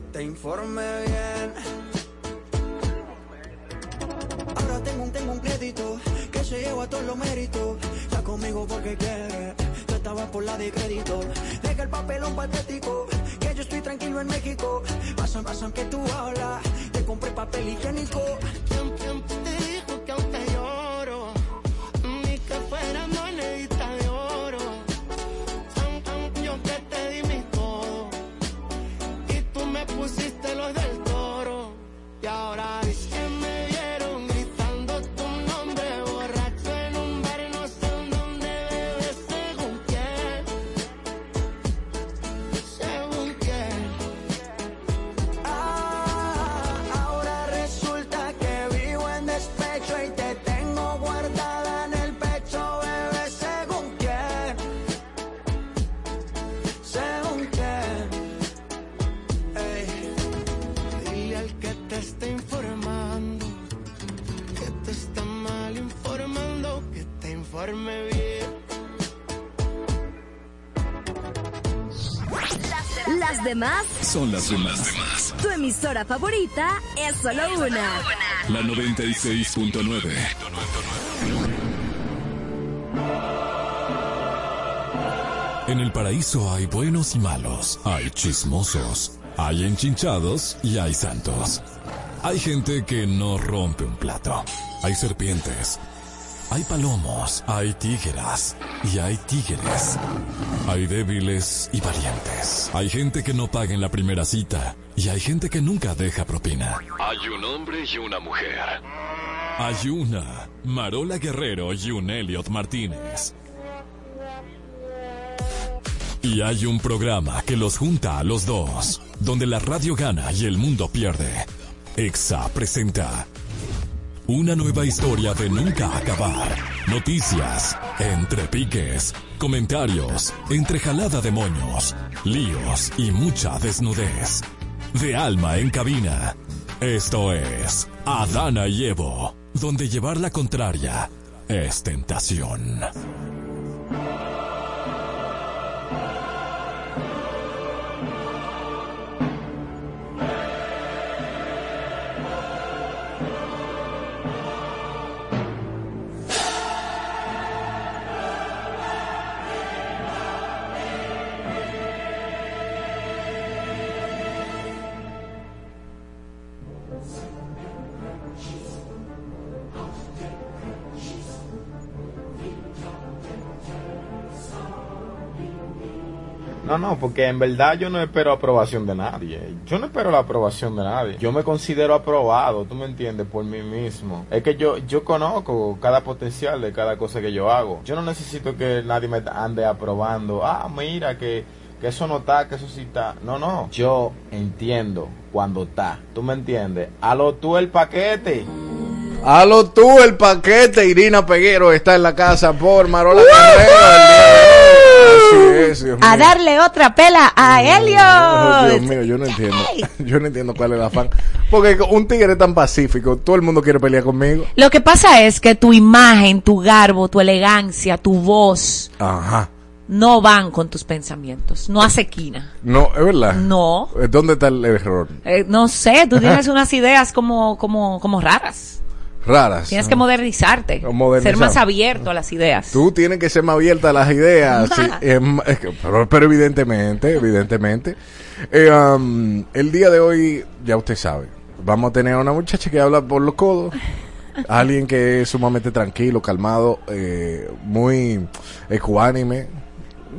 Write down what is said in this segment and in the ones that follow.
te informe bien. Ahora tengo un, tengo un crédito que se lleva todos los méritos. Está conmigo porque quiere, tú estabas por la de crédito. Deja el papelón patético, demás, Son las demás. tu emisora favorita es solo una. La 96.9. En el paraíso hay buenos y malos, hay chismosos, hay enchinchados y hay santos. Hay gente que no rompe un plato, hay serpientes, hay palomos, hay tígeras y hay tigres. Hay débiles y valientes. Hay gente que no paga en la primera cita y hay gente que nunca deja propina. Hay un hombre y una mujer. Hay una Marola Guerrero y un Elliot Martínez. Y hay un programa que los junta a los dos, donde la radio gana y el mundo pierde. EXA presenta una nueva historia de nunca acabar. Noticias, entre piques, comentarios, entre jalada de moños, líos y mucha desnudez. De alma en cabina. Esto es Adana y Evo, donde llevar la contraria es tentación. Porque en verdad yo no espero aprobación de nadie. Yo no espero la aprobación de nadie. Yo me considero aprobado, tú me entiendes, por mí mismo. Es que yo, yo conozco cada potencial de cada cosa que yo hago. Yo no necesito que nadie me ande aprobando. Ah, mira, que, que eso no está, que eso sí está. No, no. Yo entiendo cuando está. ¿Tú me entiendes? A tú el paquete. Halo tú, el paquete. Irina Peguero está en la casa por Marola. el día de hoy. Así es, Dios mío. A darle otra pela a Oh, Dios mío, yo no entiendo. Yo no entiendo cuál es el afán. Porque un tigre tan pacífico, todo el mundo quiere pelear conmigo. Lo que pasa es que tu imagen, tu garbo, tu elegancia, tu voz Ajá. no van con tus pensamientos. No hace quina. No, es verdad. No. ¿Dónde está el error? Eh, no sé, tú tienes unas ideas como, como, como raras. Raras. Tienes que modernizarte. Modernizar. Ser más abierto a las ideas. Tú tienes que ser más abierta a las ideas. sí, Más. es que- pero, pero evidentemente, evidentemente. Eh, um, el día de hoy, ya usted sabe, vamos a tener a una muchacha que habla por los codos. Alguien que es sumamente tranquilo, calmado, eh, muy ecuánime.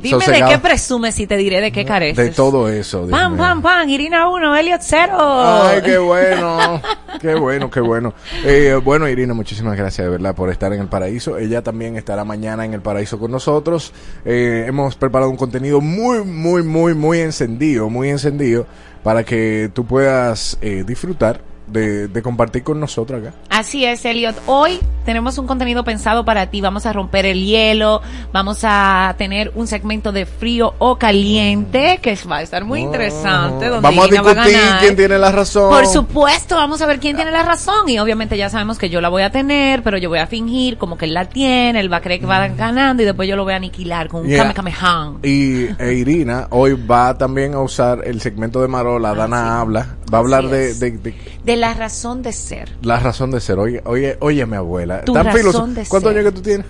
Dime sosegado. de qué presumes y te diré de qué careces. De todo eso. Dios Pam, mío. pam, pam. Irina 1, Elliot 0. Ay, qué bueno, qué bueno, qué bueno. Eh, bueno, Irina, muchísimas gracias de verdad por estar en el paraíso. Ella también estará mañana en el paraíso con nosotros. Eh, hemos preparado un contenido muy, muy, muy, muy encendido, muy encendido para que tú puedas eh, disfrutar de, de compartir con nosotros acá. Así es, Elliot. Hoy tenemos un contenido pensado para ti. Vamos a romper el hielo, vamos a tener un segmento de frío o caliente que va a estar muy interesante. Donde Vamos a va discutir quién tiene la razón. Por supuesto, vamos a ver quién tiene la razón. Y obviamente ya sabemos que yo la voy a tener, pero yo voy a fingir como que él la tiene, él va a creer que va ganando y después yo lo voy a aniquilar con un Yeah. Kamehameha. Y e Irina hoy va también a usar el segmento de Marola, Dana habla, va a hablar de De la razón de ser. la razón de ser. Oye, oye, oye mi abuela. Tu Tan razón de ¿Cuántos ser. años que tú tienes?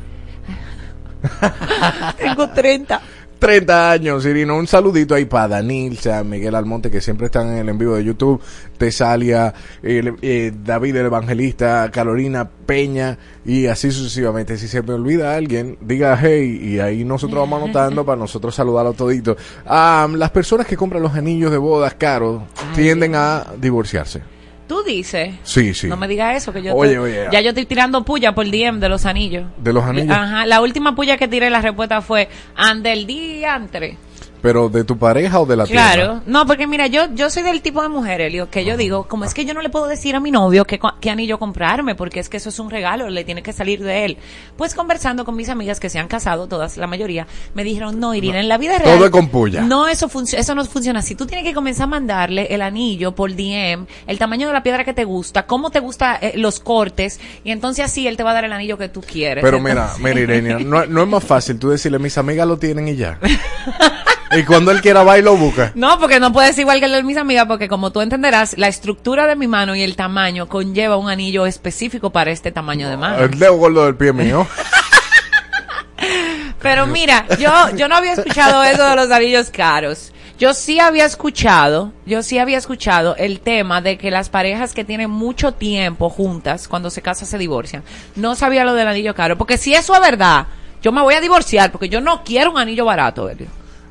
Tengo 30. 30 años, Irina. Un saludito ahí para Danilza, Miguel Almonte, que siempre están en el en vivo de YouTube, Tesalia, eh, David el Evangelista, Carolina Peña, y así sucesivamente. Si se me olvida alguien, diga hey, y ahí nosotros vamos anotando para nosotros saludarlos toditos. Ah, las personas que compran los anillos de bodas caros tienden a divorciarse. Tú dices. Sí, sí. No me digas eso, que yo Oye, oye. ya yo estoy tirando puya por DM de los anillos. De los anillos. Ajá, la última puya que tiré, la respuesta fue Andel diantre. Pero de tu pareja o de la tierra. Claro, no, porque mira, yo yo soy del tipo de mujer, Elio, que yo digo, como es que yo no le puedo decir a mi novio qué, qué anillo comprarme, porque es que eso es un regalo, le tiene que salir de él. Pues conversando con mis amigas que se han casado, todas, la mayoría, me dijeron, no, Irina, en la vida real. Todo es con puya. No, eso, func- eso no funciona así. Tú tienes que comenzar a mandarle el anillo por DM, el tamaño de la piedra que te gusta, cómo te gusta eh, los cortes, y entonces así él te va a dar el anillo que tú quieres. Pero mira, Entonces- mira Irene, no, no es más fácil tú decirle, mis amigas lo tienen y ya. y cuando él quiera va y lo busca. No, porque no puedes igual que el de mis amigas, porque como tú entenderás, la estructura de mi mano y el tamaño conlleva un anillo específico para este tamaño de mano. El dedo gordo del pie mío. Pero mira, yo, yo no había escuchado eso de los anillos caros. Yo sí había escuchado, yo sí había escuchado el tema de que las parejas que tienen mucho tiempo juntas, cuando se casan se divorcian. No sabía lo del anillo caro, porque si eso es verdad, yo me voy a divorciar, porque yo no quiero un anillo barato, Elio.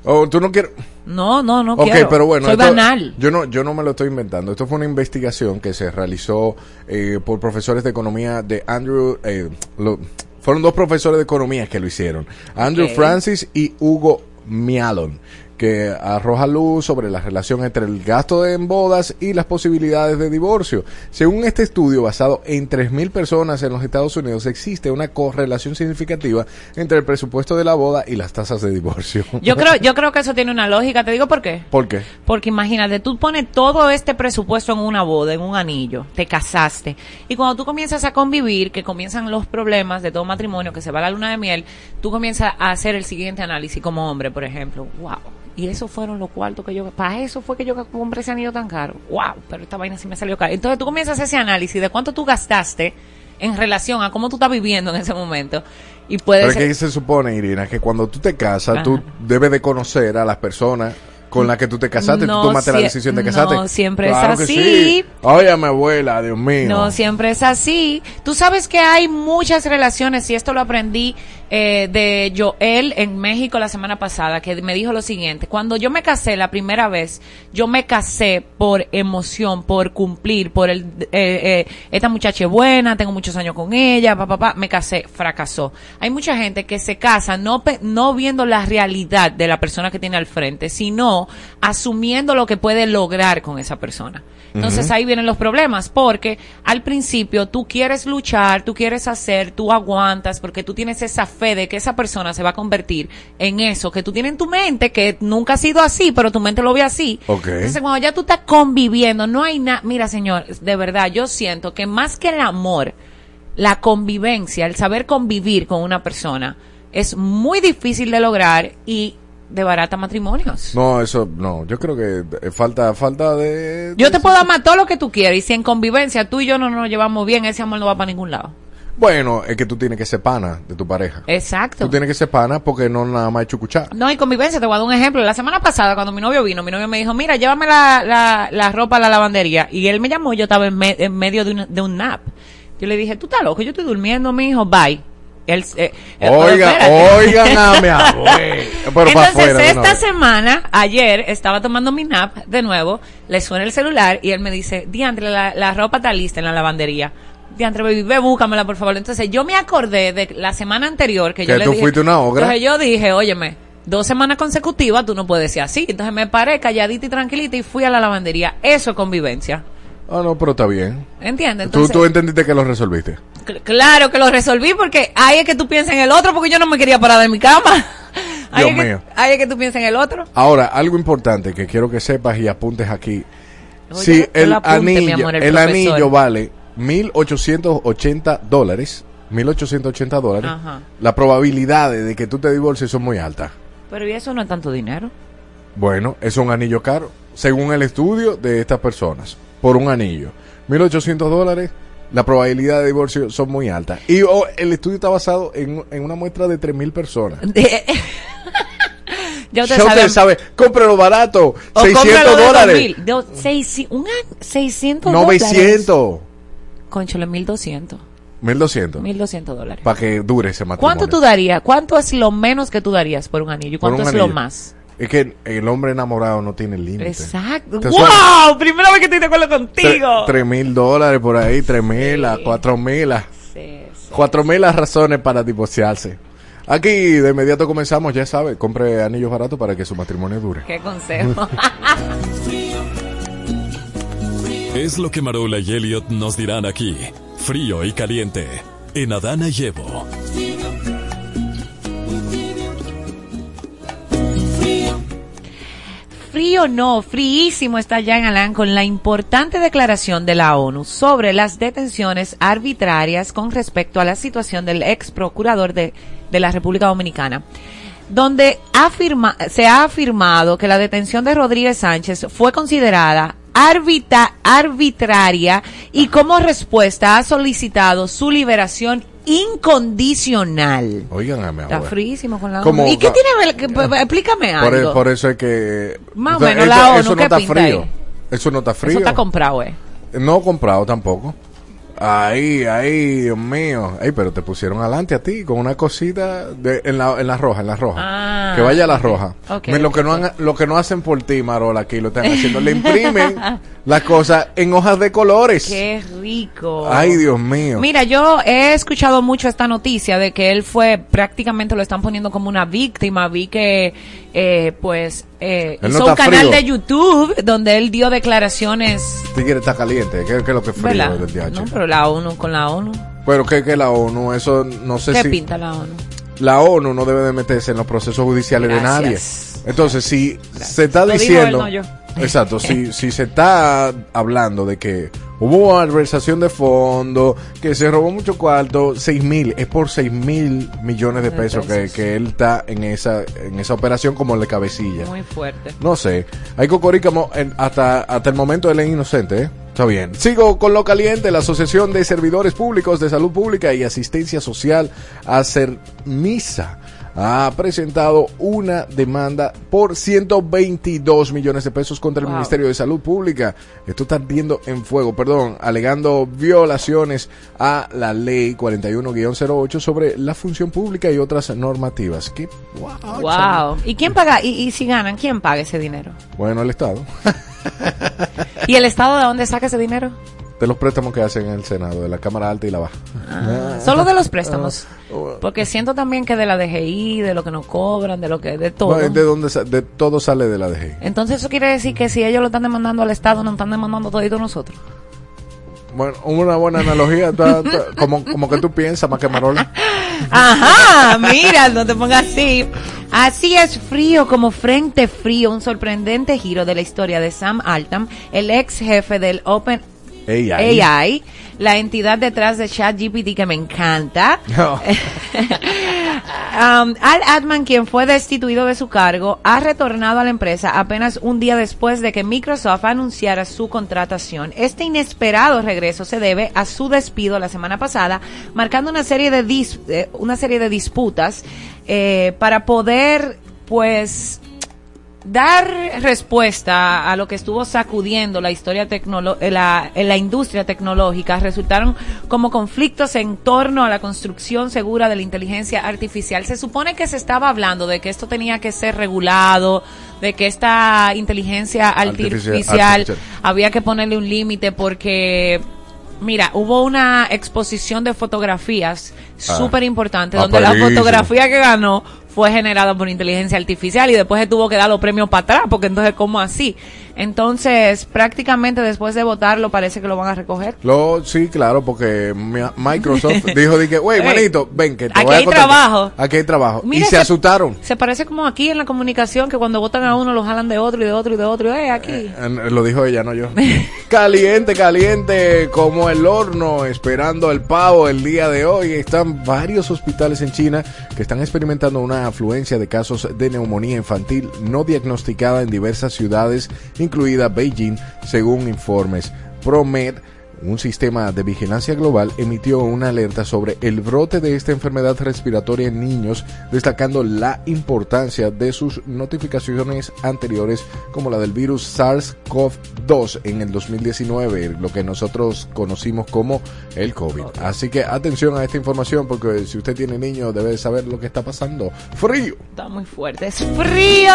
Oh, tú no quieres. No, no, no ok, quiero. pero bueno, Soy esto- banal. Yo no, yo no me lo estoy inventando. Esto fue una investigación que se realizó eh, por profesores de economía de Andrew. eh, lo- fueron dos profesores de economía que lo hicieron, Andrew. Francis y Hugo Mialon, que arroja luz sobre la relación entre el gasto en bodas y las posibilidades de divorcio. Según este estudio basado en 3.000 personas en los Estados Unidos, existe una correlación significativa entre el presupuesto de la boda y las tasas de divorcio. Yo creo, yo creo que eso tiene una lógica. Te digo por qué. ¿Por qué? Porque imagínate, tú pones todo este presupuesto en una boda, en un anillo, te casaste, y cuando tú comienzas a convivir, que comienzan los problemas de todo matrimonio, que se va la luna de miel, tú comienzas a hacer el siguiente análisis como hombre, por ejemplo. Wow. Y esos fueron los cuartos que yo, para eso fue que yo compré ese anillo tan caro. Wow, pero esta vaina sí me salió caro. Entonces tú comienzas ese análisis de cuánto tú gastaste en relación a cómo tú estás viviendo en ese momento. Y puede Pero ser... que se supone, Irina, que cuando tú te casas, Ajá. tú debes de conocer a las personas con las que tú te casaste, No tú tomaste la decisión de no casarte. siempre es Claro así. sí. Oye, mi abuela, Dios mío. No siempre es así. Tú sabes que hay muchas relaciones, y esto lo aprendí eh, de Joel en México la semana pasada, que me dijo lo siguiente, cuando yo me casé la primera vez, yo me casé por emoción, por cumplir, por el, eh, eh, esta muchacha es buena, tengo muchos años con ella, papá, papá, me casé, fracasó. Hay mucha gente que se casa no, no viendo la realidad de la persona que tiene al frente, sino asumiendo lo que puede lograr con esa persona. Entonces ahí vienen los problemas, porque al principio tú quieres luchar, tú quieres hacer, tú aguantas, porque tú tienes esa fe de que esa persona se va a convertir en eso que tú tienes en tu mente, que nunca ha sido así, pero tu mente lo ve así. Ok. Entonces cuando ya tú estás conviviendo, no hay nada, mira señor, de verdad, yo siento que más que el amor, la convivencia, el saber convivir con una persona, es muy difícil de lograr y de barata matrimonios. No, eso, no, yo creo que eh, falta, falta de... Yo te puedo amar todo lo que tú quieras y si en convivencia tú y yo no nos llevamos bien, ese amor no va para ningún lado. Bueno, es que tú tienes que ser pana de tu pareja. Exacto. Tú tienes que ser pana porque no nada más es chucuchar. No hay convivencia, te voy a dar un ejemplo. La semana pasada, cuando mi novio vino, mi novio me dijo, mira, llévame la, la, la ropa a la lavandería. Y él me llamó y yo estaba en, me- en medio de un, de un nap. Yo le dije, tú estás loco, yo estoy durmiendo, mi hijo, bye. Él, eh, eh, pero Oiga, espérate. oigan a mi abuela. Pero Entonces, afuera esta semana, ayer, estaba tomando mi nap de nuevo, le suena el celular y él me dice, Diantre, la, la ropa está lista en la lavandería. Diantre, baby, ve, búscamela, por favor. Entonces, yo me acordé de la semana anterior que, yo Que le tú dije... fuiste una ogra. Entonces, yo dije, óyeme, dos semanas consecutivas tú no puedes ser así. Entonces, me paré calladita y tranquilita y fui a la lavandería. Eso es convivencia. Ah, no, pero está bien. ¿Entiendes? Tú, Entonces, tú entendiste que lo resolviste. cl- claro que lo resolví porque ahí es que tú piensas en el otro porque yo no me quería parar de mi cama. Ahí Dios es que, mío. ahí es que tú piensas en el otro. Ahora, algo importante que quiero que sepas y apuntes aquí. Oye, si el apunte, anillo, amor, el el, anillo vale 1880 dólares, 1880 dólares, Ajá. la probabilidad de que tú te divorcies son muy altas. Pero ¿y eso no es tanto dinero? Bueno, es un anillo caro, según el estudio de estas personas, por un anillo. 1800 dólares, la probabilidad de divorcio son muy altas. Y oh, el estudio está basado en, en una muestra de 3.000 personas. Ya usted Ya usted sabe, cómprelo barato, o 600 cómpralo de dólares. 2000, de seis- un año, 600 dólares. 900. Conchole, 1200. 1200. 1200 dólares. Para que dure ese matrimonio. ¿Cuánto tú darías? ¿Cuánto es lo menos que tú darías por un anillo? ¿Y Por cuánto un es lo anillo. más? Es que el hombre enamorado no tiene límite. Exacto. ¡Wow! Primera vez que estoy de acuerdo contigo. Tres mil dólares por ahí, tres mil, a cuatro mil, a Sí, sí. cuatro mil las razones para divorciarse. Aquí de inmediato comenzamos, ya sabe, compre anillos baratos para que su matrimonio dure. Qué consejo. Es lo que Marola y Elliot nos dirán aquí, frío y caliente, en Adana y Evo. Frío no, fríísimo está Jean Alain con la importante declaración de la ONU sobre las detenciones arbitrarias con respecto a la situación del ex procurador de, de la República Dominicana, donde se ha afirmado que la detención de Rodríguez Sánchez fue considerada arbitraria y como respuesta ha solicitado su liberación incondicional. Oigan, a Está abuela. fríísimo con la ONU. ¿Y qué tiene que que- Explícame algo. Por, e- por eso es que... Más o sea, menos eso, la ONU, eso no ¿qué está pinta frío. ahí? Eso no está frío. Eso está comprado, eh. No comprado tampoco. Ahí, ahí, Dios mío. Ay, pero te pusieron adelante a ti con una cosita de, en, la, en la roja, en la roja. Ah, que vaya a la roja. Ok, Mira, lo, que no han- lo que no hacen por ti, Marola, aquí lo están haciendo. Le imprimen las cosas en hojas de colores. Qué rico. Ay, Dios mío. Mira, yo he escuchado mucho esta noticia de que él fue, prácticamente lo están poniendo como una víctima. Vi que, eh, pues, eh, Él no hizo un canal frío. de YouTube donde él dio declaraciones. Tigre está caliente. ¿Qué, qué es lo que frío ¿Verdad? del DH? No, pero la ONU, con la ONU. Pero que, que la ONU, eso no sé ¿Qué si... pinta la ONU? la ONU no debe de meterse en los procesos judiciales Gracias. de nadie. Entonces, si se está Lo dijo diciendo... él, no yo. Exacto, si, si se está hablando de que hubo malversación de fondos, que se robó mucho cuarto, seis mil, es por seis mil millones de pesos, Que, que él está en esa, en esa operación como de cabecilla. Muy fuerte. No sé. Hay Cocoricamo en- hasta, hasta el momento él es inocente, ¿eh? Está bien. Sigo con lo caliente. La Asociación de Servidores Públicos de Salud Pública y Asistencia Social, Misa ha presentado una demanda por 122 millones de pesos contra el Wow. Ministerio de Salud Pública. Esto está ardiendo en fuego, perdón, alegando violaciones a la ley 41-08 sobre la función pública y otras normativas. ¿Qué? Wow. Wow. ¿Y quién paga? Y, y si ganan, ¿quién paga ese dinero? Bueno, el Estado. ¿Y el Estado de dónde saca ese dinero? De los préstamos que hacen en el Senado, de la Cámara Alta y la Baja. Ah, Solo de los préstamos. Ah, Porque siento también que de la DGI, de lo que nos cobran, de lo que, de todo. Bueno, de donde de todo sale de la DGI. Entonces eso quiere decir que si ellos lo están demandando al Estado, nos están demandando todito nosotros. Bueno, una buena analogía, ta- ta- como, como que tú piensas más que Marola. Ajá, mira, no te pongas así. Así es frío como frente frío, un sorprendente giro de la historia de Sam Altam, el ex jefe del Open Ahí. AI, la entidad detrás de ChatGPT que me encanta. No. Um, Al Adman, quien fue destituido de su cargo, ha retornado a la empresa apenas un día después de que Microsoft anunciara su contratación. Este inesperado regreso se debe a su despido la semana pasada, marcando una serie de dis- eh, una serie de disputas eh, para poder, pues, dar respuesta a lo que estuvo sacudiendo la historia eh, la, en la industria tecnológica resultaron como conflictos en torno a la construcción segura de la inteligencia artificial. Se supone que se estaba hablando de que esto tenía que ser regulado, de que esta inteligencia Artificial- artificial, artificial. había que ponerle un límite porque Mira, hubo una exposición de fotografías Ah. súper importante Ah, donde la fotografía que ganó fue generada por inteligencia artificial y después se tuvo que dar los premios para atrás porque entonces ¿cómo así? Entonces, prácticamente después de votarlo, parece que lo van a recoger. Lo, sí, claro, porque mi- Microsoft dijo, dije, wey, Ey, manito, ven que te aquí voy a hay contratar". trabajo. Aquí hay trabajo. Mira, y se se- asustaron. Se parece como aquí en la comunicación, que cuando votan a uno lo jalan de otro y de otro y de otro. Eh, aquí. Eh, Lo dijo ella, no yo. caliente, caliente, como el horno, esperando el pavo el día de hoy. Están varios hospitales en China que están experimentando una afluencia de casos de neumonía infantil no diagnosticada en diversas ciudades, incluida Beijing, según informes. ProMed un sistema de vigilancia global emitió una alerta sobre el brote de esta enfermedad respiratoria en niños, destacando la importancia de sus notificaciones anteriores como la del virus SARS-CoV-2 en el 2019, lo que nosotros conocimos como el COVID. Así que atención a esta información porque si usted tiene niños debe saber lo que está pasando. Frío. Está muy fuerte. Es frío.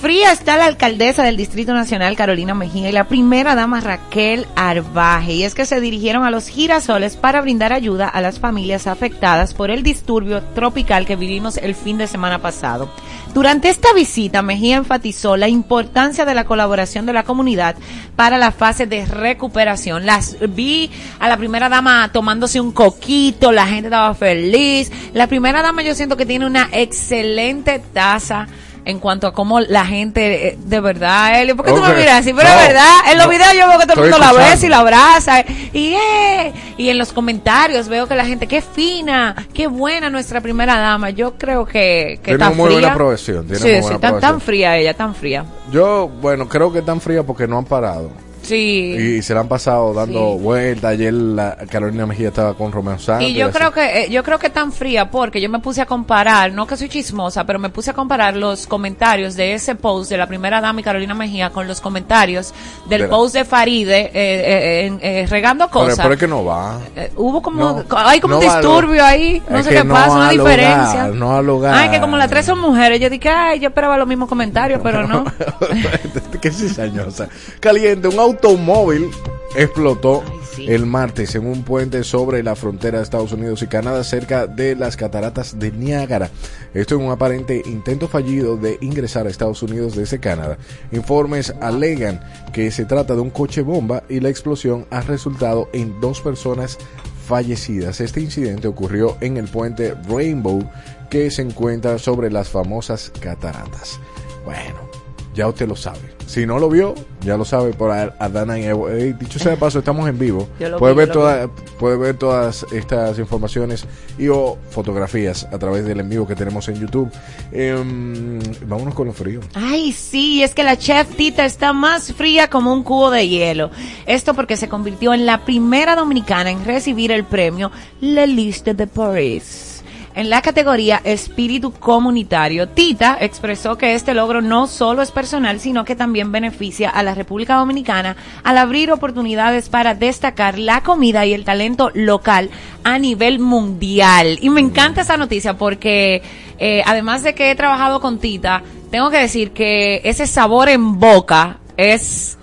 Fría está la alcaldesa del Distrito Nacional, Carolina Mejía, y la primera dama, Raquel Arbaje. Y es que se dirigieron a los girasoles para brindar ayuda a las familias afectadas por el disturbio tropical que vivimos el fin de semana pasado. Durante esta visita, Mejía enfatizó la importancia de la colaboración de la comunidad para la fase de recuperación. Las vi a la primera dama tomándose un coquito, la gente estaba feliz. La primera dama yo siento que tiene una excelente taza en cuanto a cómo la gente, eh, de verdad, Elio, ¿por qué tú Ok. me miras así? Pero No, es verdad, en los no. videos yo veo que todo el mundo la besa y la abraza. Y, eh, y en los comentarios veo que la gente, qué fina, qué buena nuestra primera dama. Yo creo que, que Tiene está muy fría. buena aprobación, tiene sí, muy sí, buena tan, tan aprobación. fría ella, tan fría. Yo, bueno, creo que tan fría porque no han parado. Sí. Y se la han pasado dando Sí. vueltas. Ayer la Carolina Mejía estaba con Romeo Santos. Y yo creo que eh, yo creo que tan fría porque yo me puse a comparar, no que soy chismosa, pero me puse a comparar los comentarios de ese post de la primera dama y Carolina Mejía con los comentarios del De post de Faride eh, eh, eh, regando cosas. pero es que no va. Eh, hubo como No, hay como no un lo- disturbio ahí, no sé qué no pasa, una lugar, diferencia. no al lugar. Ay, que como las tres son mujeres, yo dije, ay, yo esperaba los mismos comentarios, pero no. Qué cizañosa. Caliente, un automóvil explotó Ay, sí. el martes en un puente sobre la frontera de Estados Unidos y Canadá cerca de las cataratas de Niágara. Esto en un aparente intento fallido de ingresar a Estados Unidos desde Canadá. Informes alegan que se trata de un coche bomba y la explosión ha resultado en dos personas fallecidas. Este incidente ocurrió en el puente Rainbow que se encuentra sobre las famosas cataratas. Bueno, ya usted lo sabe. Si no lo vio, ya lo sabe por Adana y Evo. Eh, dicho sea de paso, estamos en vivo. Puede ver, toda- puede ver todas estas informaciones y o fotografías a través del en vivo que tenemos en YouTube. Em, vámonos con lo frío. Ay, sí, es que la chef Tita está más fría como un cubo de hielo. Esto porque se convirtió en la primera dominicana en recibir el premio La Liste de Paris. En la categoría Espíritu Comunitario, Tita expresó que este logro no solo es personal, sino que también beneficia a la República Dominicana al abrir oportunidades para destacar la comida y el talento local a nivel mundial. Y me encanta esa noticia porque eh, además de que he trabajado con Tita, tengo que decir que ese sabor en boca es,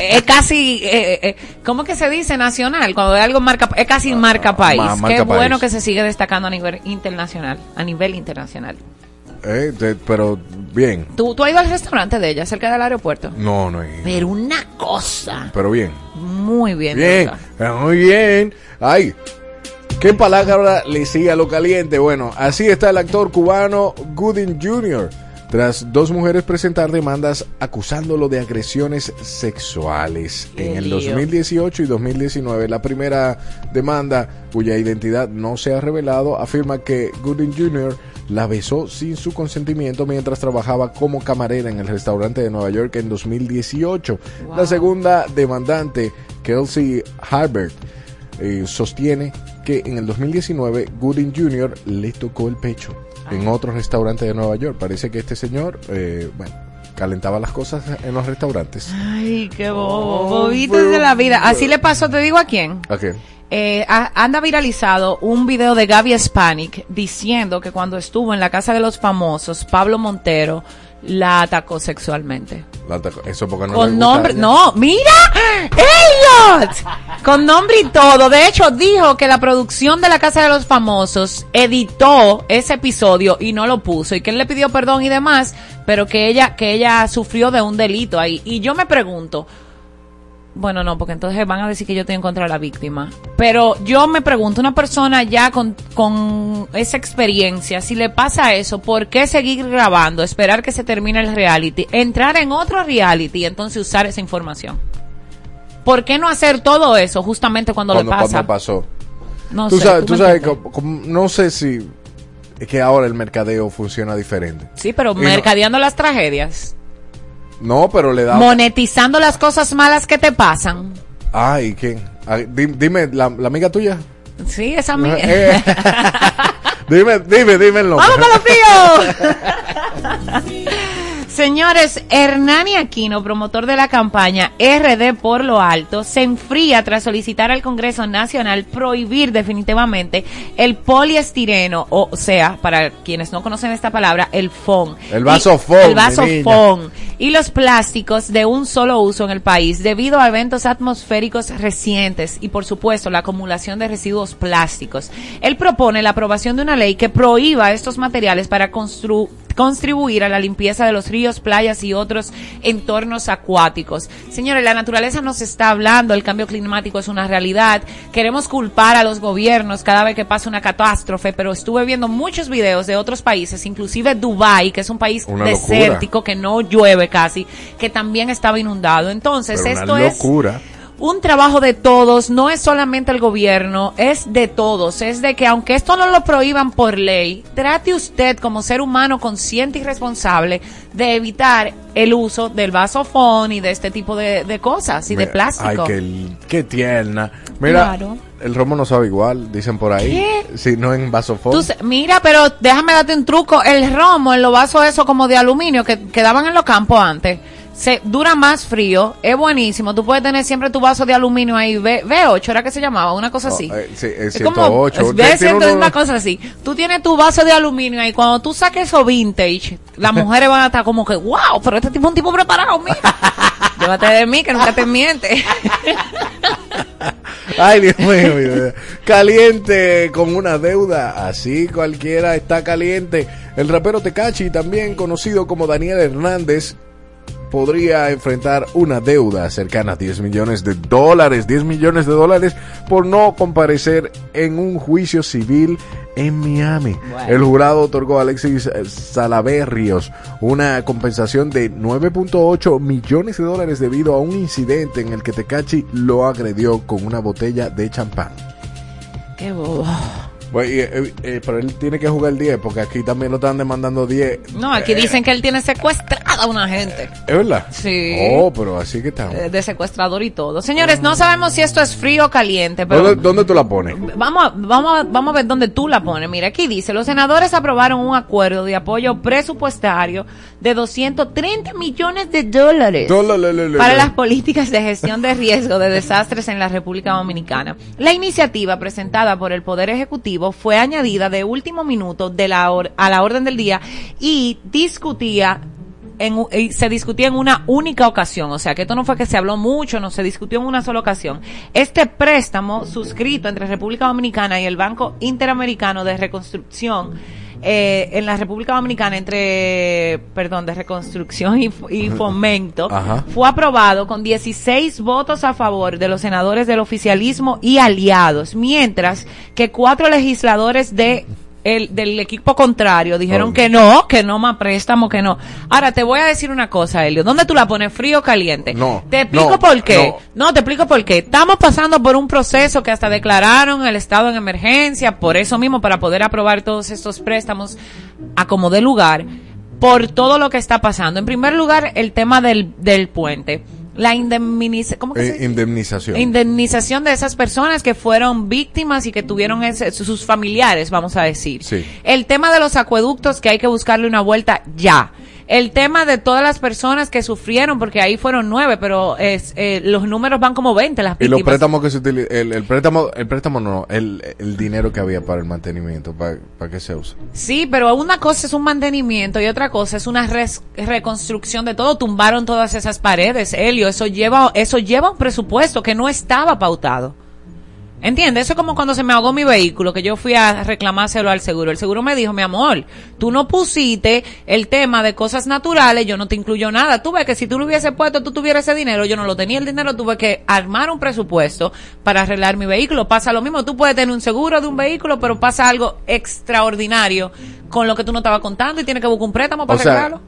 es casi, eh, eh, ¿cómo que se dice? Nacional, cuando es algo marca, es casi marca país. ma- marca Qué bueno país. que se sigue destacando a nivel internacional, a nivel internacional. Eh, pero bien. ¿Tú, tú has ido al restaurante de ella, cerca del aeropuerto? No, no. eh, Pero una cosa, Pero bien. muy bien. Bien, eh, muy bien. Ay, ¿qué palabra le sigue a lo caliente? Bueno, así está el actor cubano Gooding Jr. Tras dos mujeres presentar demandas acusándolo de agresiones sexuales en el lío. 2018 y 2019. La primera demanda, cuya identidad no se ha revelado, afirma que Gooding Jr. la besó sin su consentimiento mientras trabajaba como camarera en el restaurante de Nueva York en 2018. La segunda demandante, Kelsey Harbert, eh, sostiene que en el 2019 Gooding Jr. le tocó el pecho en otro restaurante de Nueva York. Parece que este señor, eh, bueno, calentaba las cosas en los restaurantes. Ay, qué bobo, Oh, bobitos de la vida. Así le pasó, te digo a quién. Ok. Eh, a- anda viralizado un video de Gaby Spanik diciendo que cuando estuvo en la casa de los famosos, Pablo Montero la atacó sexualmente. La atacó- Eso porque no le Con gusta nombre, no, mira, Elliot, con nombre y todo. De hecho, dijo que la producción de la Casa de los Famosos editó ese episodio y no lo puso y que él le pidió perdón y demás, pero que ella, que ella sufrió de un delito ahí. Y yo me pregunto, bueno, no, porque entonces van a decir que yo estoy en contra de la víctima. Pero yo me pregunto, una persona ya con, con esa experiencia, si le pasa eso, ¿por qué seguir grabando, esperar que se termine el reality, entrar en otro reality y entonces usar esa información? ¿Por qué no hacer todo eso justamente cuando, Cuando, le pasa? cuando pasó. No tú sé, sabes, ¿tú sabes que- no sé si es que ahora el mercadeo funciona diferente. Sí, pero Y no- mercadeando las tragedias, No, pero le da. monetizando las cosas malas que te pasan. Ay, ¿quién? Ay, di- dime, la, la amiga tuya. Sí, esa mía. Eh, dime, dime, dime el nombre. ¡Vamos para los fríos! Señores, Hernani Aquino, promotor de la campaña RD por lo alto, se enfría tras solicitar al Congreso Nacional prohibir definitivamente el poliestireno, o sea, para quienes no conocen esta palabra, el FON. El Y- vasofón, El mi vasofón. Y los plásticos de un solo uso en el país debido a eventos atmosféricos recientes y por supuesto la acumulación de residuos plásticos. Él propone la aprobación de una ley que prohíba estos materiales para constru- contribuir a la limpieza de los ríos, playas y otros entornos acuáticos. Señores, la naturaleza nos está hablando, el cambio climático es una realidad. Queremos culpar a los gobiernos cada vez que pasa una catástrofe, pero estuve viendo muchos videos de otros países, inclusive Dubai, que es un país Una locura. desértico que no llueve casi, que también estaba inundado. Entonces, Pero esto una es locura. Un trabajo de todos, no es solamente el gobierno, es de todos, es de que aunque esto no lo prohíban por ley, trate usted como ser humano consciente y responsable de evitar el uso del vasofón y de este tipo de, de cosas y de plástico. Ay, qué, qué tierna. Mira, Claro. el romo no sabe igual, dicen por ahí. ¿Qué? Si no en vasofón. Tú mira, pero déjame darte un truco. El romo en los vasos esos como de aluminio que quedaban en los campos antes, se dura más frío, es buenísimo. Tú puedes tener siempre tu vaso de aluminio ahí, V, V8 era que se llamaba, una cosa Oh, así. eh, sí, es Es como 108. es Usted tiene V100 es uno- una cosa así. Tú tienes tu vaso de aluminio ahí, cuando tú saques eso vintage, las mujeres van a estar como que, wow, pero este tipo es un tipo preparado, mira. Llévate de mí, que nunca te miente. Ay, Dios mío, Dios. Caliente con una deuda. Así cualquiera está caliente. El rapero Tecachi, también conocido como Daniel Hernández, podría enfrentar una deuda cercana a 10 millones de dólares. 10 millones de dólares por no comparecer en un juicio civil en Miami. El jurado otorgó a Alexis eh, Salaverrios una compensación de 9.8 millones de dólares debido a un incidente en el que Tecachi lo agredió con una botella de champán. Qué bobo. Y, eh, eh, pero él tiene que jugar 10 porque aquí también lo están demandando 10. No, aquí dicen que él tiene secuestrada a una gente. ¿Es verdad? Sí. Oh, pero así que estamos. eh, de secuestrador y todo. Señores, no sabemos si esto es frío o caliente, pero ¿Dónde, dónde tú la pones? vamos, a- vamos, a- vamos a ver dónde tú la pones. Mira, aquí dice, los senadores aprobaron un acuerdo de apoyo presupuestario de 230 millones de dólares Dólares. para las políticas de gestión de riesgo de desastres en la República Dominicana. La iniciativa presentada por el Poder Ejecutivo fue añadida de último minuto de la a la orden del día y discutía en, se discutía en una única ocasión, o sea que esto no fue que se habló mucho, no se discutió en una sola ocasión. Este préstamo suscrito entre República Dominicana y el Banco Interamericano de Reconstrucción eh, en la República Dominicana entre, perdón, de reconstrucción y, fomento, Ajá. fue aprobado con 16 votos a favor de los senadores del oficialismo y aliados, mientras que cuatro legisladores de el, del equipo contrario dijeron Oh. que no, que no más préstamo, que no. Ahora te voy a decir una cosa, Elio. ¿Dónde tú la pones? ¿Frío o caliente? No, Te explico no, por qué. no. No. te explico por qué. Estamos pasando por un proceso que hasta declararon el estado en emergencia, por eso mismo, para poder aprobar todos estos préstamos a como de lugar, por todo lo que está pasando. En primer lugar, el tema del, del puente. La indemnización, ¿cómo que Eh, indemnización. indemnización de esas personas que fueron víctimas y que tuvieron ese- sus familiares, vamos a decir. Sí. El tema de los acueductos que hay que buscarle una vuelta ya. El tema de todas las personas que sufrieron, porque ahí fueron nueve, pero es, eh, los números van como 20 las Y los víctimas. préstamos que se utilizan, el, el préstamo, el préstamo no, el, el dinero que había para el mantenimiento, ¿para, para qué se usa? Sí, pero una cosa es un mantenimiento y otra cosa es una res- reconstrucción de todo. Tumbaron todas esas paredes, Helio. Eso lleva, eso lleva un presupuesto que no estaba pautado. ¿Entiendes? Eso es como cuando se me ahogó mi vehículo, que yo fui a reclamárselo al seguro. El seguro me dijo, mi amor, tú no pusiste el tema de cosas naturales, yo no te incluyo nada. Tú ves que si tú lo hubieses puesto, tú tuvieras ese dinero, yo no lo tenía el dinero, tuve que armar un presupuesto para arreglar mi vehículo. Pasa lo mismo, tú puedes tener un seguro de un vehículo, pero pasa algo extraordinario con lo que tú no estabas contando y tienes que buscar un préstamo para O sea, arreglarlo.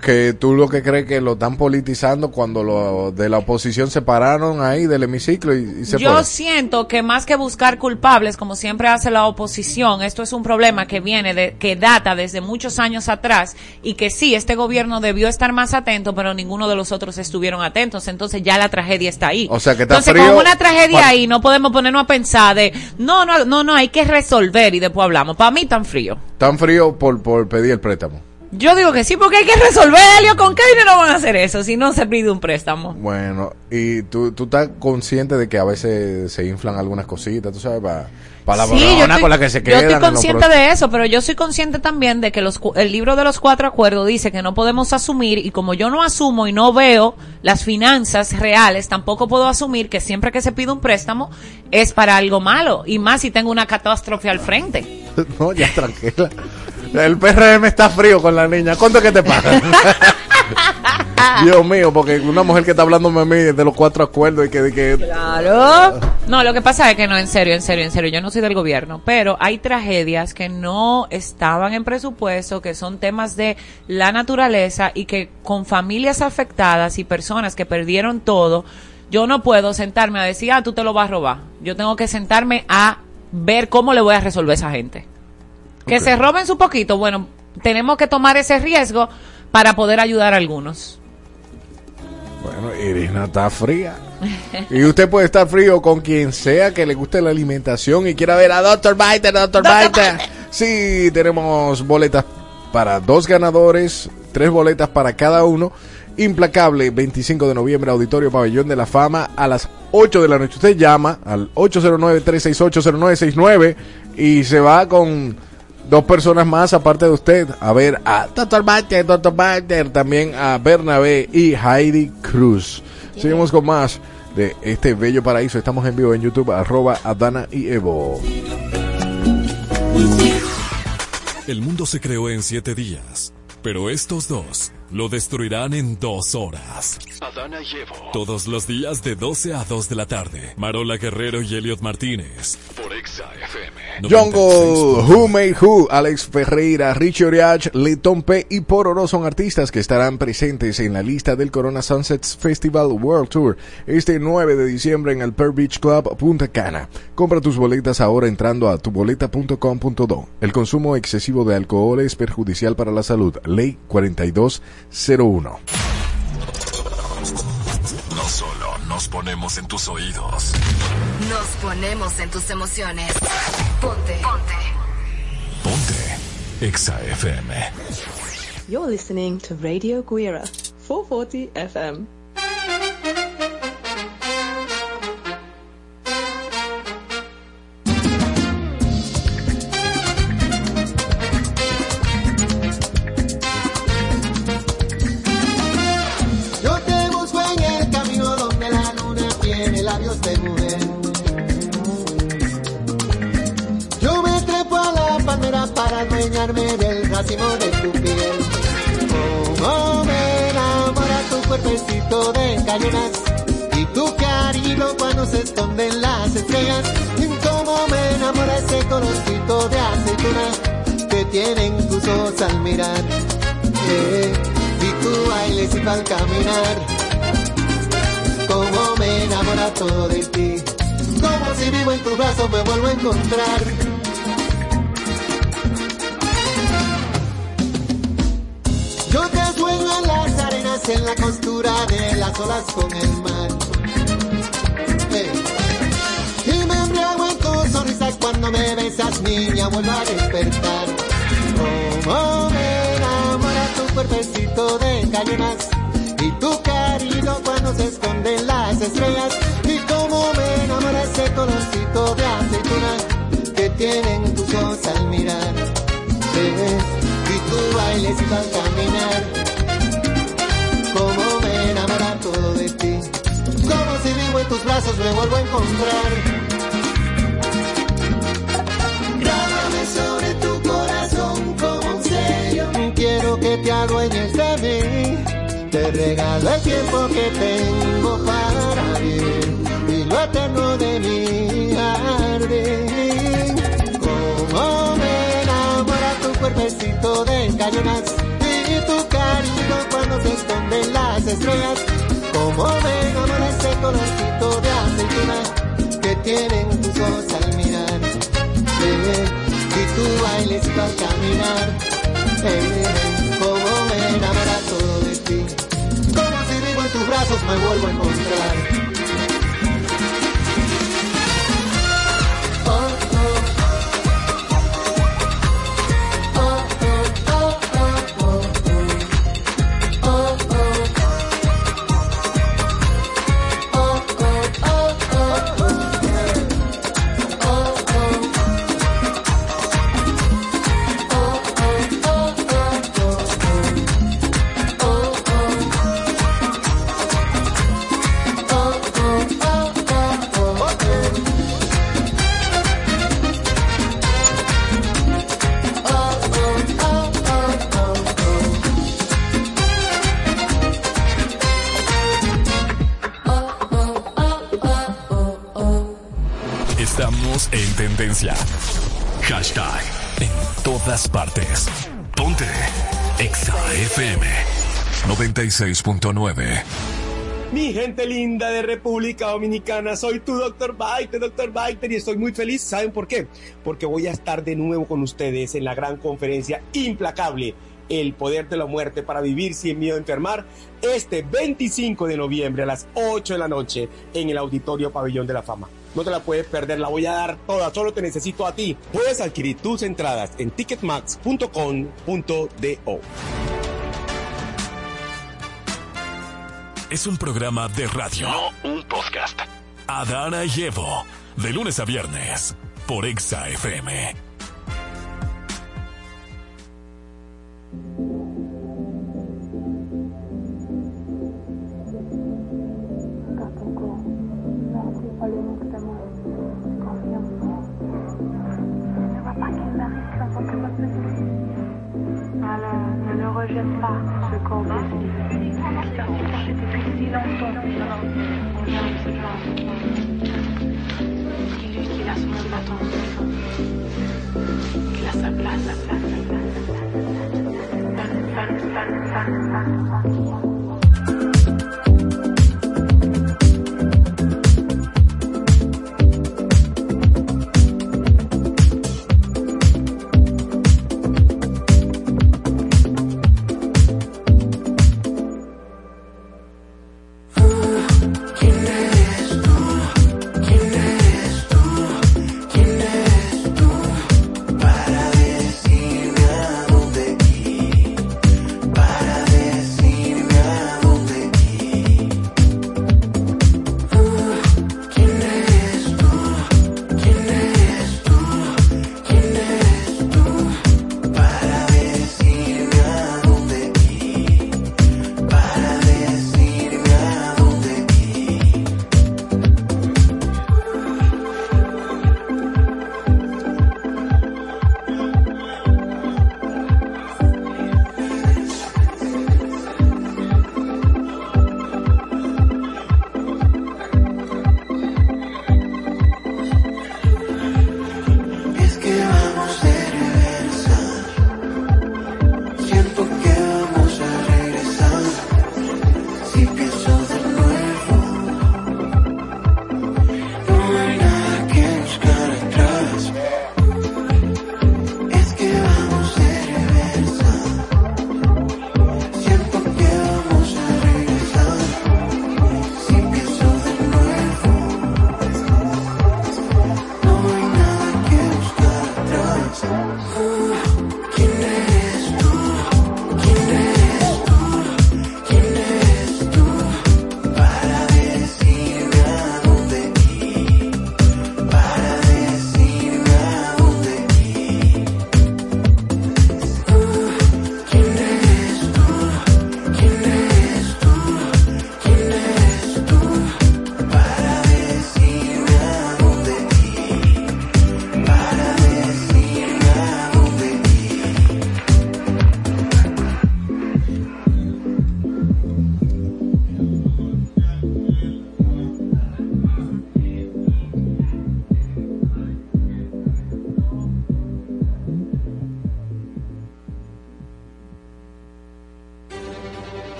Que tú lo que crees que lo están politizando cuando lo de la oposición se pararon ahí del hemiciclo y, y se Yo siento que más que buscar culpables, como siempre hace la oposición, esto es un problema que viene de, que data desde muchos años atrás y que sí, este gobierno debió estar más atento, pero ninguno de los otros estuvieron atentos. Entonces ya la tragedia está ahí. O sea, que está Entonces frío. con una tragedia ahí no podemos ponernos a pensar de, no, no, no, no, hay que resolver y después hablamos. Para mí tan frío. Tan frío por, por pedir el préstamo. Yo digo que sí, porque hay que resolver, Helio, ¿con qué dinero van a hacer eso si no se pide un préstamo? Bueno, y tú, tú estás consciente de que a veces se inflan algunas cositas, tú sabes, para la Sí, yo estoy, con la que se yo quedan. estoy en los consciente de eso, pero yo soy consciente también de que los, el libro de los cuatro acuerdos dice que no podemos asumir y como yo no asumo y no veo las finanzas reales, tampoco puedo asumir que siempre que se pide un préstamo es para algo malo y más si tengo una catástrofe al frente. No, ya tranquila. El PRM está frío con la niña. ¿Cuánto que te pagan? Dios mío, porque una mujer que está hablándome a mí de los cuatro acuerdos y que... de que Claro. No, lo que pasa es que no, en serio, en serio, en serio, yo no soy del gobierno, pero hay tragedias que no estaban en presupuesto, que son temas de la naturaleza y que con familias afectadas y personas que perdieron todo, yo no puedo sentarme a decir, ah, tú te lo vas a robar. Yo tengo que sentarme a ver cómo le voy a resolver a esa gente. Que se roben su poquito, bueno, tenemos que tomar ese riesgo para poder ayudar a algunos. Bueno, Irina está fría. Y usted puede estar frío con quien sea que le guste la alimentación y quiera ver a Dr. Biter, Dr. Biter. Sí, tenemos boletas para dos ganadores, tres boletas para cada uno. Implacable, 25 de noviembre, Auditorio Pabellón de la Fama, a las 8 de la noche. Usted llama al 809-368-0969 y se va con dos personas más aparte de usted a ver a Dr. Biter, Dr. Biter, también a Bernabé y Heidi Cruz. Seguimos con más de este bello paraíso. Estamos en vivo en YouTube, arroba Adana y Evo. El mundo se creó en siete días, pero estos dos lo destruirán en dos horas. Adana y Evo Todos los días de 12 a 2 de la tarde. Marola Guerrero y Elliot Martínez. por Exa FM. Jungle, Who Made Who, Alex Ferreira, Richie Oriach, Letón P y Pororo son artistas que estarán presentes en la lista del Corona Sunsets Festival World Tour este 9 de diciembre en el Pearl Beach Club Punta Cana. Compra tus boletas ahora entrando a tuboleta.com.do. El consumo excesivo de alcohol es perjudicial para la salud. Ley 4201. No solo nos ponemos en tus oídos. Nos ponemos en tus emociones. Ponte. Ponte. Ponte. Exa FM. You're listening to Radio Guira 440 FM. De cañonas. Y tu cariño cuando se esconden las estrellas. Y cómo me enamora ese colorcito de aceituna que tienen tus ojos al mirar. Y tu bailecito al caminar. Como me enamora todo de ti. Como si vivo en tus brazos me vuelvo a encontrar. Yo te sueño en las en la costura de las olas con el mar. Y me embriago en tu sonrisa cuando me besas, niña, vuelvo a despertar. Como me enamora tu cuerpecito de gallinas y tu cariño cuando se esconden las estrellas. Y cómo me enamora ese colorcito de aceituna que tienen tus ojos al mirar. Eh, y tu bailecito al caminar brazos me vuelvo a encontrar Grábame sobre tu corazón como un sello. Quiero que te adueñes de mí. Te regalo el tiempo que tengo para vivir y lo eterno de mi jardín. Como me enamora tu cuerpecito de gallinas y tu cariño cuando se esconden las estrellas. Enamora ese colorcito de aceituna que tienen tus ojos al mirar. Eh, y tu bailecito al caminar, eh, como me enamora todo de ti, como si vivo en tus brazos me vuelvo a encontrar. Tendencia. Hashtag en todas partes. Ponte Exa FM 96.9. Mi gente linda de República Dominicana, soy tu Dr. Biter, Dr. Biter, y estoy muy feliz. ¿Saben por qué? Porque voy a estar de nuevo con ustedes en la gran conferencia implacable, El Poder de la Muerte para Vivir Sin Miedo a Enfermar, este 25 de noviembre a las 8 de la noche en el Auditorio Pabellón de la Fama. No te la puedes perder, la voy a dar toda, solo te necesito a ti. Puedes adquirir tus entradas en ticketmax.com.do. Es un programa de radio. No un podcast. Adana y Evo. De lunes a viernes. Por Exa FM. j'aime pas ce qu'on depuis si longtemps, on aime a son attente. Qu'il a sa place.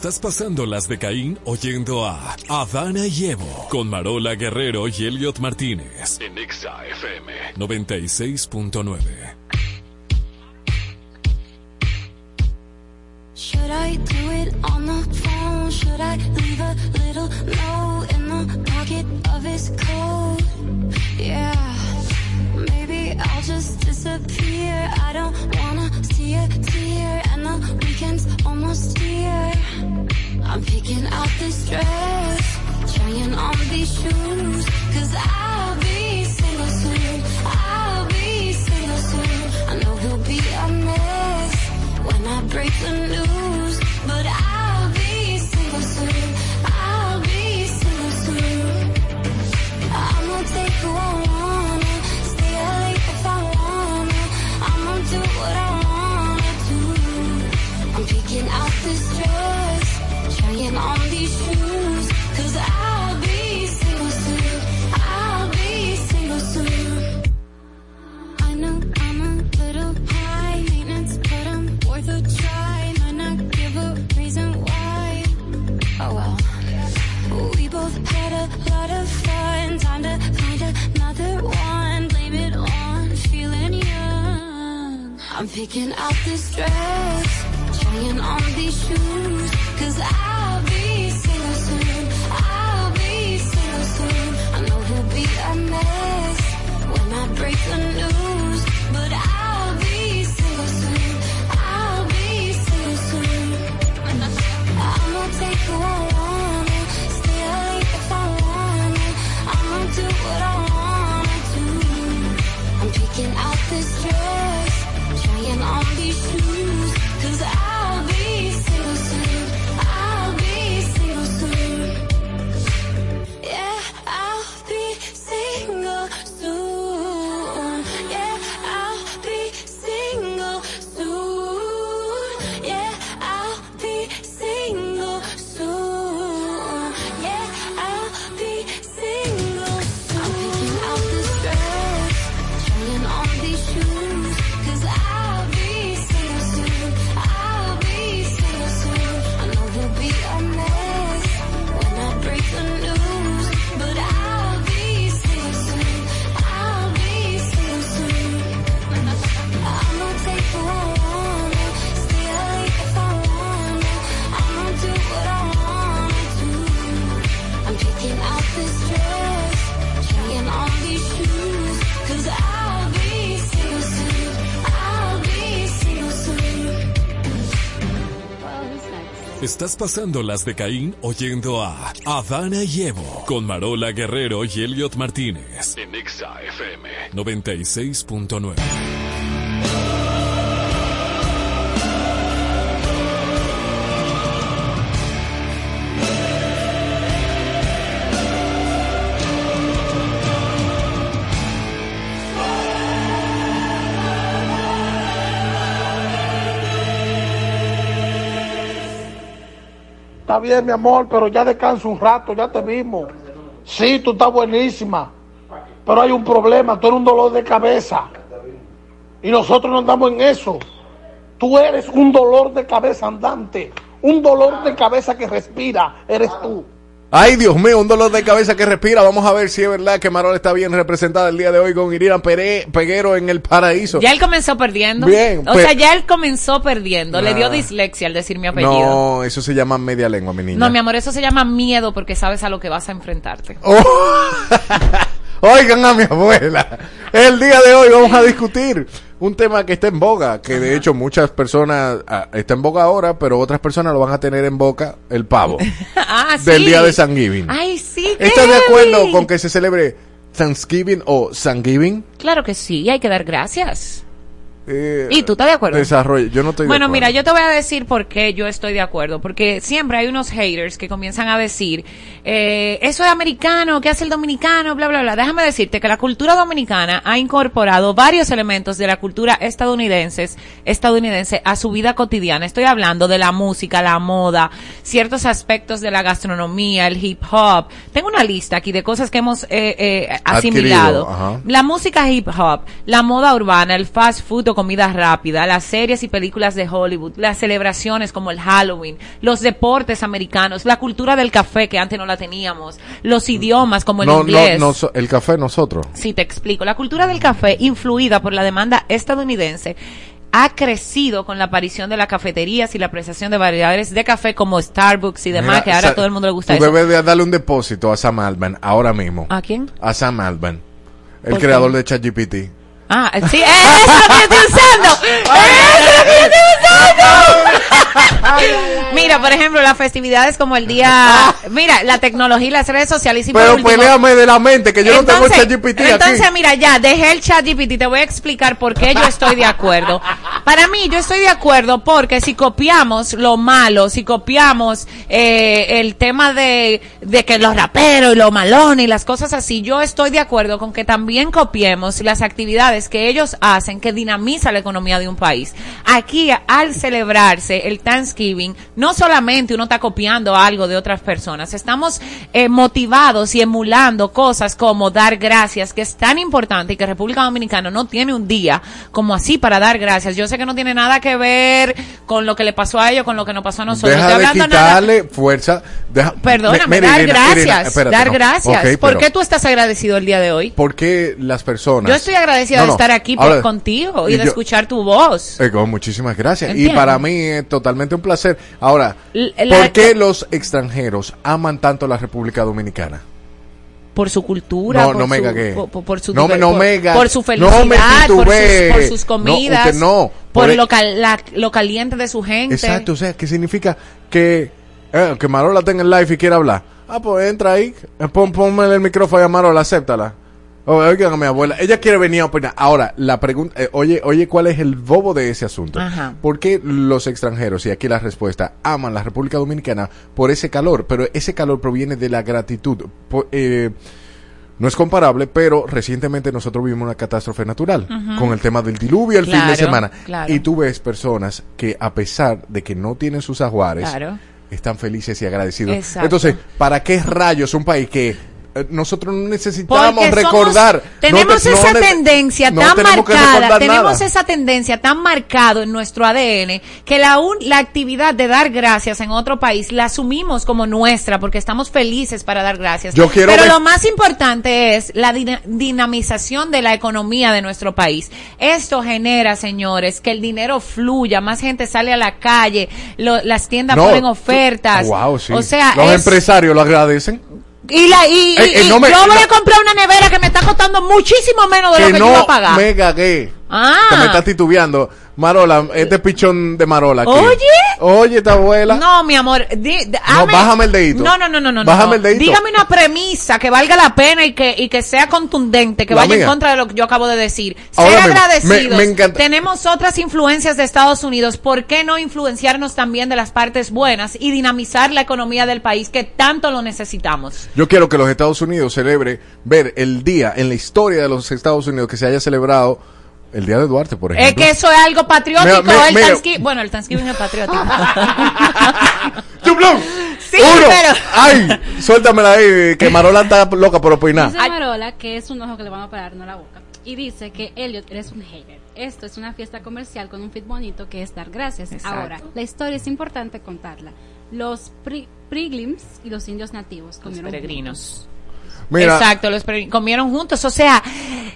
Estás pasando las de Caín oyendo a Adana y Evo con Marola Guerrero y Elliot Martínez En Exa FM. 96.9. Should I do it on the phone? Should I leave a little note in the pocket of his coat? Yeah, maybe I'll just disappear. I don't wanna see a tear, and the weekend's almost here. I'm picking out this dress, trying on these shoes, cause I'll be single soon. I'll be single soon. I know he'll be a mess when I break the news, I'm picking out this dress, trying on these shoes, cause I'll next? Estás pasando las de Caín oyendo a Adana y Evo con Marola Guerrero y Elliot Martínez En Exa FM. 96.9. bien, mi amor, pero ya descansa un rato, ya te vimos. Sí, tú estás buenísima. Pero hay un problema, tú eres un dolor de cabeza. Y nosotros no andamos en eso. Tú eres un dolor de cabeza andante. Un dolor de cabeza que respira, eres tú. Ay, Dios mío, un dolor de cabeza que respira. Vamos a ver si es verdad que Marola está bien representada el día de hoy con Irina Pere- Peguero en el paraíso. Ya él comenzó perdiendo. Bien, O sea, ya él comenzó perdiendo. Le dio Ah. dislexia al decir mi apellido. No, eso se llama media lengua, mi niña. No, mi amor, eso se llama miedo porque sabes a lo que vas a enfrentarte. Oigan a mi abuela. El día de hoy vamos a discutir un tema que está en boga, que de hecho muchas personas ah, está en boga ahora, pero otras personas lo van a tener en boca el pavo ah, sí. del día de Thanksgiving. Ay, sí. ¿Estás de acuerdo con que se celebre Thanksgiving o Thanksgiving? Claro que sí, hay que dar gracias. Eh, ¿Y tú estás de acuerdo? Desarrollo. Yo no estoy de Bueno, acuerdo. mira, yo te voy a decir por qué yo estoy de acuerdo. Porque siempre hay unos haters que comienzan a decir, eh, eso es americano, ¿qué hace el dominicano? Bla, bla, bla. Déjame decirte que la cultura dominicana ha incorporado varios elementos de la cultura estadounidense, estadounidense a su vida cotidiana. Estoy hablando de la música, la moda, ciertos aspectos de la gastronomía, el hip hop. Tengo una lista aquí de cosas que hemos eh, eh, asimilado. La música hip hop, la moda urbana, el fast food comida rápida, las series y películas de Hollywood, las celebraciones como el Halloween, los deportes americanos, la cultura del café que antes no la teníamos, los idiomas como el no, inglés. no, no, so- el café nosotros. Sí, te explico. La cultura del café, influida por la demanda estadounidense, ha crecido con la aparición de las cafeterías y la apreciación de variedades de café como Starbucks y demás, Mira, que ahora a todo el mundo le gusta Tú eso. debes de darle un depósito a Sam Altman ahora mismo. ¿A quién? A Sam Altman, el ¿Por qué? creador de ChatGPT. Ah, sí, eso es lo que estoy usando. Eso es lo que yo estoy usando. Mira, por ejemplo, las festividades como el día, mira, la tecnología y las redes sociales. y Pero peleame de la mente, que yo no tengo Entonces- ChatGPT Entonces, aquí. mira, ya, dejé el chat GPT, te voy a explicar por qué yo estoy de acuerdo. Para mí, yo estoy de acuerdo porque si copiamos lo malo, si copiamos eh, el tema de, de que los raperos y los malones y las cosas así, yo estoy de acuerdo con que también copiemos las actividades que ellos hacen que dinamiza la economía de un país. Aquí, al celebrarse el Thanksgiving, no solamente uno está copiando algo de otras personas, estamos eh, motivados y emulando cosas como dar gracias, que es tan importante y que República Dominicana no tiene un día como así para dar gracias. Yo sé que no tiene nada que ver con lo que le pasó a ellos, con lo que nos pasó a nosotros. Deja Estoy de hablando nada- quitarle fuerza. Deja, Perdóname, mira, dar Irina, gracias, Irina, espérate, dar no. gracias. Ok, ¿Por pero- qué tú estás agradecido el día de hoy? ¿Por qué las personas? Yo estoy agradecida No, de no, estar aquí por- ahora- contigo y, y de yo- escuchar tu voz. Eh, muchísimas gracias. Y para mí es totalmente un placer. Ahora, ¿por qué los extranjeros aman tanto la República Dominicana? por su cultura, No, por, no su, me por, por- por su No no por, me por su felicidad, me por, sus, por comidas, no. por e- lo, cal- la- lo caliente de su gente. Exacto, o sea, ¿qué significa que, eh, que Marola tenga el live y quiera hablar? Ah, pues entra ahí, eh, pon, ponme el micrófono a Marola, acéptala. O, Oigan a mi abuela, ella quiere venir a opinar. Ahora, la pregunta, eh, oye, oye, ¿cuál es el bobo de ese asunto? Ajá. ¿Por qué los extranjeros, y aquí la respuesta, aman la República Dominicana por ese calor? Pero ese calor proviene de la gratitud. Eh, no es comparable, pero recientemente nosotros vivimos una catástrofe natural con el tema del diluvio el fin de semana. claro. Y tú ves personas que a pesar de que no tienen sus ajuares, Claro. están felices y agradecidos. Exacto. Entonces, ¿para qué rayos un país que nosotros no necesitamos somos- recordar? tenemos no te- no esa tendencia no tan marcada, tenemos nada. esa tendencia tan marcado en nuestro ADN que la, un- la actividad de dar gracias en otro país la asumimos como nuestra porque estamos felices para dar gracias. Yo quiero Pero lo más importante es la dina- dinamización de la economía de nuestro país. Esto genera, señores, que el dinero fluya, más gente sale a la calle, lo- las tiendas ponen ofertas. Wow, sí. O sea, los es- empresarios lo agradecen. Y, la, y, Eh, eh, y- no me- yo voy no- a comprar una nevera que me está costando muchísimo menos de lo que que yo iba no a pagar. me gagué. Ah. Que me está titubeando. Marola, este pichón de Marola aquí. Oye. Oye, esta abuela. No, mi amor. di- No, bájame el dedito. No, no, no, no, no. Bájame no. el dedito. Dígame una premisa que valga la pena y que, y que sea contundente, que La vaya en contra de lo que yo acabo de decir. Ahora Ser agradecidos. me- me encanta. Tenemos otras influencias de Estados Unidos. ¿Por qué no influenciarnos también de las partes buenas y dinamizar la economía del país que tanto lo necesitamos? Yo quiero que los Estados Unidos celebre ver el día en la historia de los Estados Unidos que se haya celebrado el día de Duarte, por Es ejemplo. que eso es algo patriótico. El. Thanksgiving, bueno, el Thanksgiving es patriótico. Sí, Uno. pero. Ay, suéltamela ahí, que Marola está loca por opinar. Dice Marola que es un ojo que le van a operar, no la boca. Y dice que Elliot eres un hater. Esto es una fiesta comercial con un fit bonito que es dar gracias. Exacto. Ahora, la historia es importante contarla. Los pri- Priglims y los indios nativos comieron peregrinos. Mira. Exacto, los comieron juntos. O sea,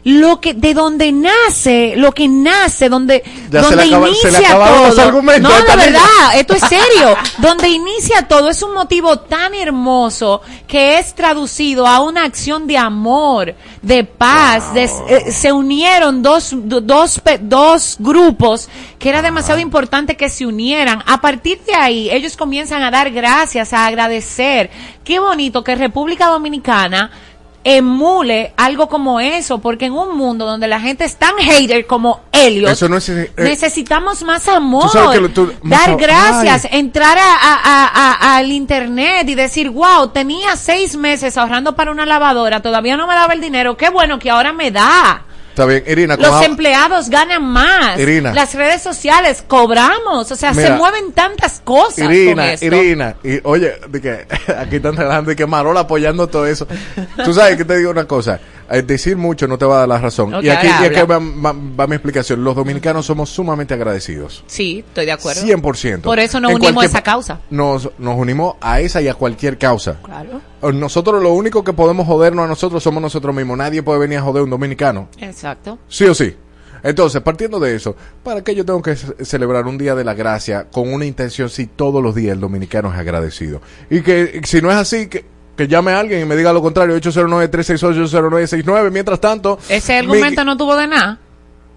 lo que de donde nace, lo que nace, donde, Ya se donde le acaba- inicia se le acabaron todo. los argumentos no, de niña. verdad, esto es serio. donde inicia todo es un motivo tan hermoso que es traducido a una acción de amor, de paz. de- eh, se unieron dos, do- dos, dos grupos que era demasiado importante que se unieran. A partir de ahí, ellos comienzan a dar gracias, a agradecer. Qué bonito que República Dominicana emule algo como eso, porque en un mundo donde la gente es tan hater como Elliot, Eso no es, eh, necesitamos más amor, lo- tú- dar gracias, ay. entrar a- a- al internet y decir, wow, tenía seis meses ahorrando para una lavadora, todavía no me daba el dinero, qué bueno que ahora me da. Está bien, Irina. Los empleados ganan más. Irina. Las redes sociales cobramos. O sea, se mueven tantas cosas. con Irina, esto. Irina, y, oye, de que aquí están relajando y que Marola apoyando todo eso. Tú sabes que te digo una cosa. Eh, decir mucho no te va a dar la razón. Y aquí, y aquí habla. va, va- va mi explicación. Los dominicanos somos sumamente agradecidos. Sí, estoy de acuerdo. 100%. Por eso nos En unimos a esa causa. Nos, nos unimos a esa y a cualquier causa. Claro. Nosotros lo único que podemos jodernos a nosotros somos nosotros mismos. Nadie puede venir a joder a un dominicano. Exacto. Sí o sí. Entonces, partiendo de eso, ¿para qué yo tengo que ce- celebrar un día de la gracia con una intención si todos los días el dominicano es agradecido? Y que si no es así, que, que llame a alguien y me diga lo contrario, 809-368-0969. Mientras tanto... Ese mi- argumento no tuvo de nada.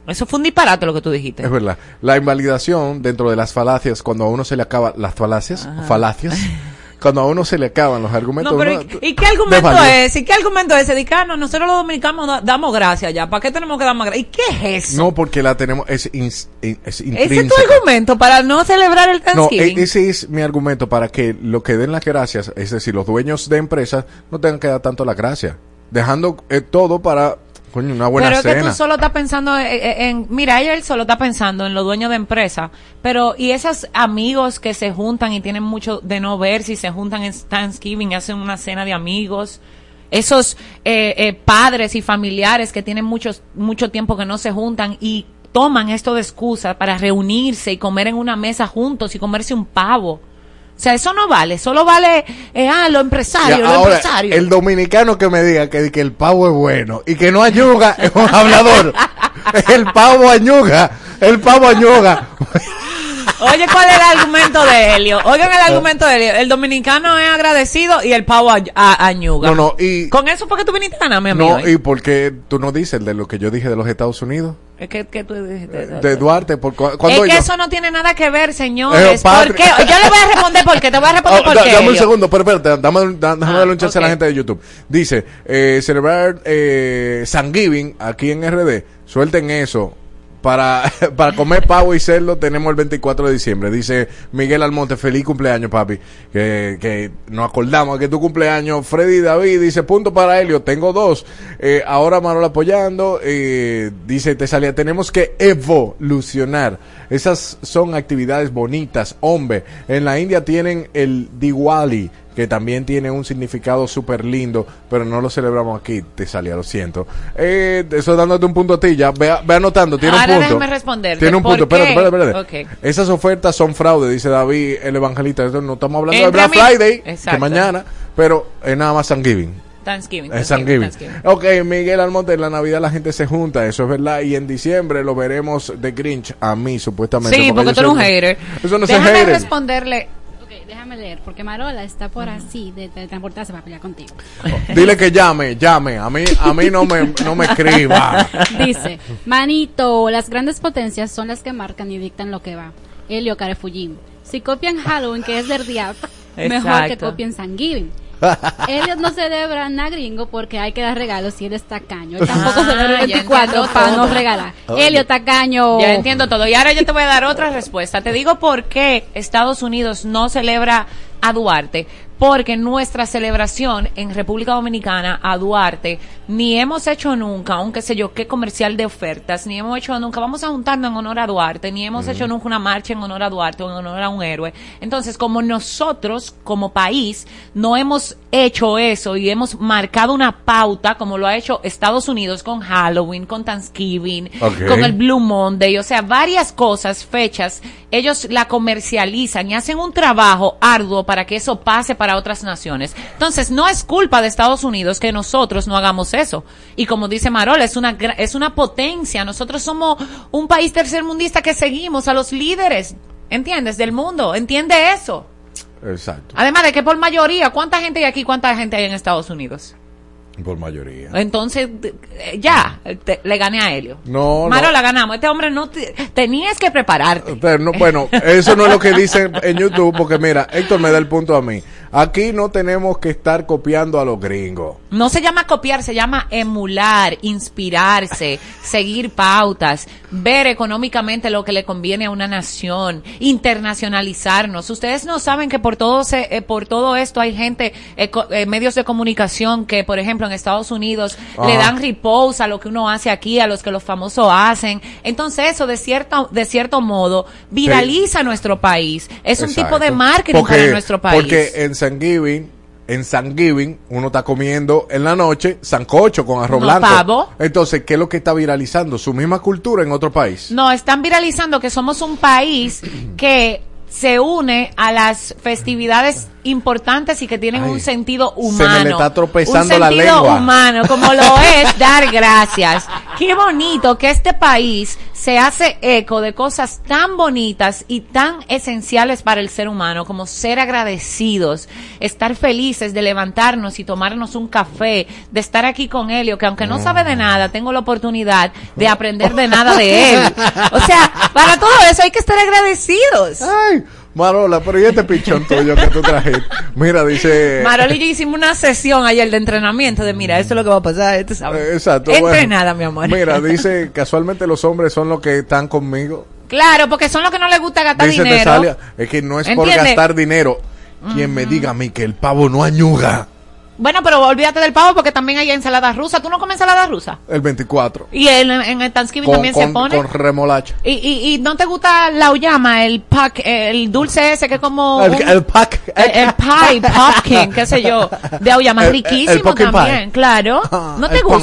Eso fue un disparate lo que tú dijiste. Es verdad. La invalidación dentro de las falacias, cuando a uno se le acaba las falacias, falacias, cuando a uno se le acaban los argumentos. No, pero uno- ¿y, y qué argumento es? ¿Y qué argumento es ese? De que, ah, no, nosotros los dominicanos da- damos gracias ya. ¿Para qué tenemos que dar más gracias? ¿Y qué es eso? No, porque la tenemos, es, ins- in- es ese es tu argumento para no celebrar el No, Thanksgiving. e- ese es mi argumento para que lo que den las gracias, es decir, los dueños de empresas, no tengan que dar tanto las gracias. Dejando eh, todo para, coño, una buena pero es que tú solo estás pensando en, en- mira, él solo está pensando en los dueños de empresa, pero y esos amigos que se juntan y tienen mucho de no ver si se juntan en Thanksgiving y hacen una cena de amigos, esos eh, eh, padres y familiares que tienen muchos mucho tiempo que no se juntan y toman esto de excusa para reunirse y comer en una mesa juntos y comerse un pavo. O sea, eso no vale, solo vale, eh, ah, los empresarios, Ya, ahora, empresarios. el dominicano que me diga que, que el pavo es bueno y que no añuga es un hablador. el pavo añuga, el pavo añuga. Oye, ¿cuál es el argumento de Helio? Oigan el argumento de Helio. El dominicano es agradecido y el pavo a- a- añuga. No, no, y Con eso fue que tú viniste a ganar, mi amigo. no, y porque tú no dices de lo que yo dije de los Estados Unidos, Es que, que tú dijiste. de Duarte, por, es que yo- eso no tiene nada que ver, Eh, señores. patri- ¿Por qué? Yo le voy a responder por qué. Te voy a responder Oh, por da- qué. dame un segundo, pero espérate, dame, un- da- déjame Ah, darle un chance a la gente de YouTube. Dice, eh, celebrar eh, Thanksgiving aquí en RD, suelten eso. Para, para comer pavo y cerdo tenemos el 24 de diciembre. Dice Miguel Almonte, feliz cumpleaños, papi. Que, que nos acordamos que tu cumpleaños. Freddy David dice, punto para Helio, tengo dos. Eh, ahora Manuel apoyando. eh, dice, te salía, tenemos que evolucionar. Esas son actividades bonitas. Hombre, en la India tienen el Diwali que también tiene un significado súper lindo, pero no lo celebramos aquí, te salía, lo siento. Eh, eso dándote un punto a ti, ya, ve, ve anotando, tiene Ahora un punto. déjame responderte, Tiene un ¿por punto, espérate, espérate, espérate. Esas ofertas son fraude, dice David, el evangelista. Esto no estamos hablando de Black Friday, que Exacto. mañana, pero es nada más Thanksgiving. Thanksgiving. Es Thanksgiving, Thanksgiving. Ok, Miguel Almonte, en la Navidad la gente se junta, eso es verdad. Y en diciembre lo veremos de Grinch a mí, supuestamente. Sí, porque tú eres un hater. Eso no es Déjame hater. responderle. Déjame leer, porque Marola está por así de, de transportarse para pelear contigo. Dile que llame, llame. A mí, a mí no me, no me escriba. Dice, manito, las grandes potencias son las que marcan y dictan lo que va. Helio Carefujim. Si copian Halloween, que es del diablo, mejor que copien Thanksgiving. Elliot no celebra nada gringo porque hay que dar regalos y él es tacaño. Él tampoco Ah, celebra el ya 24 entiendo para no regalar. Oye. Elliot tacaño. Ya entiendo todo. Y ahora yo te voy a dar otra respuesta. Te digo por qué Estados Unidos no celebra a Duarte. Porque nuestra celebración en República Dominicana a Duarte ni hemos hecho nunca, aunque sé yo, qué comercial de ofertas, ni hemos hecho nunca, vamos a juntarnos en honor a Duarte, ni hemos hecho nunca una marcha en honor a Duarte o en honor a un héroe. Entonces, como nosotros, como país, no hemos hecho eso y hemos marcado una pauta, como lo ha hecho Estados Unidos con Halloween, con Thanksgiving, con el Blue Monday, o sea, varias cosas, fechas, ellos la comercializan y hacen un trabajo arduo para que eso pase para otras naciones. Entonces, no es culpa de Estados Unidos que nosotros no hagamos eso. Y como dice Marol, es una, es una potencia. Nosotros somos un país tercermundista que seguimos a los líderes, ¿entiendes? Del mundo. ¿Entiende eso? Exacto, Además de que por mayoría, ¿cuánta gente hay aquí? ¿Cuánta gente hay en Estados Unidos? por mayoría. Entonces, eh, ya, te- le gané a Helio. No, no. Maro, la ganamos. Este hombre no te- tenías que prepararte. Pero no, bueno, eso no es lo que dicen en YouTube, porque mira, Héctor me da el punto a mí. Aquí no tenemos que estar copiando a los gringos. No se llama copiar, se llama emular, inspirarse, seguir pautas, ver económicamente lo que le conviene a una nación, internacionalizarnos. Ustedes no saben que por todo se- eh, por todo esto hay gente, eh, eh, medios de comunicación que, por ejemplo, en Estados Unidos le dan repose a lo que uno hace aquí, a los que los famosos hacen. Entonces eso de cierto de cierto modo viraliza nuestro país. Es un tipo de marketing Porque- para nuestro país. Porque en Thanksgiving en Thanksgiving uno está comiendo en la noche sancocho con arroz No, blanco. pavo. Entonces, ¿qué es lo que está viralizando? Su misma cultura en otro país. No, están viralizando que somos un país que se une a las festividades importantes y que tienen Ay, un sentido se me humano. le está tropezando un la sentido lengua. humano, como lo es dar gracias. Qué bonito que este país se hace eco de cosas tan bonitas y tan esenciales para el ser humano, como ser agradecidos, estar felices de levantarnos y tomarnos un café, de estar aquí con Helio, que aunque no sabe de nada, tengo la oportunidad de aprender de nada de él. O sea, para todo eso hay que estar agradecidos. Ay, Marola, pero ¿y este pichón tuyo que tú trajiste? Mira, dice... Marol y yo hicimos una sesión ayer de entrenamiento de mira, esto es lo que va a pasar, tú sabes. Eh, Exacto. bueno. Entrenada, mi amor. Mira, dice, casualmente los hombres son los que están conmigo. Claro, porque son los que no les gusta gastar Dice dinero. Tesalia, es que no es por gastar dinero. Quien me diga a mí que el pavo no añuga Bueno, pero olvídate del pavo porque también hay ensalada rusa. ¿Tú no comes ensalada rusa? el 24. Y en, en el Thanksgiving Con, también se pone. con remolacha. Y, y, y no te gusta la uyama, el pack, el dulce ese que es como El, un- el pack. el, el pie, pumpkin, qué sé yo, de auyama, El- el riquísimo también, pie. claro. Ah, ¿No te el punk.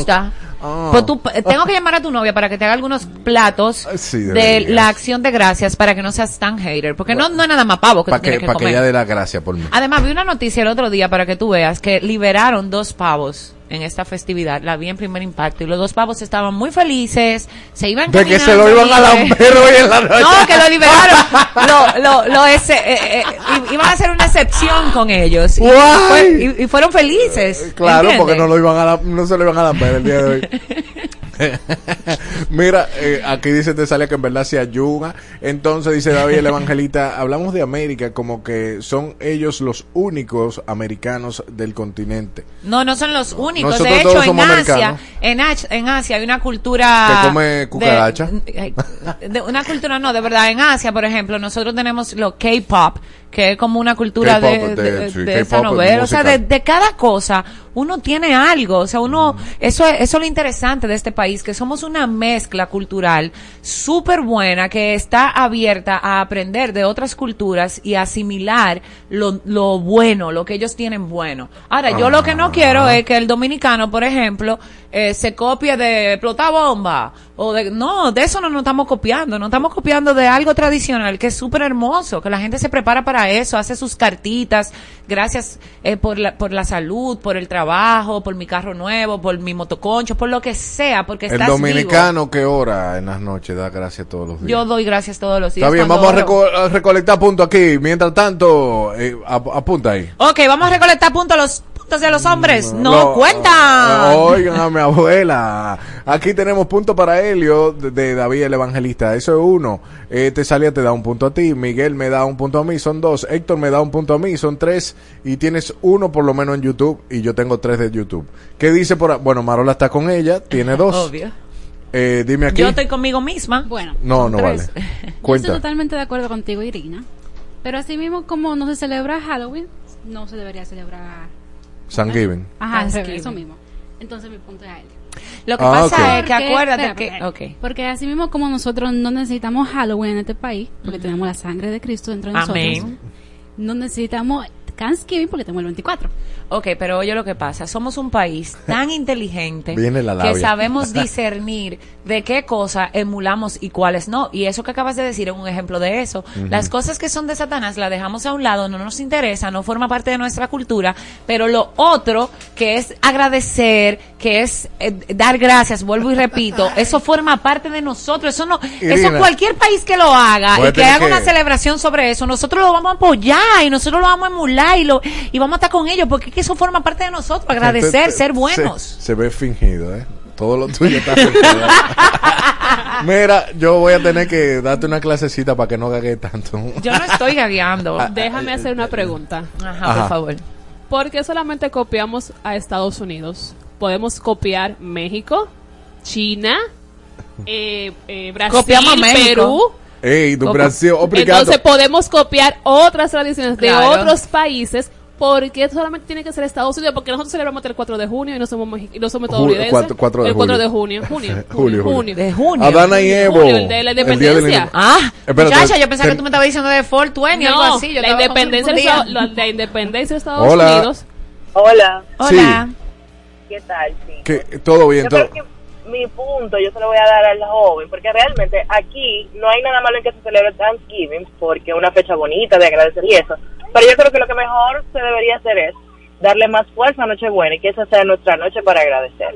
Ah. Pues tú, tengo que llamar a tu novia para que te haga algunos platos Sí, de la acción de gracias para que no seas tan hater, porque no, no es nada más pavo que Para que, que pa' que ella dé la gracia por mí. Además, vi una noticia el otro día para que tú veas que liberaron dos pavos en esta festividad. La vi en primer impacto y los dos pavos estaban muy felices, se iban De que se lo iban a lamber hoy en la noche. No, que lo liberaron. lo, lo, lo ese, eh, eh, i- iban a hacer una excepción con ellos. Y, Guay. fue- y- y fueron felices. Claro, ¿entiendes? porque no lo iban a la- no se lo iban a lamber el día de hoy. Mira, eh, aquí dice te sale que en verdad se ayuda. Entonces dice David el evangelista, hablamos de América como que son ellos los únicos americanos del continente. No, no son los únicos. Nosotros de hecho, en Asia, en, Asia hay una cultura... Que come cucaracha. de, de una cultura, no, de verdad. En Asia, por ejemplo, nosotros tenemos lo K-pop, que es como una cultura de, de, sí, de esa K-pop es novela. O sea, de, de cada cosa uno tiene algo. O sea, uno... Eso, es- eso es lo interesante de este país, que somos una mezcla cultural súper buena que está abierta a aprender de otras culturas y asimilar lo, lo bueno, lo que ellos tienen bueno. Ahora, yo lo que no quiero es que el dominicano, por ejemplo, eh, se copie de explotar bomba o de no, de eso no nos estamos copiando, no estamos copiando de algo tradicional que es súper hermoso, que la gente se prepara para eso, hace sus cartitas, gracias eh, por la por la salud, por el trabajo, por mi carro nuevo, por mi motoconcho, por lo que sea, porque El estás dominicano que ora en las noches da gracias todos los días. Yo doy gracias todos los días. Está bien, vamos a, oro. reco- a recolectar puntos aquí. Mientras tanto, eh, ap- apunta ahí. Ok, vamos a recolectar puntos los de los hombres. No, Lo- cuentan. Oigan a mi abuela. Aquí tenemos punto para Helio de, de David el Evangelista. Eso es uno. Eh, Tesalia te da un punto a ti. Miguel me da un punto a mí. Son dos. Héctor me da un punto a mí. Son tres. Y tienes uno por lo menos en YouTube. Y yo tengo tres de YouTube. ¿Qué dice por? Bueno, Marola está con ella. Tiene dos. Obvio. Eh, dime aquí. Yo estoy conmigo misma. Bueno, No, no tres. vale. Yo estoy Cuenta. totalmente de acuerdo contigo, Irina. Pero así mismo como no se celebra Halloween, no se debería celebrar... Thanksgiving. Ajá, al Thanksgiving. revés, eso mismo. Entonces mi punto es a él. Lo que Ah, pasa es que Porque- acuérdate espera, que... Porque así mismo como nosotros no necesitamos Halloween en este país, porque tenemos la sangre de Cristo dentro de nosotros, Amén. no necesitamos Thanksgiving porque tenemos el 24. Ok, pero oye lo que pasa. Somos un país tan inteligente Viene la que sabemos discernir de qué cosa emulamos y cuáles no. Y eso que acabas de decir es un ejemplo de eso. Las cosas que son de Satanás las dejamos a un lado, no nos interesa, no forma parte de nuestra cultura. Pero lo otro, que es agradecer, que es eh, dar gracias, vuelvo y repito, eso forma parte de nosotros. Eso no, eso cualquier país que lo haga y que haga una celebración sobre eso, nosotros lo vamos a apoyar y nosotros lo vamos a emular y lo y vamos a estar con ellos porque es que eso forma parte de nosotros, agradecer, Gente, ser se- buenos. Se, ve fingido, ¿eh? Todo lo tuyo está fingido. Mira, yo voy a tener que darte una clasecita para que no gague tanto. Yo no estoy gagueando. Déjame hacer una pregunta. Ajá, Ajá. por favor. ¿Por qué solamente copiamos a Estados Unidos? Podemos copiar México, China, eh, eh, Brasil, Copiamos a México. Perú. Ey, tu Brasil, obrigado. Entonces podemos copiar otras tradiciones de Claro. otros países. ¿Por qué solamente tiene que ser Estados Unidos? Porque nosotros celebramos el 4 de junio y no somos, y no somos estadounidenses. de el 4 julio. de junio. Junio. Julio, julio. De junio. Adana y Evo. Julio, el de la independencia. Ah, Espérate, muchacha, yo pensaba ten- que tú me estabas diciendo de 420 o algo No, así. Yo la independencia, de. Estados- la, la independencia de Estados Hola. Unidos Hola. Hola. ¿Qué tal? Sí. Que todo bien, Yo todo. creo que mi punto yo se lo voy a dar al joven, porque realmente aquí no hay nada malo en que se celebre Thanksgiving, porque es una fecha bonita de agradecer y eso. Pero yo creo que lo que mejor se debería hacer es darle más fuerza a Nochebuena y que esa sea nuestra noche para agradecer.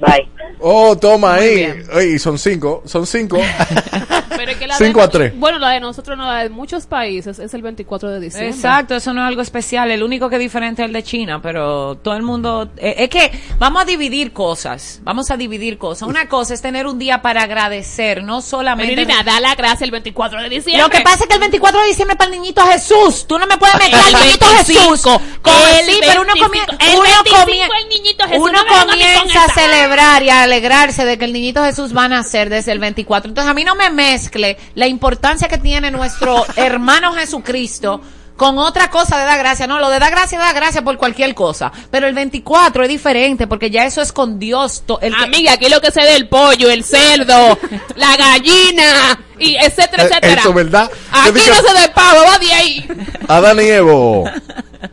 Bye. Oh, toma ahí. Son cinco, son cinco. Pero es que la Cinco de- a tres. Bueno, la de nosotros, no, la de muchos países, es el 24 de diciembre. Exacto, eso no es algo especial. El único que es diferente es el de China, pero todo el mundo. eh, es que vamos a dividir cosas. Vamos a dividir cosas. Una cosa es tener un día para agradecer, no solamente. Pero Irina, da la gracia el 24 de diciembre. Lo que pasa es que el 24 de diciembre es para el niñito Jesús. Tú no me puedes El el niñito 25, Jesús. Como el sí, pero uno 25, comienza. el Uno, 25 comie- el niñito Jesús, uno no me vengan a mí con comienza a celebrar y a alegrarse de que el niñito Jesús va a nacer desde el 24. Entonces a mí no me mezcle la importancia que tiene nuestro hermano Jesucristo con otra cosa de dar gracia. No, lo de dar gracia, da gracia por cualquier cosa. Pero el 24 es diferente porque ya eso es con Dios. el que- Amiga, aquí lo que se ve el pollo, el cerdo, la gallina, y etcétera, Eh, etcétera. Eso, ¿verdad? Aquí no se de pavo, va de ahí. Adán y Evo.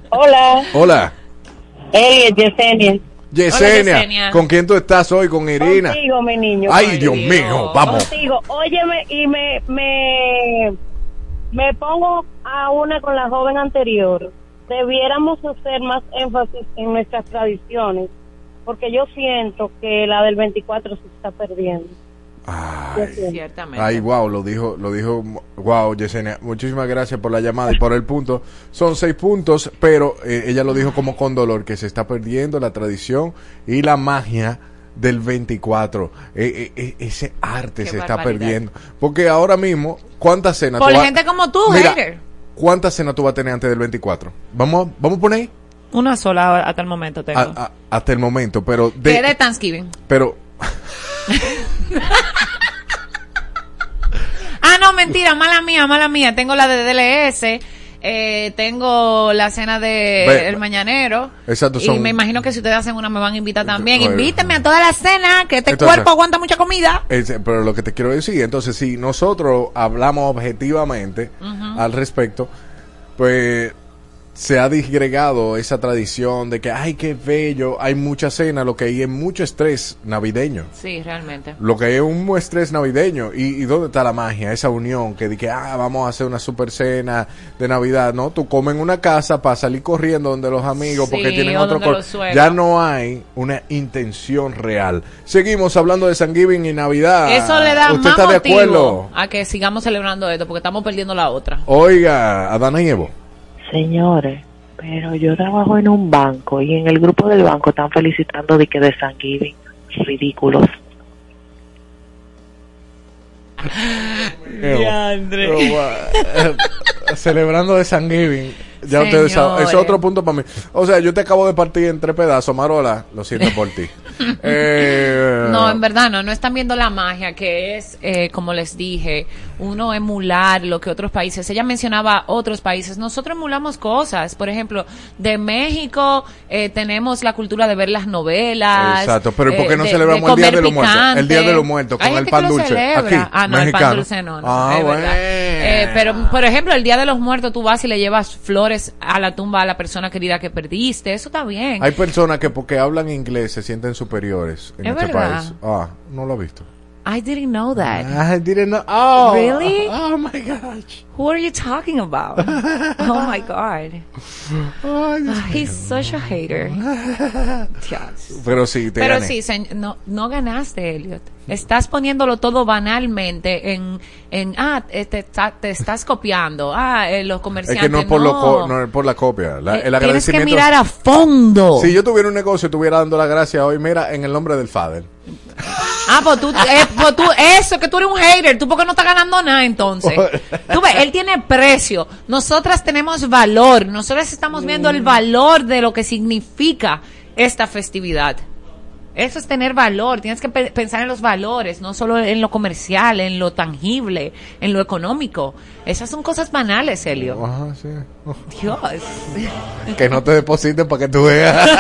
Hola. Hola. Hey, Yesenia. Yesenia, Yesenia. ¿con quién tú estás hoy? Con Irina. Contigo, mi niño. Ay, Dios mío, vamos. Contigo. Óyeme, y me, me, me pongo a una con la joven anterior. Debiéramos hacer más énfasis en nuestras tradiciones, porque yo siento que la del 24 se está perdiendo. Siento. Ciertamente. Ay, wow, lo dijo, lo dijo, wow, Yesenia. Muchísimas gracias por la llamada y por el punto. Son seis puntos, pero eh, ella lo dijo como con dolor, que se está perdiendo la tradición y la magia del 24. Eh, eh, eh, ese arte Qué se está perdiendo. Porque ahora mismo, ¿cuántas cenas Por tú vas- gente como tú, Mira, hater. ¿Cuántas cenas tú vas a tener antes del 24? Vamos, a- vamos a poner ahí Una sola hasta el momento tengo. A- a- hasta el momento, pero de Thanksgiving. pero Ah, no, mentira, mala mía, mala mía. Tengo la de DLS, eh, tengo la cena de El Mañanero. Exacto, Y me imagino que si ustedes hacen una me van a invitar también. Bueno. Invítenme a toda la cena, que este Entonces- cuerpo aguanta mucha comida. Pero lo que te quiero decir, entonces si nosotros hablamos objetivamente al respecto, pues se ha disgregado esa tradición de que, ay, qué bello, hay mucha cena, lo que hay es mucho estrés navideño. Sí, realmente. Lo que hay es un estrés navideño. ¿Y, y dónde está la magia? Esa unión que dije, ah, vamos a hacer una super cena de Navidad. No, tú comes en una casa para salir corriendo donde los amigos porque tienen otro. Ya no hay una intención real. Seguimos hablando de San Giving y Navidad. Eso le da ¿Usted más está de acuerdo? a que sigamos celebrando esto, porque estamos perdiendo la otra. Oiga, Adana y Evo. Señores, pero yo trabajo en un banco y en el grupo del banco están felicitando de que de San Giving. Ridículos. Eh, celebrando de San Giving. Ya ustedes saben, ese es otro punto para mí. O sea, yo te acabo de partir en tres pedazos, Marola. Lo siento por ti. Eh, No, en verdad no, no están viendo la magia que es, eh, como les dije, uno emular lo que otros países, ella mencionaba otros países, nosotros emulamos cosas, por ejemplo, de México eh, tenemos la cultura de ver las novelas. Exacto, pero ¿y por qué eh, no de- celebramos el Día de los Muertos? El Día de los Muertos con el pan dulce. Aquí, ah, no, el pan dulce no, no, Ah, es bueno. verdad. Eh, pero, por ejemplo, el Día de los Muertos, tú vas y le llevas flores a la tumba a la persona querida que perdiste, eso está bien. Hay personas que porque hablan inglés se sienten superiores en Es este verdad. país. Ah, no lo he visto. I didn't know that. I didn't know. Oh, really? Oh my gosh. Who are you talking about? oh my god. Ah, He's such a hater. Dios. Pero sí, te Pero gané. sí, no, no ganaste, Elliot. Estás poniéndolo todo banalmente en, en ah, te, te estás copiando. Ah, eh, los Es comerciantes. que no es por, lo no es por la copia. La- Eh, el tienes que agradecimiento. mirar a fondo. Si yo tuviera un negocio, estuviera dando la gracia hoy, mira, en el nombre del Fader. Ah, pues tú, eh, pues tú, eso, que tú eres un hater, tú porque no estás ganando nada entonces. Tú ves, él tiene precio, nosotras tenemos valor, nosotras estamos viendo el valor de lo que significa esta festividad. Eso es tener valor, tienes que pe- pensar en los valores, no solo en lo comercial, en lo tangible, en lo económico. Esas son cosas banales, Elio. Ajá, sí. Dios. Que no te depositen para que tú veas.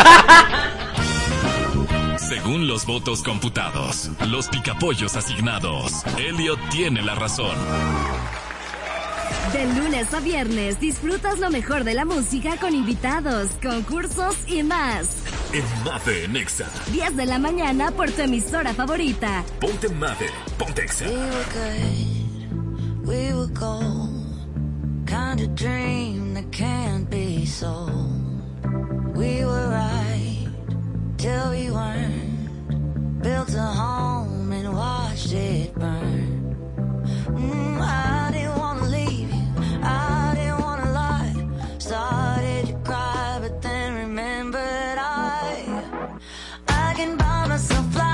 Según los votos computados, los picapollos asignados, Elliot tiene la razón. De lunes a viernes disfrutas lo mejor de la música con invitados, concursos y más. En Mave Nexa. 10 de la mañana por tu emisora favorita. Ponte Mave, ponte Exa. We were good, we were gold. Kind of dream that can't be sold. We were right till we weren't. Built a home and watched it burn. Mm, I didn't I can buy myself flowers.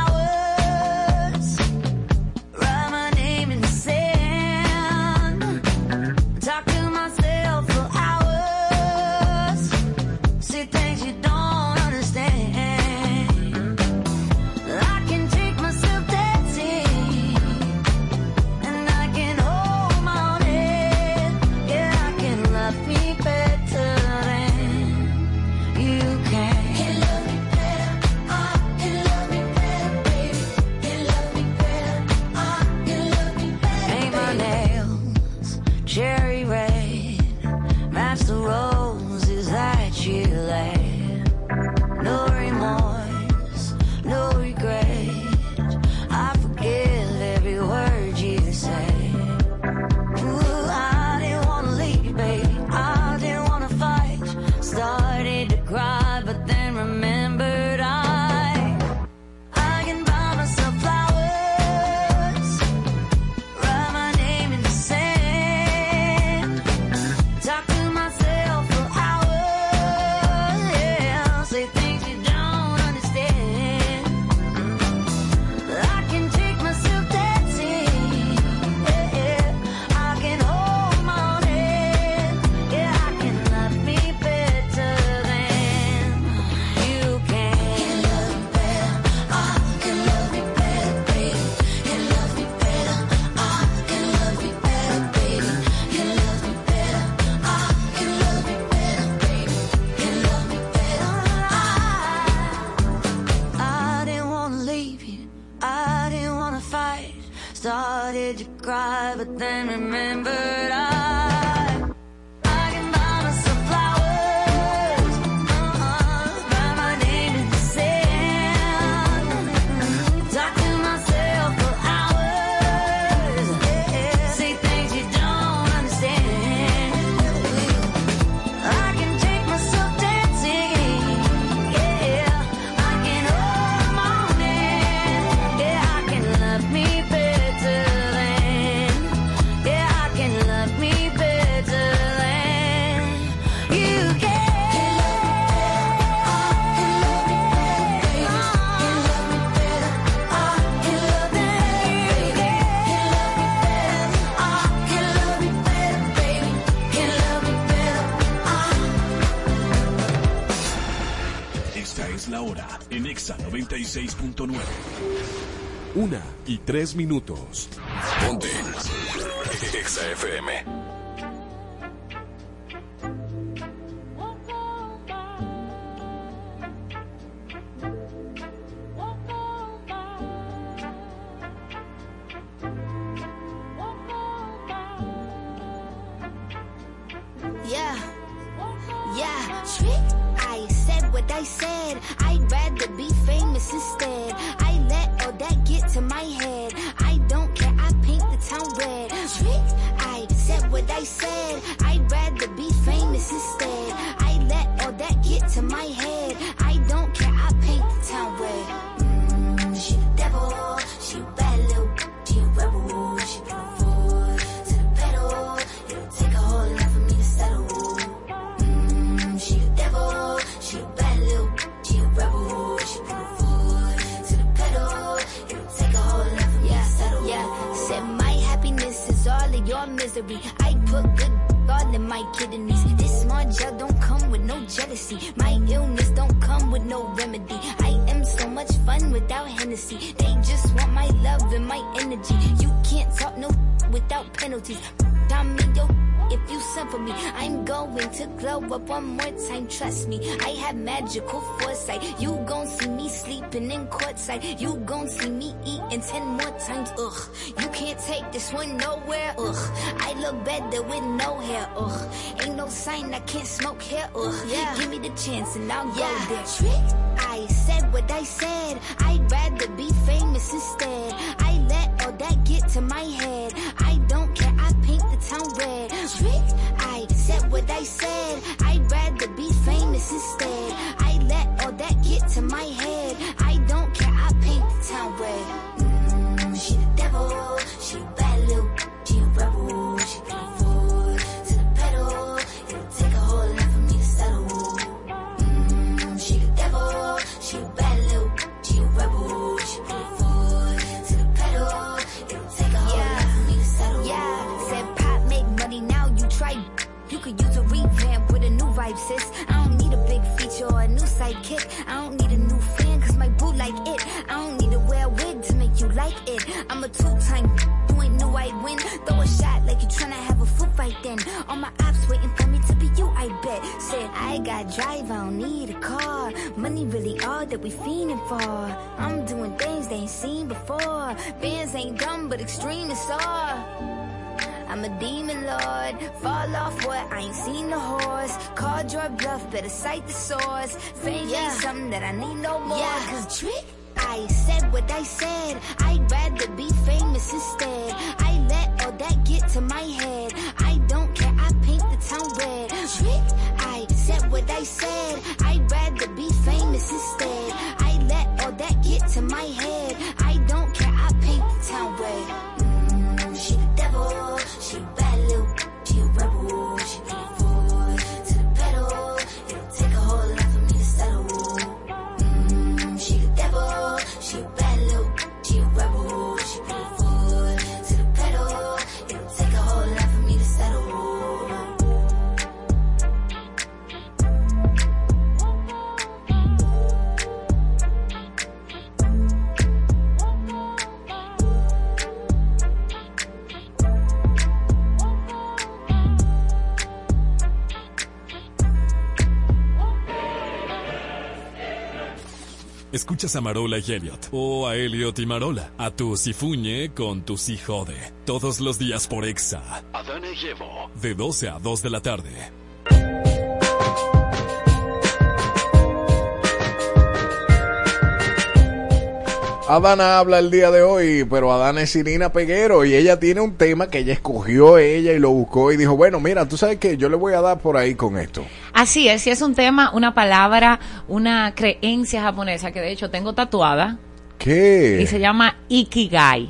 y 3 minutos. Ponte. XFM. Escuchas a Marola y Elliot, o a Elliot y Marola, a tu Sifuñe con tu si jode, todos los días por Exa, Adana y Evo. de 12 a 2 de la tarde. Adana habla el día de hoy, pero Adana es Irina Peguero y ella tiene un tema que ella escogió ella y lo buscó y dijo, bueno, mira, tú sabes que yo le voy a dar por ahí con esto. Así es, y es un tema, una palabra, una creencia japonesa que de hecho tengo tatuada ¿Qué? y se llama Ikigai.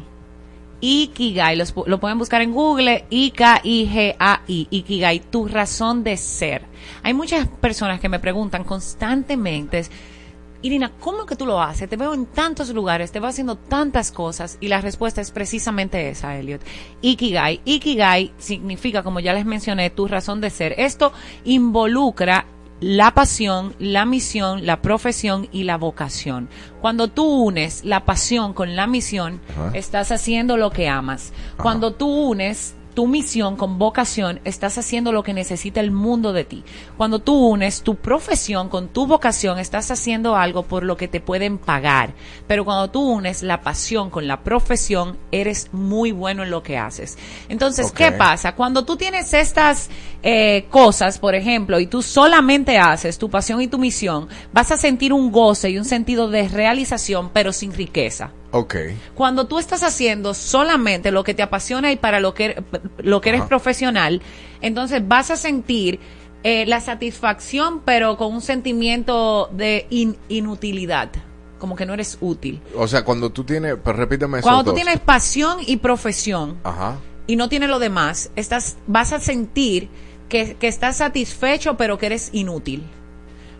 Ikigai, los lo pueden buscar en Google, I-K-I-G-A-I, Ikigai, tu razón de ser. Hay muchas personas que me preguntan constantemente, Irina, ¿cómo que tú lo haces? Te veo en tantos lugares, te veo haciendo tantas cosas y la respuesta es precisamente esa, Elliot. Ikigai. Ikigai significa, como ya les mencioné, tu razón de ser. Esto involucra la pasión, la misión, la profesión y la vocación. Cuando tú unes la pasión con la misión, Ajá. estás haciendo lo que amas. Cuando tú unes tu misión con vocación, estás haciendo lo que necesita el mundo de ti. Cuando tú unes tu profesión con tu vocación, estás haciendo algo por lo que te pueden pagar. Pero cuando tú unes la pasión con la profesión, eres muy bueno en lo que haces. Entonces. ¿qué pasa? Cuando tú tienes estas eh, cosas, por ejemplo, y tú solamente haces tu pasión y tu misión, vas a sentir un goce y un sentido de realización, pero sin riqueza. Ok. Cuando tú estás haciendo solamente lo que te apasiona y para lo que, lo que eres Ajá. profesional, entonces vas a sentir eh, la satisfacción, pero con un sentimiento de in- inutilidad, como que no eres útil. O sea, cuando tú tienes, pues repítame eso. Cuando tú tienes pasión y profesión Ajá. y no tienes lo demás, estás, vas a sentir que, que estás satisfecho, pero que eres inútil.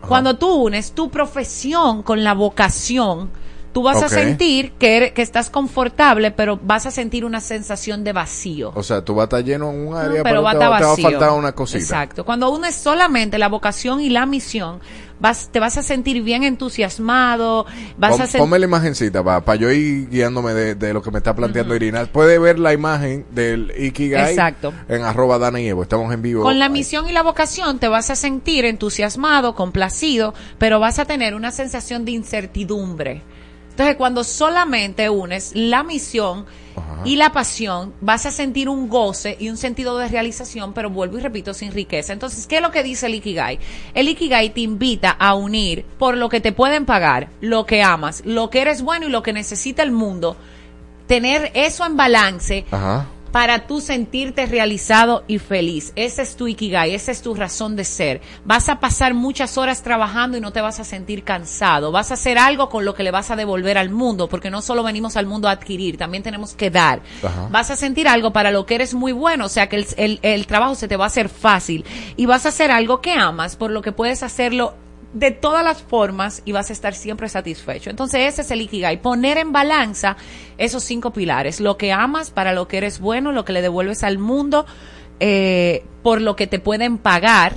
Cuando tú unes tu profesión con la vocación, Tú vas a sentir que, eres- que estás confortable, pero vas a sentir una sensación de vacío. O sea, tú vas a estar lleno en un área, No, pero, va a te, va- te va a vacío. faltar una cosita. Exacto. Cuando uno es solamente la vocación y la misión, vas, te vas a sentir bien entusiasmado, vas Pon- a. Ponme la imagencita para yo ir guiándome de, de lo que me está planteando Irina. Puede ver la imagen del Ikigai Exacto. en arroba Dana y Evo. Estamos en vivo. Con la misión y la vocación te vas a sentir entusiasmado, complacido, pero vas a tener una sensación de incertidumbre. Entonces, cuando solamente unes la misión y la pasión, vas a sentir un goce y un sentido de realización, pero vuelvo y repito, sin riqueza. Entonces, ¿qué es lo que dice el Ikigai? El Ikigai te invita a unir por lo que te pueden pagar, lo que amas, lo que eres bueno y lo que necesita el mundo, tener eso en balance Ajá. Para tú sentirte realizado y feliz. Ese es tu Ikigai, esa es tu razón de ser. Vas a pasar muchas horas trabajando y no te vas a sentir cansado. Vas a hacer algo con lo que le vas a devolver al mundo, porque no solo venimos al mundo a adquirir, también tenemos que dar. Ajá. Vas a sentir algo para lo que eres muy bueno, o sea que el, el- el trabajo se te va a hacer fácil. Y vas a hacer algo que amas, por lo que puedes hacerlo de todas las formas y vas a estar siempre satisfecho. Entonces ese es el Ikigai, poner en balanza esos cinco pilares, lo que amas, para lo que eres bueno, lo que le devuelves al mundo, eh, por lo que te pueden pagar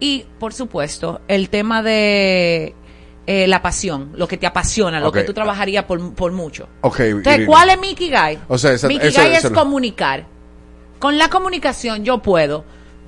y, por supuesto, el tema de eh, la pasión, lo que te apasiona, lo que tú trabajarías por, por mucho. Entonces, Irina. ¿cuál es mi Ikigai? O sea, esa- mi Ikigai es comunicar. Con la comunicación yo puedo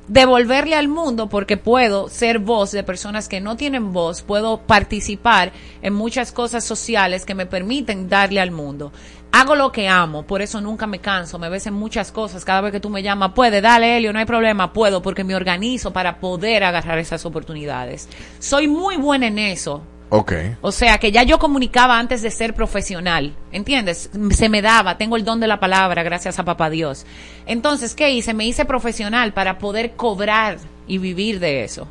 devolverle al mundo porque puedo ser voz de personas que no tienen voz, puedo participar en muchas cosas sociales que me permiten darle al mundo. Hago lo que amo, por eso nunca me canso, me ves en muchas cosas, cada vez que tú me llamas, puede, dale Helio, no hay problema, puedo, porque me organizo para poder agarrar esas oportunidades. Soy muy buena en eso, Ok. o sea, que ya yo comunicaba antes de ser profesional, ¿entiendes? Se me daba, tengo el don de la palabra, gracias a papá Dios. Entonces, ¿qué hice? Me hice profesional para poder cobrar y vivir de eso.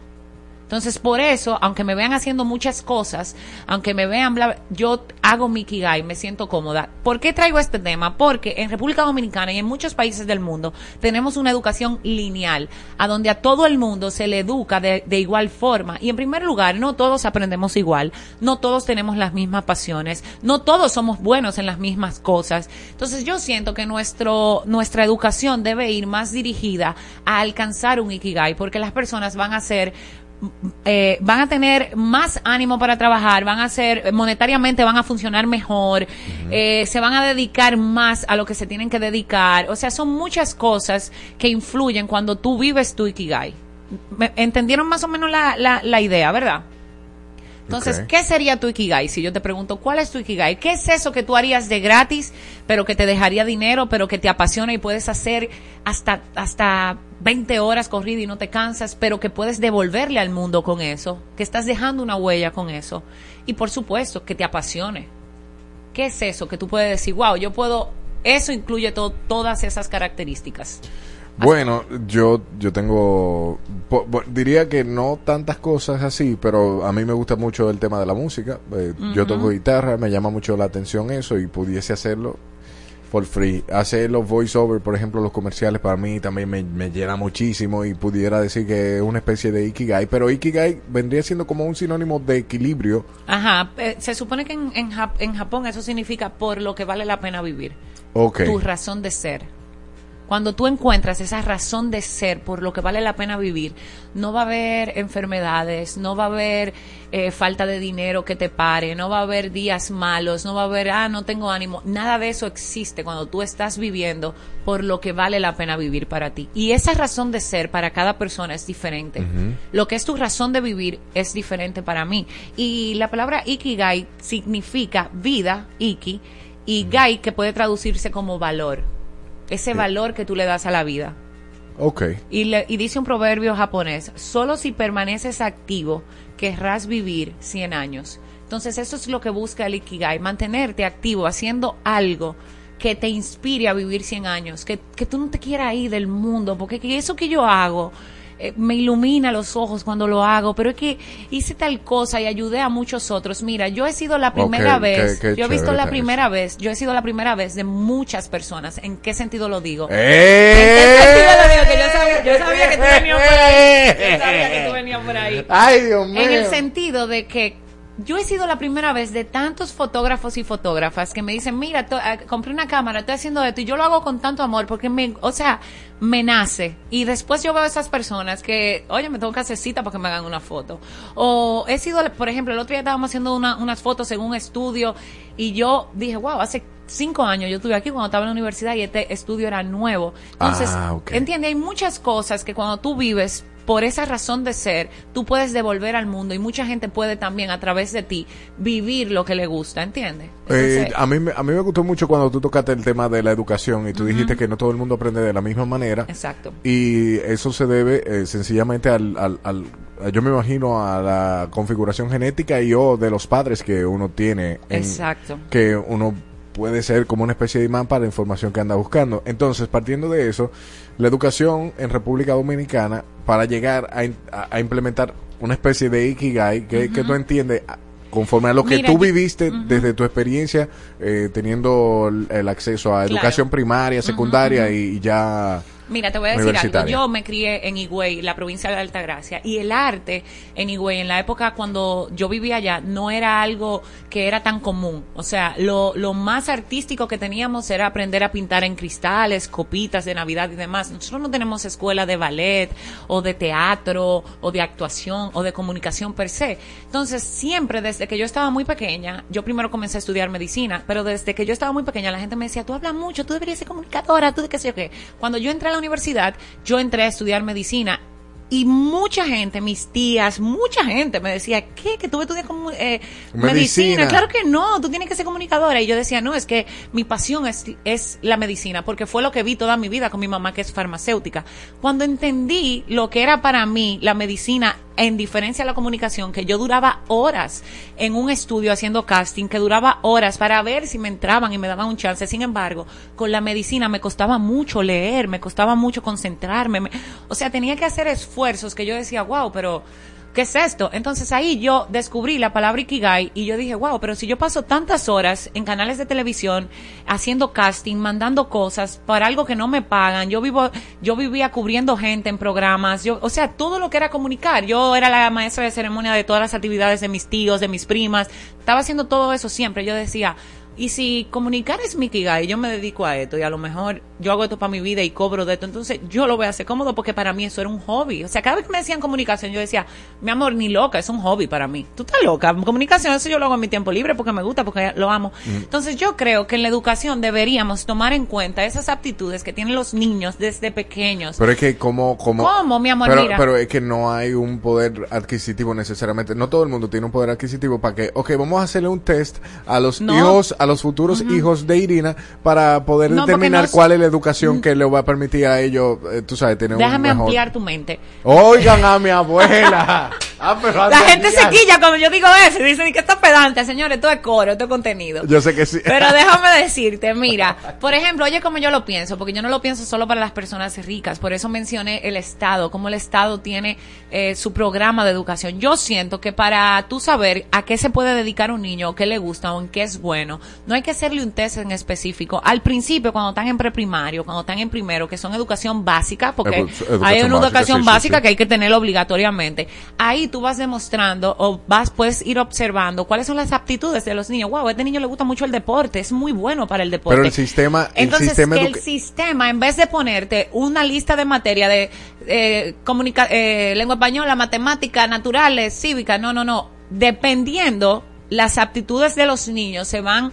Entonces, por eso, aunque me vean haciendo muchas cosas, aunque me vean, bla, yo hago mi Ikigai, me siento cómoda. ¿Por qué traigo este tema? Porque en República Dominicana y en muchos países del mundo tenemos una educación lineal, a donde a todo el mundo se le educa de, de igual forma. Y en primer lugar, no todos aprendemos igual, no todos tenemos las mismas pasiones, no todos somos buenos en las mismas cosas. Entonces, yo siento que nuestro, nuestra educación debe ir más dirigida a alcanzar un Ikigai, porque las personas van a ser eh, van a tener más ánimo para trabajar, van a ser monetariamente van a funcionar mejor, eh, se van a dedicar más a lo que se tienen que dedicar. O sea, son muchas cosas que influyen cuando tú vives tu Ikigai. ¿Me- ¿Entendieron más o menos la, la, la idea, verdad? Entonces. ¿qué sería tu Ikigai? Si yo te pregunto, ¿cuál es tu Ikigai? ¿Qué es eso que tú harías de gratis, pero que te dejaría dinero, pero que te apasiona y puedes hacer hasta, hasta 20 horas corrida y no te cansas, pero que puedes devolverle al mundo con eso, que estás dejando una huella con eso? Y por supuesto, que te apasione. ¿Qué es eso que tú puedes decir, wow, yo puedo, eso incluye to- todas esas características? Bueno, yo, yo tengo, po- po- diría que no tantas cosas así, pero a mí me gusta mucho el tema de la música. Eh, Yo toco guitarra, me llama mucho la atención eso y pudiese hacerlo for free. Hacer los voiceover, por ejemplo, los comerciales para mí también me, me llena muchísimo y pudiera decir que es una especie de Ikigai, pero Ikigai vendría siendo como un sinónimo de equilibrio. Ajá, eh, se supone que en, en, Jap- en Japón eso significa por lo que vale la pena vivir. Ok. Tu razón de ser. Cuando tú encuentras esa razón de ser por lo que vale la pena vivir, no va a haber enfermedades, no va a haber eh, falta de dinero que te pare, no va a haber días malos, no va a haber, ah, no tengo ánimo. Nada de eso existe cuando tú estás viviendo por lo que vale la pena vivir para ti. Y esa razón de ser para cada persona es diferente. Lo que es tu razón de vivir es diferente para mí. Y la palabra ikigai significa vida, iki, y gai que puede traducirse como valor. Ese valor que tú le das a la vida. Ok. Y, le- y dice un proverbio japonés, solo si permaneces activo querrás vivir 100 años. Entonces eso es lo que busca el Ikigai, mantenerte activo, haciendo algo que te inspire a vivir 100 años, que, que tú no te quieras ir del mundo, porque que eso que yo hago eh, me ilumina los ojos cuando lo hago, pero es que hice tal cosa y ayudé a muchos otros. Mira, yo he sido la primera vez, qué- qué yo he visto la primera vez, yo he sido la primera vez de muchas personas. ¿En qué sentido lo digo? ¡Eh! ¿En qué sentido lo digo? Que yo sabía, yo sabía que tú venías por ahí. Yo sabía que tú venías por ahí. Ay, Dios mío. En el sentido de que yo he sido la primera vez de tantos fotógrafos y fotógrafas que me dicen, mira, eh, compré una cámara, estoy haciendo esto y yo lo hago con tanto amor porque me, o sea, me nace. Y después yo veo a esas personas que, oye, me tengo que hacer cita para que me hagan una foto. O he sido, por ejemplo, el otro día estábamos haciendo una- unas fotos en un estudio y yo dije, wow, hace cinco años yo estuve aquí cuando estaba en la universidad y este estudio era nuevo. Entonces, Ah, entiende, hay muchas cosas que cuando tú vives por esa razón de ser, tú puedes devolver al mundo y mucha gente puede también a través de ti vivir lo que le gusta, ¿entiendes? Eh, a, mí, me- a mí me gustó mucho cuando tú tocaste el tema de la educación y tú dijiste que no todo el mundo aprende de la misma manera. Exacto. Y eso se debe eh, sencillamente al, al, al- yo me imagino a la configuración genética y o de los padres que uno tiene. en- Exacto. Que uno puede ser como una especie de imán para la información que anda buscando. Entonces, partiendo de eso, la educación en República Dominicana, para llegar a, a- a implementar una especie de Ikigai, que, que tú entiendes, conforme a lo que Mira, tú viviste desde tu experiencia, eh, teniendo el, acceso a Claro. educación primaria, secundaria y, y ya... Mira, te voy a decir algo. Yo me crié en Higüey, la provincia de Altagracia, y el arte en Higüey, en la época cuando yo vivía allá, no era algo que era tan común. O sea, lo, lo más artístico que teníamos era aprender a pintar en cristales, copitas de Navidad y demás. Nosotros no tenemos escuela de ballet, o de teatro, o de actuación, o de comunicación per se. Entonces, siempre desde que yo estaba muy pequeña, yo primero comencé a estudiar medicina, pero desde que yo estaba muy pequeña, la gente me decía, tú hablas mucho, tú deberías ser comunicadora, tú de qué sé yo qué. Cuando yo entré a la universidad, yo entré a estudiar medicina y mucha gente, mis tías, mucha gente me decía, ¿qué? Que tú estudias como, eh, medicina. Medicina. Claro que no, tú tienes que ser comunicadora. Y yo decía, no, es que mi pasión es, es la medicina, porque fue lo que vi toda mi vida con mi mamá, que es farmacéutica. Cuando entendí lo que era para mí la medicina, en diferencia a la comunicación, que yo duraba horas en un estudio haciendo casting, que duraba horas para ver si me entraban y me daban un chance. Sin embargo, con la medicina me costaba mucho leer, me costaba mucho concentrarme. me- o sea, tenía que hacer esfuerzos que yo decía, wow, pero ¿qué es esto? Entonces ahí yo descubrí la palabra Ikigai y yo dije, wow, pero si yo paso tantas horas en canales de televisión haciendo casting, mandando cosas para algo que no me pagan, yo vivo, yo vivía cubriendo gente en programas, yo, o sea, todo lo que era comunicar, yo era la maestra de ceremonia de todas las actividades de mis tíos, de mis primas, estaba haciendo todo eso siempre, yo decía, y si comunicar es mi Ikigai, yo me dedico a esto y a lo mejor yo hago esto para mi vida y cobro de esto, entonces yo lo voy a hacer cómodo porque para mí eso era un hobby. O sea, cada vez que me decían comunicación, yo decía, mi amor, ni loca, es un hobby para mí. Tú estás loca, comunicación, eso yo lo hago en mi tiempo libre porque me gusta, porque lo amo. Entonces yo creo que en la educación deberíamos tomar en cuenta esas aptitudes que tienen los niños desde pequeños. Pero es que como... como ¿Cómo, mi amor? Pero, Mira. pero es que no hay un poder adquisitivo necesariamente. No todo el mundo tiene un poder adquisitivo para que, ok, vamos a hacerle un test a los No. hijos, a los futuros hijos de Irina para poder No, determinar no cuál es la educación que le va a permitir a ellos, eh, tú sabes, tener Déjame un mejor... ampliar tu mente. Oigan a mi abuela. Ah, pero La gente se quilla cuando yo digo eso dicen que esto es pedante, señores, esto es coro, esto es contenido. Yo sé que sí. Pero déjame decirte, mira, por ejemplo, oye como yo lo pienso, porque yo no lo pienso solo para las personas ricas, por eso mencioné el Estado, cómo el Estado tiene eh, su programa de educación. Yo siento que para tú saber a qué se puede dedicar un niño, o qué le gusta, o en qué es bueno, no hay que hacerle un test en específico. Al principio, cuando están en preprimario, cuando están en primero, que son educación básica, porque Edu- educación hay una básica, educación sí, básica sí. que hay que tenerlo obligatoriamente. Ahí tú vas demostrando o vas, puedes ir observando cuáles son las aptitudes de los niños. Wow, a este niño le gusta mucho el deporte, es muy bueno para el deporte. Pero el sistema, el Entonces, sistema que el sistema, en vez de ponerte una lista de materia de eh, comunica- eh, lengua española, matemática, naturales, cívica, no, no, no. Dependiendo las aptitudes de los niños se van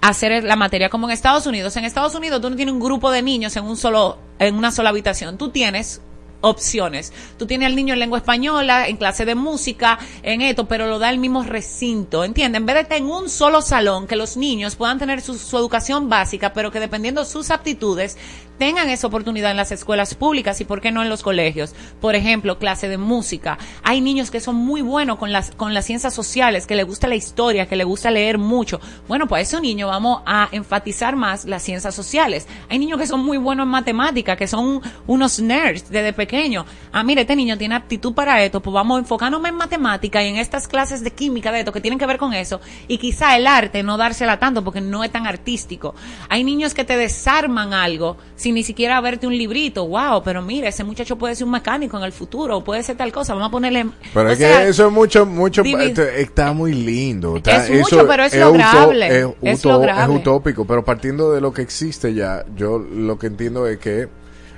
a hacer la materia como en Estados Unidos. En Estados Unidos tú no tienes un grupo de niños en un solo, en una sola habitación. Tú tienes opciones. Tú tienes al niño en lengua española, en clase de música, en esto, pero lo da el mismo recinto, ¿entiendes? En vez de estar en un solo salón, que los niños puedan tener su, educación básica, pero que dependiendo de sus aptitudes, tengan esa oportunidad en las escuelas públicas y por qué no en los colegios. Por ejemplo, clase de música. Hay niños que son muy buenos con las, con las ciencias sociales, que les gusta la historia, que les gusta leer mucho. Bueno, pues a esos niños vamos a enfatizar más las ciencias sociales. Hay niños que son muy buenos en matemática, que son unos nerds desde pequeños pequeño. Ah, mire, este niño tiene aptitud para esto, pues vamos a enfocarnos en matemática y en estas clases de química de esto que tienen que ver con eso. Y quizá el arte no dársela tanto porque no es tan artístico. Hay niños que te desarman algo sin ni siquiera verte un librito. Wow, pero mire, ese muchacho puede ser un mecánico en el futuro, o puede ser tal cosa. Vamos a ponerle. Pero es sea, que eso es mucho, mucho, está muy lindo. está- Es mucho, eso pero es uto- lograble, Es, es lograble. es utópico, pero partiendo de lo que existe ya, yo lo que entiendo es que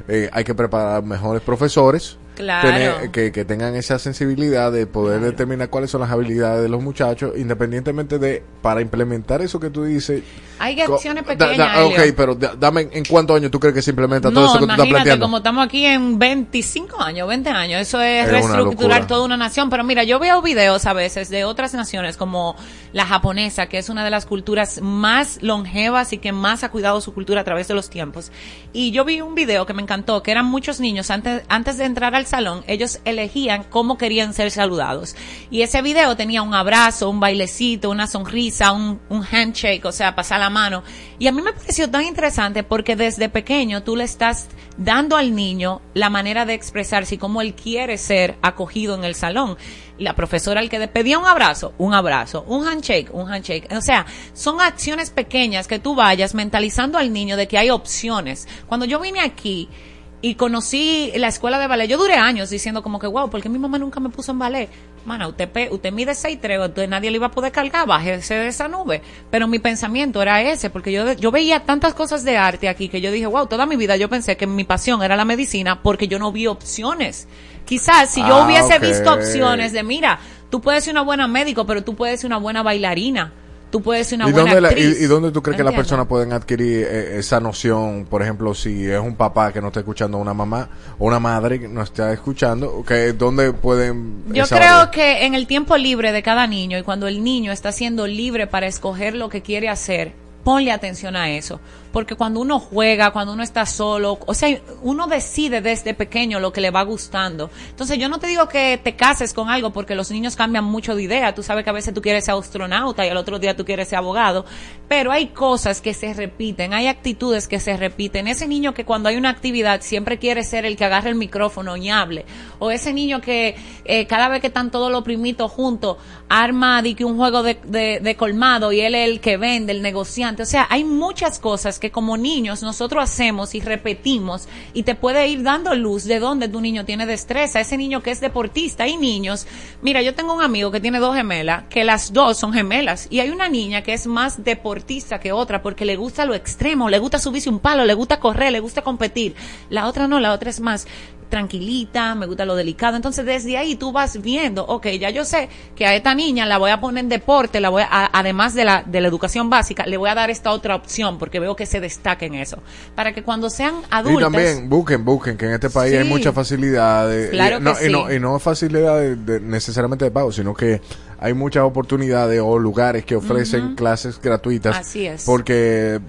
eh, hay que preparar mejores profesores. Claro. tener- que, que tengan esa sensibilidad de poder determinar cuáles son las habilidades de los muchachos, independientemente de, para implementar eso que tú dices. Hay acciones pequeñas. da- ok, Elio. pero da- dame en cuántos años tú crees que se implementa todo No, eso que tú estás imagínate, planteando. como estamos aquí en 25 años, 20 años, eso es, reestructurar toda una nación. Pero mira, yo veo videos a veces de otras naciones como la japonesa, que es una de las culturas más longevas y que más ha cuidado su cultura a través de los tiempos. Y yo vi un video que me encantó, que eran muchos niños antes, antes de entrar al salón, ellos elegían cómo querían ser saludados. Y ese video tenía un abrazo, un bailecito, una sonrisa, un, un handshake, o sea, pasar la mano. Y a mí me pareció tan interesante porque desde pequeño tú le estás dando al niño la manera de expresarse y cómo él quiere ser acogido en el salón. La profesora al que le pedía un abrazo, un abrazo, un handshake, un handshake. O sea, son acciones pequeñas que tú vayas mentalizando al niño de que hay opciones. Cuando yo vine aquí, y conocí la escuela de ballet. Yo duré años diciendo como que, wow, ¿por qué mi mamá nunca me puso en ballet? Mana, usted, usted mide 6'3", entonces nadie le iba a poder cargar, bájese de esa nube. Pero mi pensamiento era ese, porque yo, yo veía tantas cosas de arte aquí que yo dije, wow, toda mi vida yo pensé que mi pasión era la medicina porque yo no vi opciones. Quizás si yo Ah, hubiese visto opciones de, mira, tú puedes ser una buena médico, pero tú puedes ser una buena bailarina. Tú puedes ser una ¿Y buena dónde, la- y, y dónde tú crees que las personas pueden adquirir eh, esa noción? Por ejemplo, si es un papá que no está escuchando a una mamá o una madre que no está escuchando, que ¿dónde pueden Yo creo que en el tiempo libre de cada niño y cuando el niño está siendo libre para escoger lo que quiere hacer, ponle atención a eso. Porque cuando uno juega, cuando uno está solo, o sea, uno decide desde pequeño lo que le va gustando. Entonces yo no te digo que te cases con algo porque los niños cambian mucho de idea. Tú sabes que a veces tú quieres ser astronauta y al otro día tú quieres ser abogado. Pero hay cosas que se repiten, hay actitudes que se repiten. Ese niño que cuando hay una actividad siempre quiere ser el que agarre el micrófono y hable. O ese niño que eh, cada vez que están todos los primitos juntos, arma di que un juego de, de- de colmado y él es el que vende, el negociante. O sea, hay muchas cosas que como niños nosotros hacemos y repetimos y te puede ir dando luz de dónde tu niño tiene destreza. Ese niño que es deportista. Hay niños. Mira, yo tengo un amigo que tiene dos gemelas, que las dos son gemelas. Y hay una niña que es más deportista que otra porque le gusta lo extremo, le gusta subirse un palo, le gusta correr, le gusta competir. La otra no, la otra es más tranquilita, me gusta lo delicado. Entonces, desde ahí tú vas viendo, ok, ya yo sé que a esta niña la voy a poner en deporte, la voy a, además de la, de la educación básica, le voy a dar esta otra opción porque veo que se destaca en eso. Para que cuando sean Y adultas. también busquen, busquen, que en este país hay muchas facilidades. Claro y, no, que y, no, sí. y no facilidades de- necesariamente de pago, sino que hay muchas oportunidades o lugares que ofrecen clases gratuitas. Así es. Porque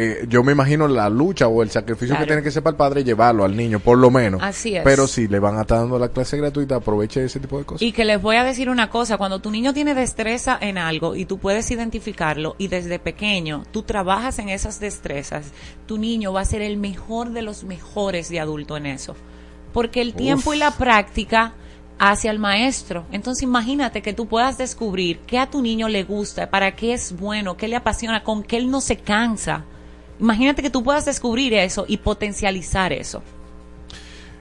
eh, yo me imagino la lucha o el sacrificio Claro. que tiene que ser para el padre llevarlo al niño, por lo menos. Así es. Pero si le van a estar dando la clase gratuita, aproveche ese tipo de cosas. Y que les voy a decir una cosa, cuando tu niño tiene destreza en algo y tú puedes identificarlo y desde pequeño tú trabajas en esas destrezas, tu niño va a ser el mejor de los mejores de adulto en eso. Porque el tiempo y la práctica hacia el maestro. Entonces imagínate que tú puedas descubrir qué a tu niño le gusta, para qué es bueno, qué le apasiona, con qué él no se cansa. Imagínate que tú puedas descubrir eso y potencializar eso.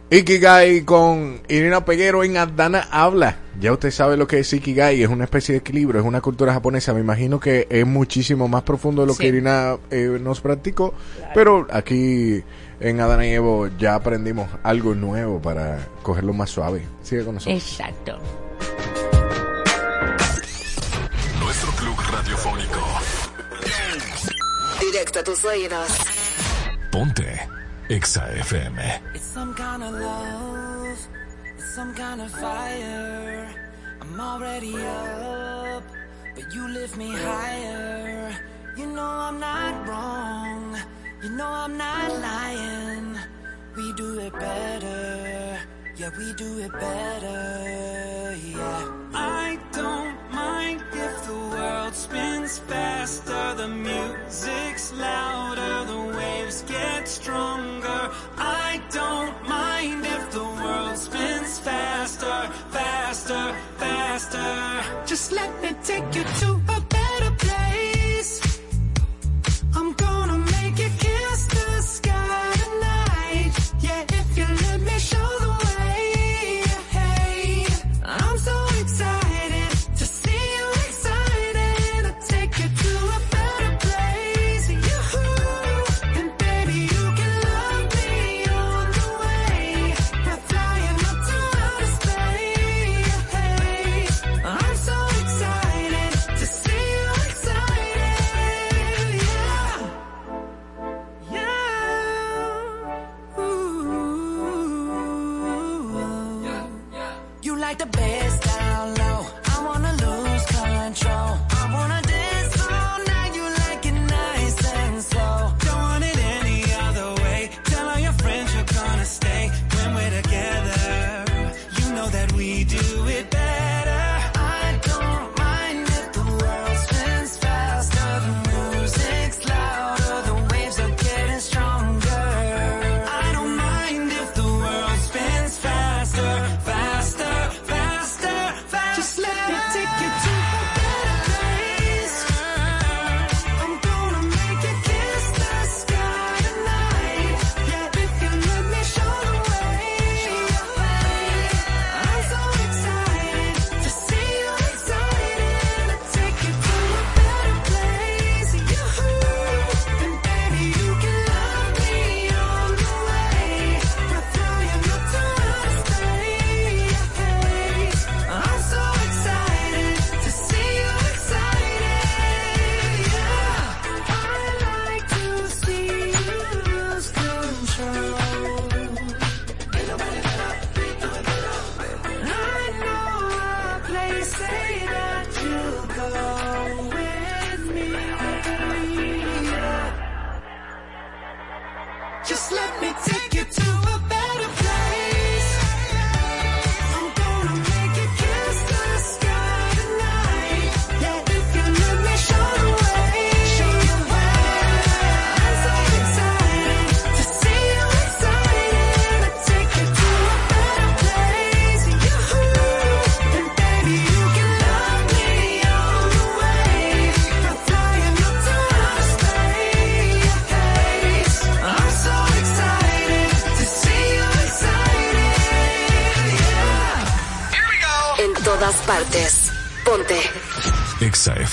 Ikigai con Irina Peguero en Adana Habla. Ya usted sabe lo que es Ikigai, es una especie de equilibrio, es una cultura japonesa. Me imagino que es muchísimo más profundo de lo Sí. que Irina eh, nos practicó. Pero aquí en Adana y Evo ya aprendimos algo nuevo para cogerlo más suave. Sigue con nosotros. Exacto. Tus oídos. Ponte Exa FM. It's some kind of love, it's some kind of fire. I'm already up, but you lift me higher. You know I'm not wrong, you know I'm not lying. We do it better, yeah, we do it better, yeah. I don't mind. If the world spins faster the music's louder the waves get stronger. I don't mind if the world spins faster faster faster. Just let me take you to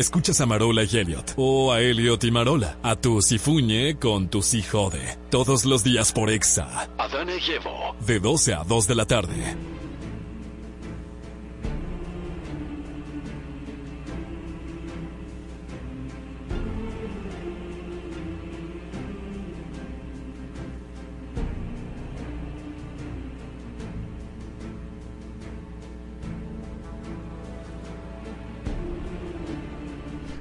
Escuchas a Marola y Elliot, o a Elliot y Marola, a tu Sifuñe con tu Si Jode, todos los días por Exa, Adana y Evo. de 12 a 2 de la tarde.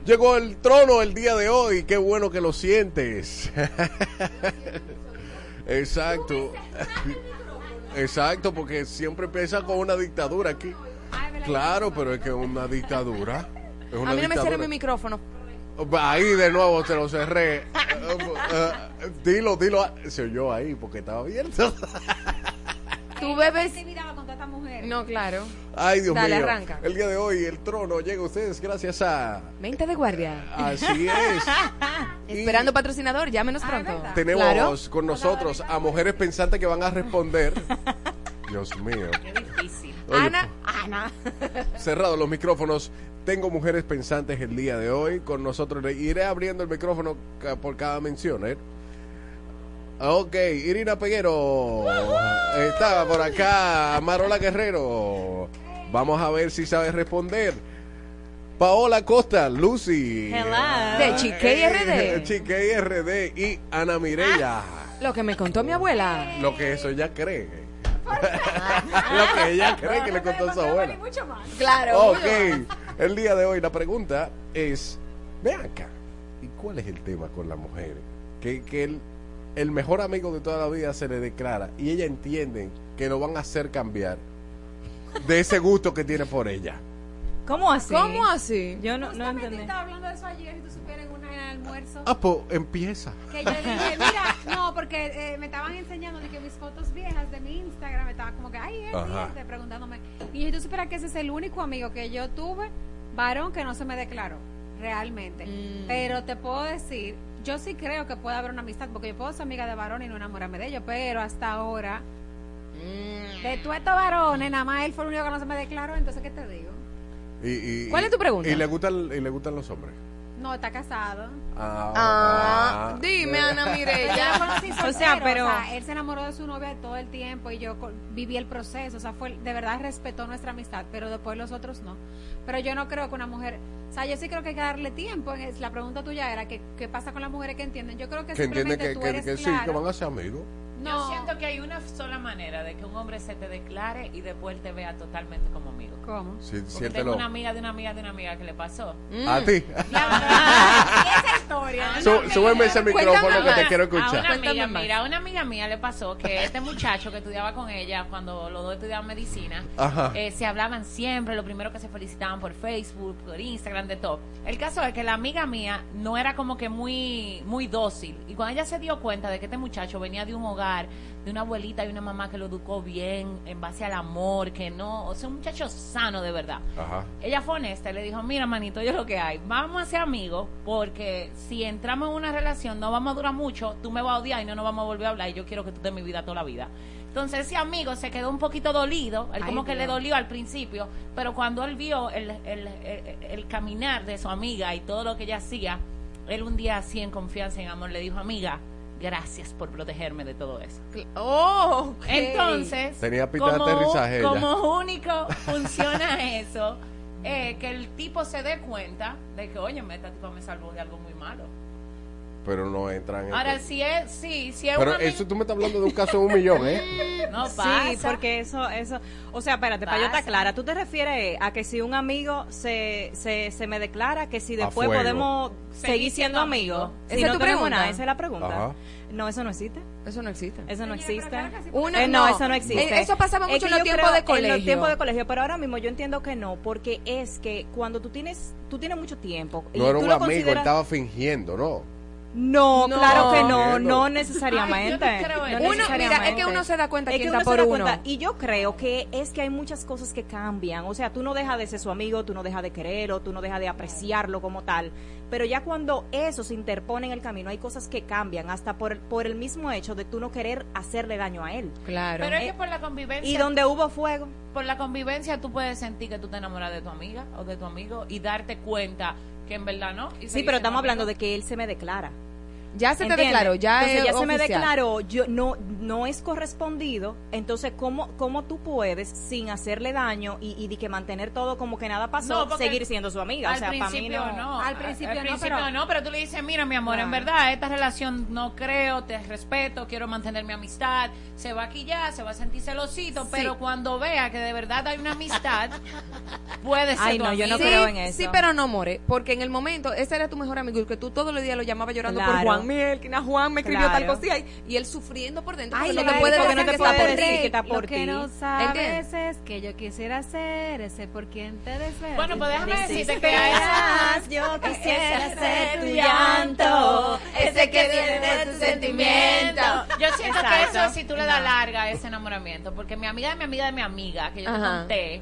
Llegó el trono el día de hoy, qué bueno que lo sientes. Exacto. Exacto, porque siempre empieza con una dictadura aquí. Claro, pero es que es una dictadura. Es una A mí no me cierre dictadura. mi micrófono. Ahí de nuevo te lo cerré. Eh, eh, dilo, dilo. Se oyó ahí porque estaba abierto. Tú bebes. No, claro. Ay, Dios Dale, mío. arranca. El día de hoy el trono llega a ustedes gracias a... Mente de guardia. Así es. Esperando patrocinador, llámenos pronto. Tenemos Claro. con nosotros a mujeres pensantes que van a responder. Dios mío. Oye, Ana, Ana. cerrados los micrófonos. Tengo mujeres pensantes el día de hoy con nosotros. Iré abriendo el micrófono por cada mención, ¿eh? Ok, Irina Peguero. Está por acá Marola Guerrero. Vamos a ver si sabe responder. Paola Costa, Lucy. De Chiquey RD. Chiquey RD y Ana Mireya. Lo que me contó mi abuela. Lo que eso ya cree. Lo que ella cree que le contó su abuela. mucho más. Claro. Ok, el día de hoy la pregunta es, ve acá, ¿y cuál es el tema con las mujeres? Que, que el, el mejor amigo de toda la vida se le declara y ella entiende que lo van a hacer cambiar de ese gusto que tiene por ella. ¿Cómo así? ¿Cómo así? Yo no, no entendí. estaba hablando de eso ayer y tú supieras en el almuerzo. Ah, pues empieza. Que yo dije, mira, no, porque eh, me estaban enseñando de que mis fotos viejas de mi Instagram me estaban como que, ay, es este", preguntándome. Y yo, tú supieras que ese es el único amigo que yo tuve, varón, que no se me declaró, realmente. Mm. Pero te puedo decir, yo sí creo que puede haber una amistad, porque yo puedo ser amiga de varón y no enamorarme de ellos, pero hasta ahora, Mm. de todos estos varones, nada más él fue el único que no se me declaró, entonces, ¿qué te digo? Y, y- ¿Cuál es tu pregunta? Y le gustan, y le gustan los hombres. No, está casado. Ah, Ah, ah. dime, Ana Yo Mireya. O sea, pero- o sea, él se enamoró de su novia todo el tiempo y yo viví el proceso, o sea, fue de verdad respetó nuestra amistad, pero después los otros no. Pero yo no creo que una mujer, o sea, yo sí creo que hay que darle tiempo. La pregunta tuya era que qué pasa con las mujeres que entienden. Yo creo que, Que entiende simplemente que, tú que, eres que sí, que van a ser amigos. Yo No. siento que hay una sola manera de que un hombre se te declare y después te vea totalmente como amigo. ¿Cómo? Sí, Porque tengo siéntelo. una amiga de una amiga de una amiga que le pasó. A ti. esa historia. Sú- súbeme ese micrófono que te quiero A una escuchar. amiga, mira, a una amiga mía le pasó que este muchacho que estudiaba con ella cuando los dos estudiaban medicina, eh, se hablaban siempre, lo primero que se felicitaban por Facebook, por Instagram, de todo. El caso es que la amiga mía no era como que muy, muy dócil. Y cuando ella se dio cuenta de que este muchacho venía de un hogar, de una abuelita y una mamá que lo educó bien, en base al amor, que no, o sea, un muchacho sano de verdad. Ajá. Ella fue honesta y le dijo, mira, manito, yo lo que hay, vamos a ser amigos porque si entramos en una relación no vamos a durar mucho, tú me vas a odiar y no nos vamos a volver a hablar y yo quiero que tú estés en mi vida toda la vida. Entonces ese amigo se quedó un poquito dolido, él Ay, como que le dolió al principio, pero cuando él vio el, el, el- el caminar de su amiga y todo lo que ella hacía, él un día así en confianza, en amor, le dijo, amiga, gracias por protegerme de todo eso. Oh, ok. Entonces, Tenía pista de aterrizaje como único funciona eso, eh, que el tipo se dé cuenta de que, oye, esta tipa me salvó de algo muy malo. Pero no entran en. Ahora, si es, sí, si es Pero un amigo- eso tú me estás hablando de un caso de un millón, ¿eh? no pasa. Sí, porque eso, eso, o sea, espérate, para yo estar Pasa. clara, tú te refieres a que si un amigo se, se, se me declara que si después podemos Seguir siendo siendo amigos, si ¿Esa es no tu tenemos pregunta? nada, esa es la pregunta. Ajá. No, eso no existe. Eso no existe. Eso no existe. Uno- Eh, no, no. eso no existe. Eh, eso pasaba Es mucho que en los tiempos de En colegio. los tiempos de colegio, pero ahora mismo yo entiendo que no, porque es que cuando tú tienes, tú tienes mucho tiempo. y No era tú un lo amigo, él consideras- estaba fingiendo, ¿no? No, No. claro que no, no necesariamente. no en. Uno, mira, es que uno se da cuenta Es que está uno se da uno. cuenta. Y yo creo que es que hay muchas cosas que cambian. O sea, tú no dejas de ser su amigo, tú no dejas de quererlo, tú no dejas de apreciarlo como tal. Pero ya cuando eso se interpone en el camino, hay cosas que cambian, hasta por, por el mismo hecho de tú no querer hacerle daño a él. Claro. Pero es Eh, que por la convivencia... Y donde hubo fuego. por la convivencia tú puedes sentir que tú te enamoras de tu amiga o de tu amigo y darte cuenta que en verdad no. y Sí, pero estamos hablando de que él se me declara. Ya se te declaró, ya entonces es ya se me declaró, yo no no es correspondido, entonces cómo cómo tú puedes sin hacerle daño y, y de que mantener todo como que nada pasó, No, seguir siendo su amiga, Al o sea, para mí principio no. no. Al principio no, principio pero- no, pero tú le dices, mira, mi amor, en Claro. verdad, esta relación no creo, te respeto, quiero mantener mi amistad. Se va aquí ya, se va a sentir celosito, pero cuando vea que de verdad hay una amistad, puede ser Ay, tu no, yo no amigo. creo sí, en eso. Sí, pero no, More, porque en el momento, ese era tu mejor amigo y que tú todos los días lo llamabas llorando por Claro. Juan Mielkina, Juan me escribió Claro. tal cosilla y, y él sufriendo por dentro. Ay, no te puede decir no te que puede está por decir ti. que está por Lo que ti. no sabes que yo quisiera ser ese por quien te desvelas. Bueno, pues déjame decirte que yo quisiera ser tu llanto, ese que viene de tu sentimiento. Yo siento que eso si tú le das larga a ese enamoramiento, porque mi amiga de mi amiga de mi amiga, que yo te conté,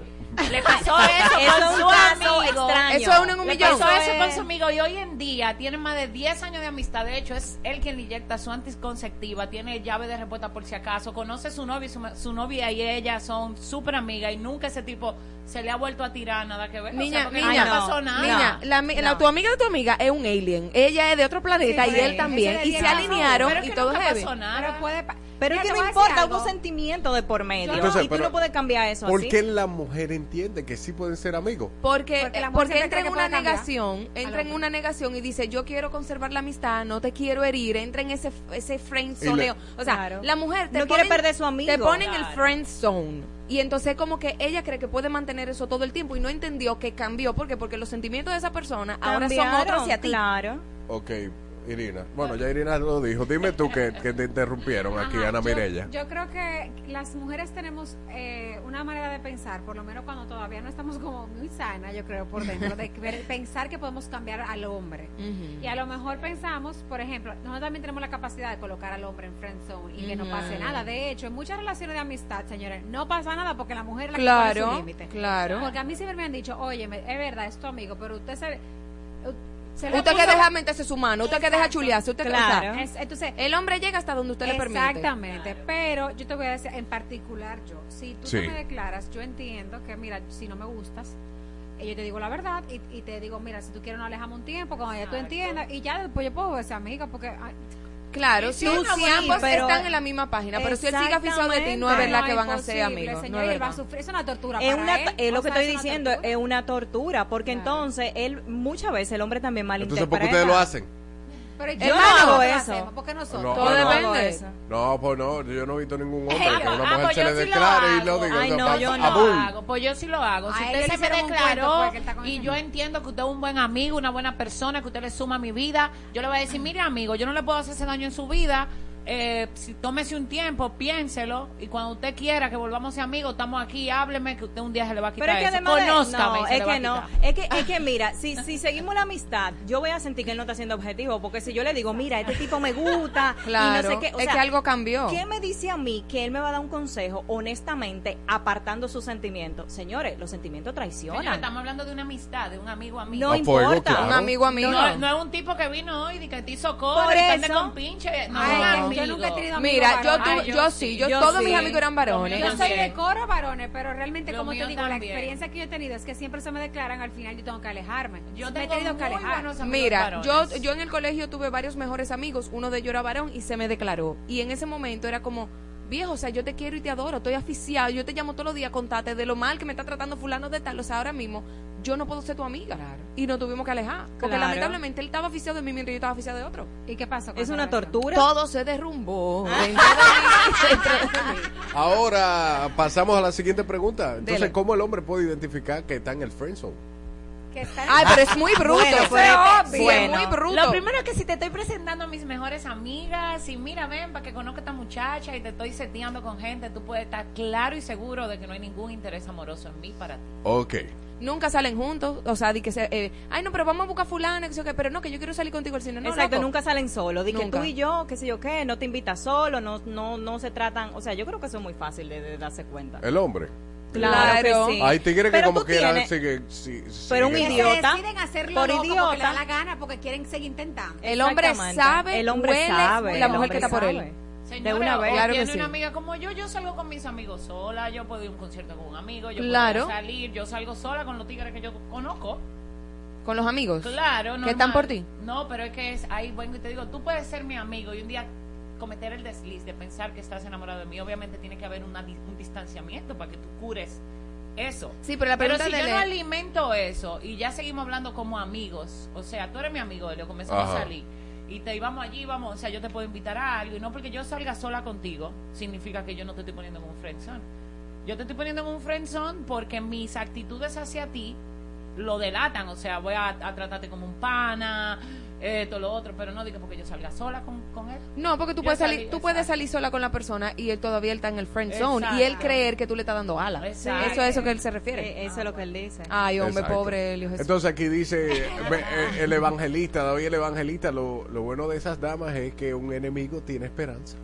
le pasó eso Eso con es un su amigo. extraño. Eso es uno en un Le millón. pasó Eso eso con es- su amigo y hoy en día tiene más de 10 años de amistad. De hecho, es él quien le inyecta su anticonceptiva, tiene llave de respuesta por si acaso, conoce a su novia y su, su novia y ella son súper amigas y nunca ese tipo se le ha vuelto a tirar nada que ver. O sea, Niña, niña, no pasó nada. niña, la, tu amiga de tu amiga es un alien. Ella es de otro planeta Sí, y sí, él también. Y se alinearon Pero es y todo heavy. nada. Pero puede pa- Pero es que no importa, hubo sentimiento de por medio. Claro. Entonces, y tú no puedes cambiar eso ¿Por así. qué la mujer entienden que sí pueden ser amigos. Porque, Porque la mujer porque siempre entra en una negación, entra en una negación y dice, yo quiero conservar la amistad, no te quiero herir, entra en ese, ese friend zoneo. O sea, Claro. la mujer te No quiere ponen- perder su amigo. Te ponen el Claro. friend zone. Y entonces como que ella cree que puede mantener eso todo el tiempo y no entendió que cambió. ¿Por qué? Porque los sentimientos de esa persona ahora son otros hacia ti. Claro. Ok, Irina. Bueno, ya Irina lo dijo. Dime tú que, que te interrumpieron aquí, Ajá, Ana Mirella. Yo creo que las mujeres tenemos eh, una manera de pensar, por lo menos cuando todavía no estamos como muy sana, yo creo, por dentro, de ver- pensar que podemos cambiar al hombre. Y a lo mejor pensamos, por ejemplo, nosotros también tenemos la capacidad de colocar al hombre en friend zone y que no pase nada. De hecho, en muchas relaciones de amistad, señores, no pasa nada porque la mujer la que pone Claro, su límite. claro. Porque a mí siempre me han dicho, oye, es verdad, es tu amigo, pero usted se... se Usted que deja meterse su mano, usted que deja chulearse, usted que- Claro. o sea, Es- entonces, el hombre llega hasta donde usted le permite. Exactamente, pero yo te voy a decir, en particular yo, si tú Sí. no me declaras, yo entiendo que, mira, si no me gustas, eh, yo te digo la verdad y, y te digo, mira, si tú quieres nos alejamos un tiempo, cuando ya tú entiendas, y ya después yo puedo ser amiga, porque... Claro, Sí, si, sí, si sí, ambos pero- están en la misma página, pero si él sigue aficionado de ti, no es verdad que van a ser amigos. señor, no es y él va a sufrir, es una tortura Es, para una, él, es lo o que sea, estoy es diciendo, tortura. es una tortura, porque entonces él, muchas veces el hombre también malinterpreta. Entonces, ¿por qué ustedes lo hacen? Pero Yo no hago eso. hacemos, porque nosotros. No, Todo no, no. depende. No, pues no, yo no he visto ningún hombre que una pues- ah, mujer pues se le declare y lo diga. Ay, no, yo no hago, pues yo sí lo hago. Si usted se me declaró con y yo entiendo que usted es un buen amigo, una buena persona, que usted le suma a mi vida, yo le voy a decir, mire amigo, yo no le puedo hacer ese daño en su vida. Eh, si tómese un tiempo, piénselo y cuando usted quiera que volvamos a ser amigos, estamos aquí, hábleme que usted un día se le va a quitar Pero es que eso. además de- Conózcame y no, se es le va a que no, quitar. es que, es que mira, si, si seguimos la amistad, yo voy a sentir que él no está siendo objetivo, porque si yo le digo, mira, este tipo me gusta, y Claro, no sé qué, o es sea, que algo cambió. ¿Qué me dice a mí que él me va a dar un consejo, honestamente, apartando sus sentimientos? Señores, los sentimientos traicionan. estamos hablando de una amistad, de un amigo amigo. No importa. claro. Un amigo amigo. No, no es un tipo que vino hoy y que te hizo Por cobra y que eso. con pinche. No, Ay, un yo nunca he tenido amigos Mira, yo, varones. yo, yo sí, sí. yo, Yo todos sí. mis amigos eran varones. Yo soy de coro varones, pero realmente, Lo como te mío digo, la también. experiencia que yo he tenido es que siempre se me declaran, al final yo tengo que alejarme. Yo me he tengo tenido que muy alejar. buenos amigos Mira, yo, varones. yo en el colegio tuve varios mejores amigos, uno de ellos era varón y se me declaró. Y en ese momento era como, viejo, o sea, yo te quiero y te adoro, estoy aficiado, yo te llamo todos los días, contate de lo mal que me está tratando fulano de tal, o sea, ahora mismo yo no puedo ser tu amiga. Y nos tuvimos que alejar. Porque Claro. lamentablemente él estaba aficiado de mí mientras yo estaba aficiado de otro. ¿Y qué pasó? con Es una tortura. Todo se derrumbó. de mí. Ahora pasamos a la siguiente pregunta. Entonces, Dele. ¿cómo el hombre puede identificar que está en el friendzone? Que está- Ay, pero es muy bruto. Bueno, es muy bruto. Lo primero es que si te estoy presentando a mis mejores amigas y mira, ven, para que conozca a esta muchacha y te estoy seteando con gente, tú puedes estar claro y seguro de que no hay ningún interés amoroso en mí para ti. Ok. Nunca salen juntos, o sea, di que se, eh, ay no, pero vamos a buscar fulano, que sé yo qué, pero no, que yo quiero salir contigo al cine, no, Exacto, loco. nunca salen solos. Di que tú y yo, qué sé yo qué, no te invitas solo, no, no, no se tratan. O sea, yo creo que eso es muy fácil de, de darse cuenta. El hombre. Claro que sí. Hay tigres que como tú quieran tienes- sigue, sí, Pero un que idiota, se deciden hacerlo por loco porque le da idiota. la gana, porque quieren seguir intentando. El hombre sabe, el hombre huele sabe, la mujer que está por él. Señores, De una vez. Claro que tiene sí. una amiga como yo, yo salgo con mis amigos sola, yo puedo ir a un concierto con un amigo, yo Claro. puedo salir, yo salgo sola con los tigres que yo conozco. Con los amigos. Claro, no. ¿Que están por ti? No, pero es que es ahí vengo y te digo, tú puedes ser mi amigo y un día cometer el desliz de pensar que estás enamorado de mí. Obviamente tiene que haber una di- un distanciamiento para que tú cures eso. Sí, pero la Pero si de yo no es- alimento eso y ya seguimos hablando como amigos, o sea, tú eres mi amigo, Elio, comenzamos Ajá. a salir y te íbamos allí, vamos, o sea, yo te puedo invitar a algo y no porque yo salga sola contigo significa que yo no te estoy poniendo en un friendzone. Yo te estoy poniendo en un friendzone porque mis actitudes hacia ti lo delatan, o sea, voy a, a tratarte como un pana, esto, lo otro, pero no digo porque yo salga sola con, con él. No, porque tú Yo puedes salí- salir, tú puedes exacto. salir sola con la persona y él todavía él está en el friend zone y él Exacto. creer que tú le estás dando alas. Exacto. Eso es eso que él se refiere. Eh, Eso es lo que él dice. Ay, hombre, Exacto. pobre Elio Jesús. Entonces aquí dice eh, el evangelista, David el evangelista, lo, lo bueno de esas damas es que un enemigo tiene esperanza.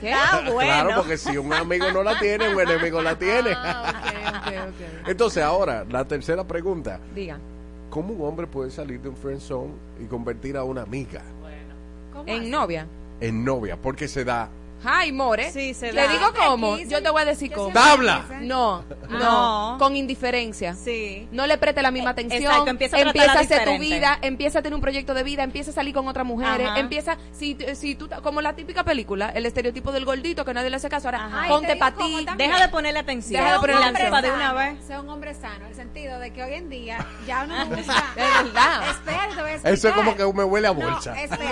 ¿Qué? Ah, bueno. Claro, porque si un amigo no la tiene, un enemigo la tiene. Ah, ok, ok, ok. Entonces ahora, la tercera pregunta. Diga. ¿Cómo un hombre puede salir de un friend zone y convertir a una amiga ¿Cómo En así? novia. en novia? Porque se da Ay, more. Sí, se Le da. digo cómo. Aquí, Yo te voy a decir cómo. Tabla. No, no, No. Con indiferencia. Sí. No le preste la misma atención. exacto, empieza a tratarla a hacer tu vida, empieza a tener un proyecto de vida, empieza a salir con otras mujeres, Ajá. empieza, si, si tú, como la típica película, el estereotipo del gordito que nadie le hace caso, ahora Ajá. Ponte para ti. Deja de ponerle atención. Deja de ponerle La atención. de una vez. Sea un hombre sano, el sentido de que hoy en día ya uno no usa. Es verdad. Espera, te voy a explicar. Eso es como que me huele a No, bolsa. espera.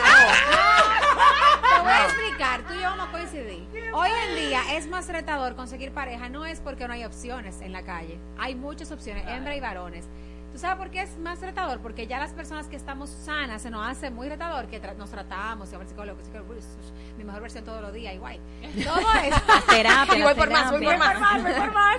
Te voy a explicar, tú y yo vamos a coincidir. Hoy en día es más retador conseguir pareja, no es porque no hay opciones en la calle. Hay muchas opciones, hembra y varones. ¿Tú sabes por qué es más retador? Porque ya las personas que estamos sanas se nos hace muy retador que tra- nos tratamos, y al psicólogo, psicólogo, uy, mi mejor versión todos los días, igual. Todo eso. Terapia, Y voy por más, voy por más. voy por más.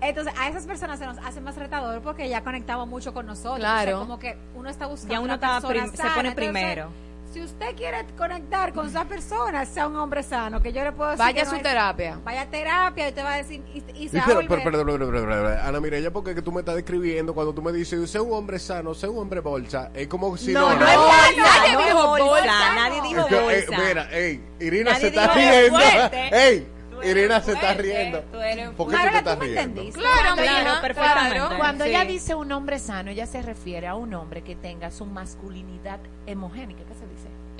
Entonces, a esas personas se nos hace más retador porque ya conectamos mucho con nosotros. Claro. O sea, como que uno está buscando Ya uno una está persona se pone Entonces, primero. Si usted quiere conectar con esa persona, sea un hombre sano, que yo le puedo decir Vaya que a no su es- terapia. Vaya a terapia y te va a decir y, y se Sí, va a pero, volver- pero, pero, pero, pero, pero, pero, Ana Mireya, porque que tú me estás describiendo cuando tú me dices, sé un hombre sano, sé un hombre bolsa, es como si No, no. no es no, bolsa, nadie no dijo bolsa, bolsa, nadie no. dijo Es que, eh, bolsa. mira, ey, Irina Nadie se está riendo. Ey, Irina se está riendo. tú eres ¿Por qué tú Mayra, te estás tú riendo? entendiste. Claro, Claro, perfectamente. claro. Cuando Sí. ella dice un hombre sano, ella se refiere a un hombre que tenga su masculinidad hemogénica. ¿Qué se?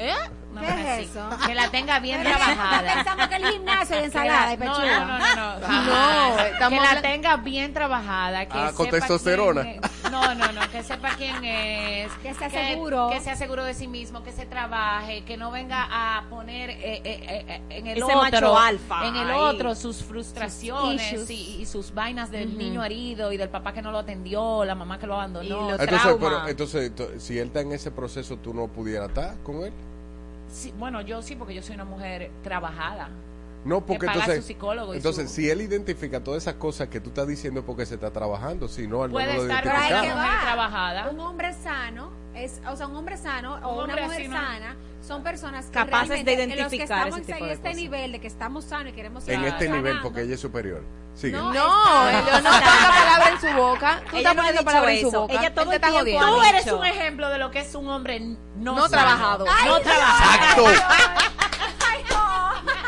¿Eh? Una ¿Qué vaina es así. eso? Que la tenga bien Pero trabajada. Pensamos que el gimnasio y Que ensalada la- y no, pechuga. no, no, no, no, No, estamos que la tenga bien trabajada, que Ah, con sepa testosterona. quién es. No, no, no, que sepa quién es, Que sea seguro. que sea seguro de sí mismo, que se trabaje, que no venga a poner eh, eh, eh, eh, en el Ese otro, macho alfa en el otro sus frustraciones Sus y, y sus vainas del niño herido y del papá que no lo atendió, la mamá que lo abandonó. Y los Entonces, pero, entonces, to- si él está en ese proceso, ¿tú no pudieras estar con él? Sí, bueno, yo sí, porque yo soy una mujer trabajada. No, porque paga entonces, su psicólogo y ences su- si él identifica todas esas cosas que tú estás diciendo es porque se está trabajando, si no, no Puede lo estar Mujer trabajada. Un hombre sano es, o sea, un hombre sano o Un una hombre mujer así, ¿no? sana son personas que Capaces de realmente, en los que identificar estamos ese tipo en este nivel de que estamos sanos y queremos En este nivel, sanando. porque ella es superior. Sigue. No, No, no ponga palabra en su boca. Tú Ella estás no ha poniendo dicho palabra en su eso. boca. Ella todo el está tiempo Tú eres dicho. un ejemplo de lo que es un hombre no, No trabajado. no trabajado. Exacto.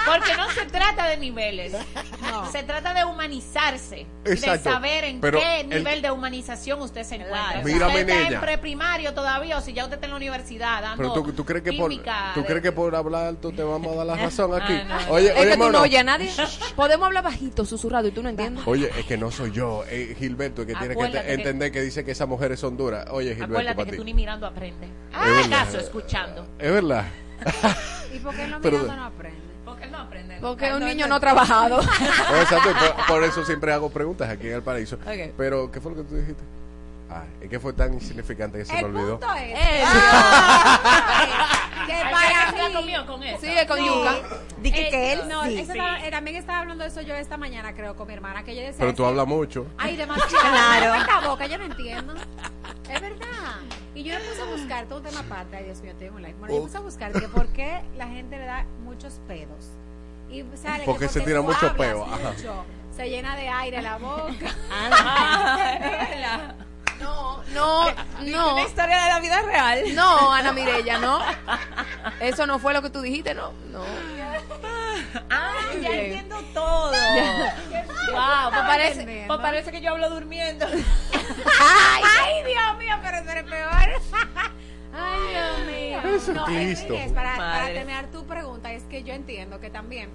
Porque no se trata de niveles. No. Se trata de humanizarse. Exacto. De saber en Pero qué el- nivel de humanización usted se encuentra. Claro. Si Mírame usted está en preprimario todavía o si ya usted está en la universidad dando Pero tú, tú crees que por química tú de- crees que por hablar tú te vamos a dar la razón aquí. Ah, no. Oye, Es oye, que tú no oyes a nadie. Podemos hablar bajito, susurrado, y tú no entiendes. Oye, es que no soy yo, es Gilberto el que tiene que entender que dice que esas mujeres son duras. Oye, Gilberto, Acuérdate para que tú ni mirando aprendes. Ah, verdad. acaso escuchando. Es verdad. ¿Y por qué no Pero- mirando no aprende? Porque él no aprende. Porque es un niño no- trabajado. Oh, exacto, por, por eso siempre hago preguntas aquí en el paraíso. Pero, ¿qué fue lo que tú dijiste? Ah, es que fue tan insignificante que se me El olvidó. punto es Eh, que Ay, para ¿está mí conmigo con eso? Sí, es con yuca. Dije Eh, que él no, sí. eso estaba- eh, también estaba hablando de eso yo esta mañana, creo, con mi hermana, que ella decía... Pero tú hablas mucho. Ay, demasiado. Claro. Esta boca, yo no entiendo. Es verdad. Y yo me puse a buscar todo un tema aparte. Ay, Dios mío, tengo un like. Bueno, yo Oh. puse a buscar que por qué la gente le da muchos pedos. Y sale que Porque se tira mucho peo, ajá. mucho, Se llena de aire la boca. No, historia de la vida real. No, Ana Mirella, no. Eso no fue lo que tú dijiste, no. No. Ah, ya Bien. entiendo todo. Wow, pues parece, pues parece que yo hablo durmiendo. Ay, Dios mío, pero tú eres peor. Ay, Dios mío. No, es, es para, terminar tu pregunta, es que yo entiendo que también,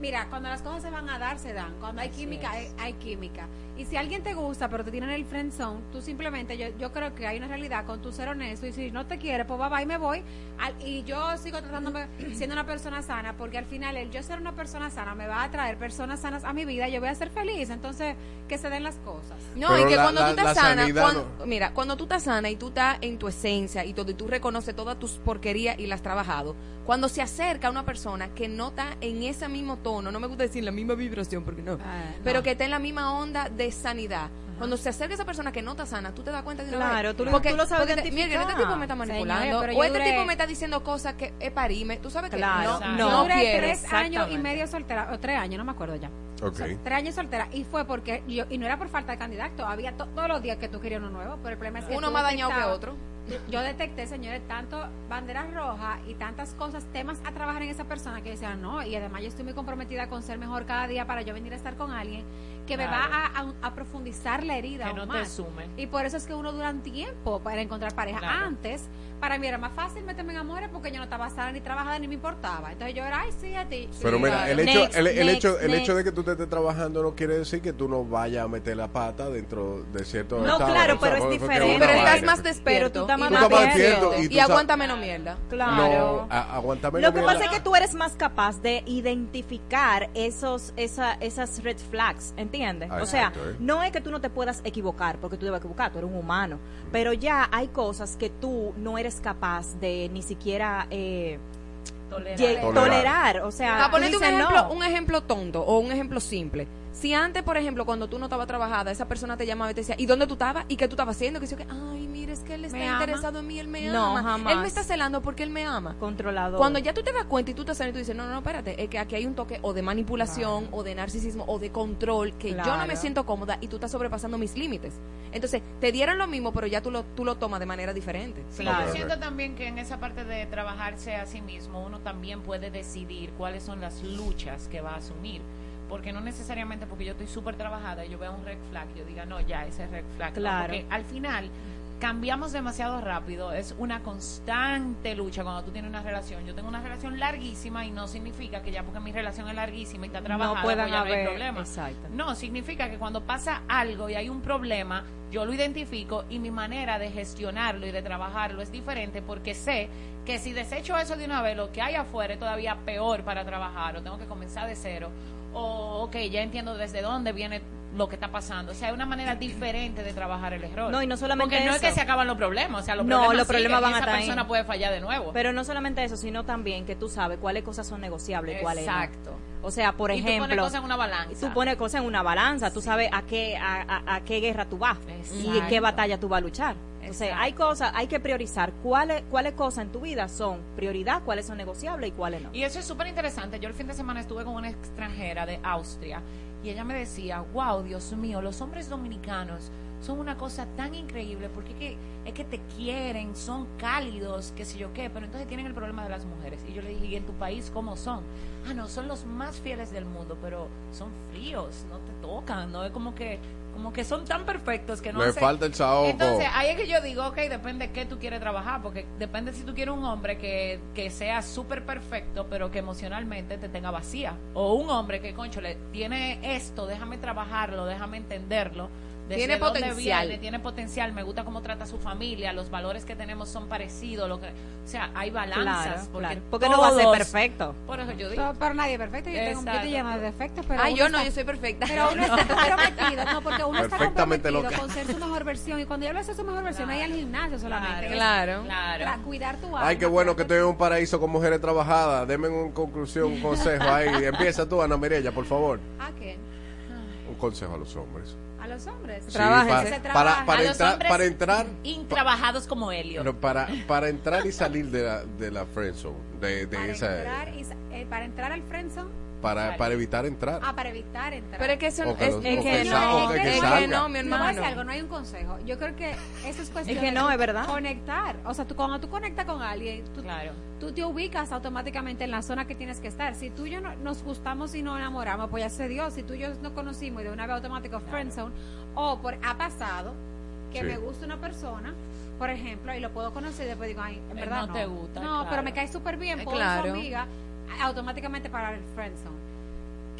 mira, cuando las cosas se van a dar, se dan. Cuando hay química, hay, hay química. Y si alguien te gusta, pero te tiene en el friend zone, tú simplemente, yo, yo creo que hay una realidad con tu ser honesto y si no te quiere, pues bye bye, me voy. Al- y yo sigo tratándome siendo una persona sana, porque al final el yo ser una persona sana me va a traer personas sanas a mi vida y yo voy a ser feliz. Entonces, que se den las cosas. No, Pero y que la- cuando la- tú estás sana, sanidad cuando- no- mira, cuando tú estás sana y tú estás en tu esencia y todo, y tú reconoces todas tus porquerías y las has trabajado, cuando se acerca una persona que no está en ese mismo tono, no me gusta decir la misma vibración porque no, Ah, pero no. que está en la misma onda de sanidad. Cuando se acerca esa persona que no está sana, tú te das cuenta de una Claro, vez. tú lo- porque, tú lo sabes porque te- mira, este tipo me está manipulando, Señores, pero o este duré- tipo me está diciendo cosas que es parime. Tú sabes que Claro, no, no. No duré quiero. tres años y medio soltera, o tres años, no me acuerdo ya. Ok. So- tres años soltera. Y fue porque, yo, y no era por falta de candidato, había to- todos los días que tú querías uno nuevo, pero el problema es que Uno más dañado que otro. Yo detecté, señores, tanto banderas rojas y tantas cosas, temas a trabajar en esa persona que decían, no, y además yo estoy muy comprometida con ser mejor cada día para yo venir a estar con alguien que me va a, a- a profundizar la herida. Que no te más. sume. Y por eso es que uno dura un tiempo para encontrar pareja. Claro. Antes, para mí era más fácil meterme en amores porque yo no estaba sana ni trabajada ni me importaba. Entonces yo era, ay, sí, a ti. Pero Sí, mira, claro. el hecho, Next, el, el next, hecho, el hecho de que tú te estés trabajando no quiere decir que tú no vayas a meter la pata dentro de cierto No, estado, claro, pero es diferente. Pero estás vaina. más despierto. Tú estás más despierto y aguanta menos mierda. Claro. No, a- aguántame Lo que mierda. pasa es que tú eres más capaz de identificar esos, esa, esas red flags, ¿entiendes? O sea, ¿eh? no es que tú no te puedas equivocar, porque tú debes equivocar, tú eres un humano, pero ya hay cosas que tú no eres capaz de ni siquiera eh, Tolerar. O sea, Para tú ponerte un ejemplo, no. un ejemplo tonto o un ejemplo simple. Si antes, por ejemplo, cuando tú no estabas trabajada, esa persona te llamaba y te decía, ¿y dónde tú estabas? ¿Y qué tú estabas haciendo? Que yo que, ay, mira, es que él está Me ama. interesado en mí, él me No, ama. jamás. Él me está celando porque él me ama. Controlador. Cuando ya tú te das cuenta y tú te sales y tú dices, no, no, no, espérate, es que aquí hay un toque o de manipulación o de narcisismo o de control que yo no me siento cómoda y tú estás sobrepasando mis límites. Entonces, te dieron lo mismo, pero ya tú lo, tú lo tomas de manera diferente. Sí, Claro. yo siento también que en esa parte de trabajarse a sí mismo, uno también puede decidir cuáles son las luchas que va a asumir. Porque no necesariamente porque yo estoy súper trabajada y yo veo un red flag, yo diga, no, ya, ese es red flag. No, Claro. porque al final cambiamos demasiado rápido, es una constante lucha cuando tú tienes una relación. Yo tengo una relación larguísima y no significa que ya porque mi relación es larguísima y está trabajada, puedan pues ya no hay haber- problema. exacto. No, significa que cuando pasa algo y hay un problema, yo lo identifico y mi manera de gestionarlo y de trabajarlo es diferente porque sé que si desecho eso de una vez, lo que hay afuera es todavía peor para trabajar o tengo que comenzar de cero. O, ok, ya entiendo desde dónde viene lo que está pasando. O sea, hay una manera diferente de trabajar el error. No, y no solamente Porque no es que se acaban los problemas, o sea, los No, problemas los problemas van a esa estar ahí. persona puede fallar de nuevo. Pero no solamente eso, sino también que tú sabes cuáles cosas son negociables y cuáles no. Exacto. O sea, por Y tú ejemplo, pones cosas en una balanza. tú pones cosas en una balanza, tú sabes a qué a, a- a qué guerra tú vas y en qué batalla tú vas a luchar. Entonces, hay cosas, hay que priorizar cuáles cuáles cosas en tu vida son prioridad, cuáles son negociables y cuáles no. Y eso es súper interesante. Yo el fin de semana estuve con una extranjera de Austria y ella me decía, wow, Dios mío, los hombres dominicanos son una cosa tan increíble porque es que, es que te quieren, son cálidos, qué sé yo qué, pero entonces tienen el problema de las mujeres. Y yo le dije, ¿y en tu país cómo son? Ah, no, son los más fieles del mundo, pero son fríos, no te tocan, no es como que como que son tan perfectos que no Le falta el saoco. Entonces, ahí es que yo digo, ok, depende de qué tú quieres trabajar, porque depende si tú quieres un hombre que, que sea súper perfecto, pero que emocionalmente te tenga vacía. O un hombre que, concho, le tiene esto, déjame trabajarlo, déjame entenderlo. Tiene potencial. viene, tiene potencial, me gusta cómo trata a su familia, los valores que tenemos son parecidos, lo que, o sea, hay balanzas. Claro, porque, claro. Porque no va a ser perfecto. Por eso yo digo. Todo- pero nadie es perfecto. Yo, tengo, estoy llena de defectos. Pero Ay, uno yo no, yo soy perfecta. Pero uno está comprometido. No, porque uno está Perfectamente comprometido loca. con ser su mejor versión. Y cuando yo hablo de ser su mejor versión, no hay al gimnasio solamente. Claro. Claro. para cuidar tu alma. Ay, qué bueno que estoy en un paraíso con mujeres trabajadas. Denme una conclusión, un consejo ahí. Empieza tú, Ana Mirella, por favor. ¿A qué? Un consejo a los hombres. A los hombres. Sí, para, trabaja. para, A los entrar, hombres para entrar, Intrabajados como Helio. no, para, para entrar y salir de la, de la friendzone, de, de Para esa, entrar, y eh, para entrar al friendzone. Para, para evitar entrar. Ah, para evitar entrar. Pero es que eso que es, los- es que que no, o que es que no, mi No hermano. algo, no hay un consejo. Yo creo que eso es cuestión que no, de es verdad. conectar. O sea, tú, cuando tú conectas con alguien, tú, Claro. tú te ubicas automáticamente en la zona que tienes que estar. Si tú y yo no- nos gustamos y nos enamoramos, pues ya se dio. Si tú y yo nos conocimos y de una vez automático friendzone, o por ha pasado que Sí. me gusta una persona, por ejemplo, y lo puedo conocer y después digo, ay, en verdad no no. te gusta, No, claro. pero me cae súper bien, Eh, puedo claro. amiga, automáticamente para el friendzone.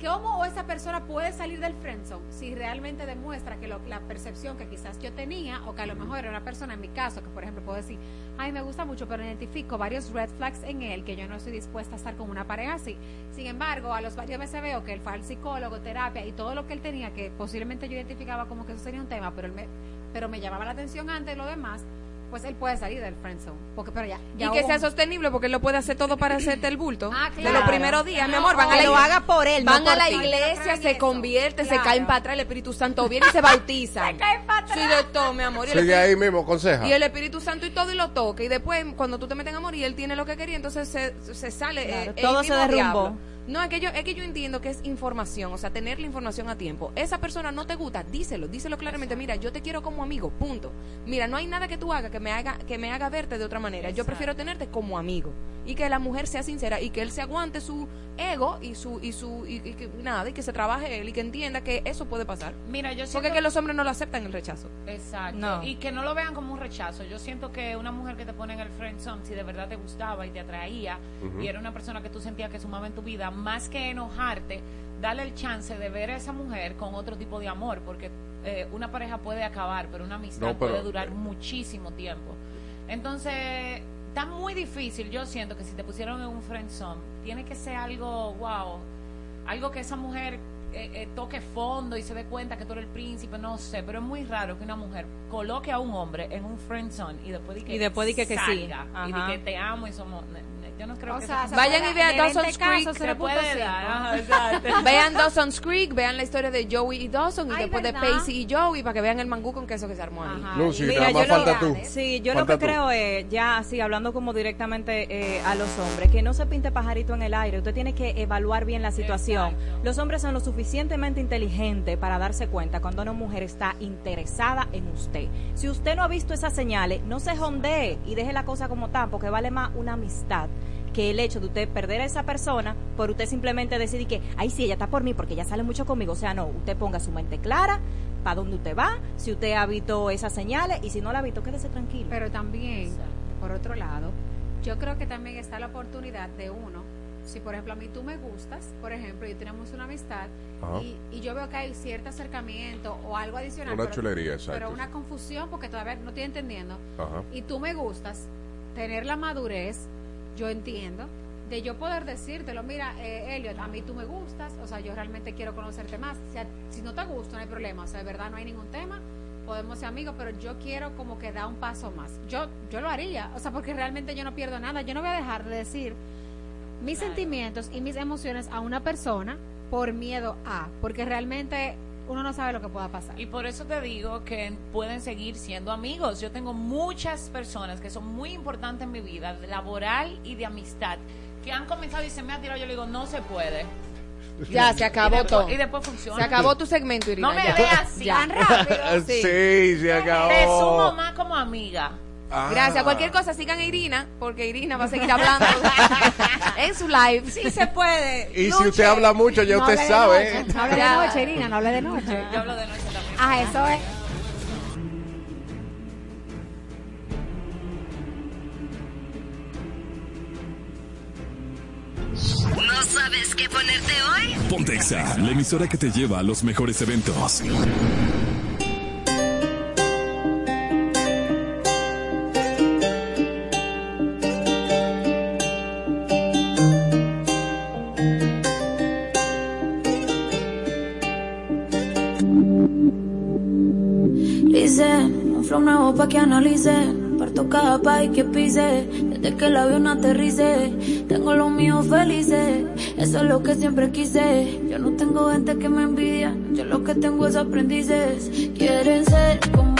¿Cómo esa persona puede salir del friendzone si realmente demuestra que lo- la percepción que quizás yo tenía o que a lo mejor era una persona en mi caso que por ejemplo puedo decir, ay me gusta mucho pero identifico varios red flags en él que yo no estoy dispuesta a estar con una pareja así. Sin embargo, a los varios veces veo que él fue al psicólogo, terapia y todo lo que él tenía que posiblemente yo identificaba como que eso sería un tema, pero él me pero me llamaba la atención antes de lo demás, pues él puede salir del friendzone, porque pero ya, ya Y que sea sostenible porque él lo puede hacer todo para hacerte el bulto. Ah, De los primeros días, mi amor, van a que la lo iglesia- haga por él, no Van por a la ti. iglesia, se Eso. convierten, se caen para atrás, el Espíritu Santo viene y se bautizan. Se caen para atrás. Sí, de todo, mi amor. Y Sigue ahí mismo, conseja. Y el Espíritu Santo y todo y lo toca. Y después, cuando tú te metes en amor y él tiene lo que quería, entonces se, se sale. Claro, eh, todo se derrumbó. diablo. No, es que, yo, es que yo entiendo que es información, o sea, tener la información a tiempo. Esa persona no te gusta, díselo, díselo claramente. Mira, yo te quiero como amigo, punto. Mira, no hay nada que tú hagas que me haga, que me haga verte de otra manera. Yo prefiero tenerte como amigo. Y que la mujer sea sincera y que él se aguante su ego y su, y su, y, y que nada, y que se trabaje él y que entienda que eso puede pasar. Mira, yo Porque siento- es que los hombres no lo aceptan el rechazo. Exacto. No. Y que no lo vean como un rechazo. Yo siento que una mujer que te pone en el friend zone, si de verdad te gustaba y te atraía, y era una persona que tú sentías que sumaba en tu vida, más que enojarte, dale el chance de ver a esa mujer con otro tipo de amor, porque eh, una pareja puede acabar, pero una amistad No, pero- puede durar muchísimo tiempo. Entonces, está muy difícil. Yo siento que si te pusieron en un friend zone, tiene que ser algo, wow, algo que esa mujer eh, eh, toque fondo y se dé cuenta que tú eres el príncipe, no sé, pero es muy raro que una mujer coloque a un hombre en un friend zone y después de que Y después di que- que sí. salga, y Ajá. de que te amo y somos yo no creo O que sea, se Vayan y vean de 20 Dawson's Creek. se le puede 0.5. dar, ajá, exacto. vean Dawson's Creek, vean la historia de Joey y Dawson y Ay, después ¿verdad? de Pacey y Joey para que vean el mangú con queso que se armó ahí. Lucy, Mira, yo lo- falta tú. Sí, yo Falta lo que tú. creo es, ya así hablando como directamente eh, a los hombres, que no se pinte pajarito en el aire. Usted tiene que evaluar bien la situación. Los hombres son lo suficientemente inteligentes para darse cuenta cuando una mujer está interesada en usted. Si usted no ha visto esas señales, no se jondee y deje la cosa como tan, porque vale más una amistad que el hecho de usted perder a esa persona por usted simplemente decidir que, ay, sí, ella está por mí porque ella sale mucho conmigo. O sea, no, usted ponga su mente clara para dónde usted va, si usted ha visto esas señales y si no la ha visto, quédese tranquilo. Pero también, por otro lado, yo creo que también está la oportunidad de uno, si por ejemplo a mí tú me gustas, por ejemplo, y tenemos una amistad, y yo veo que hay cierto acercamiento o algo adicional. Una pero- chulería, exacto. Pero una confusión porque todavía no estoy entendiendo. Ajá. Y tú me gustas, tener la madurez, yo entiendo, de yo poder decírtelo, mira, eh, Elliot, a mí tú me gustas, o sea, yo realmente quiero conocerte más. O sea, si no te gusta, no hay problema, o sea, de verdad no hay ningún tema, podemos ser amigos, pero yo quiero como que da un paso más. Yo, yo lo haría, o sea, porque realmente yo no pierdo nada, yo no voy a dejar de decir mis sentimientos y mis emociones a una persona por miedo a, porque realmente uno no sabe lo que pueda pasar. Y por eso te digo que pueden seguir siendo amigos. Yo tengo muchas personas que son muy importantes en mi vida, laboral y de amistad, que han comenzado y se me ha tirado. Yo le digo, no se puede. Ya, se acabó Y después- todo. Y después funciona. Se acabó tu segmento, Irina. No me veas así, Ya. tan rápido. Sí, se acabó. Te sumo más como amiga. Ah. Gracias. Cualquier cosa, sigan a Irina, porque Irina va a seguir hablando en su live. Sí se puede. Y si usted habla mucho, ya No usted sabe. noche, No hable de noche, Irina, no hable de noche. Yo hablo de noche también. Ah, eso es. ¿No sabes qué ponerte hoy? Pontexa, la emisora que te lleva a los mejores eventos. Que analice. Parto cada país que pise. Desde que el avión aterrice. Tengo los míos felices. Eso es lo que siempre quise. Yo no tengo gente que me envidia. Yo lo que tengo es aprendices. Quieren ser como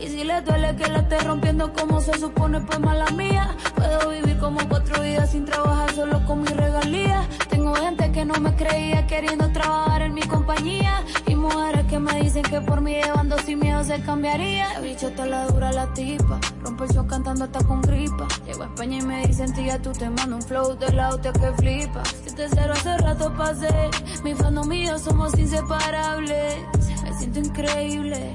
Y si les duele que la esté rompiendo como se supone, pues mala mía. Puedo vivir como cuatro días sin trabajar solo con mi regalía. Tengo gente que no me creía queriendo trabajar en mi compañía. Y mujeres que me dicen que por mí llevando sin miedo se cambiaría. Bicho, está la dura la tipa. Rompe el show cantando hasta con gripa. Llego a España y me dicen, tía, tú te mando un flow del auto que flipa. Si te cero hace rato pasé. Mi fandom mío somos inseparables. Me siento increíble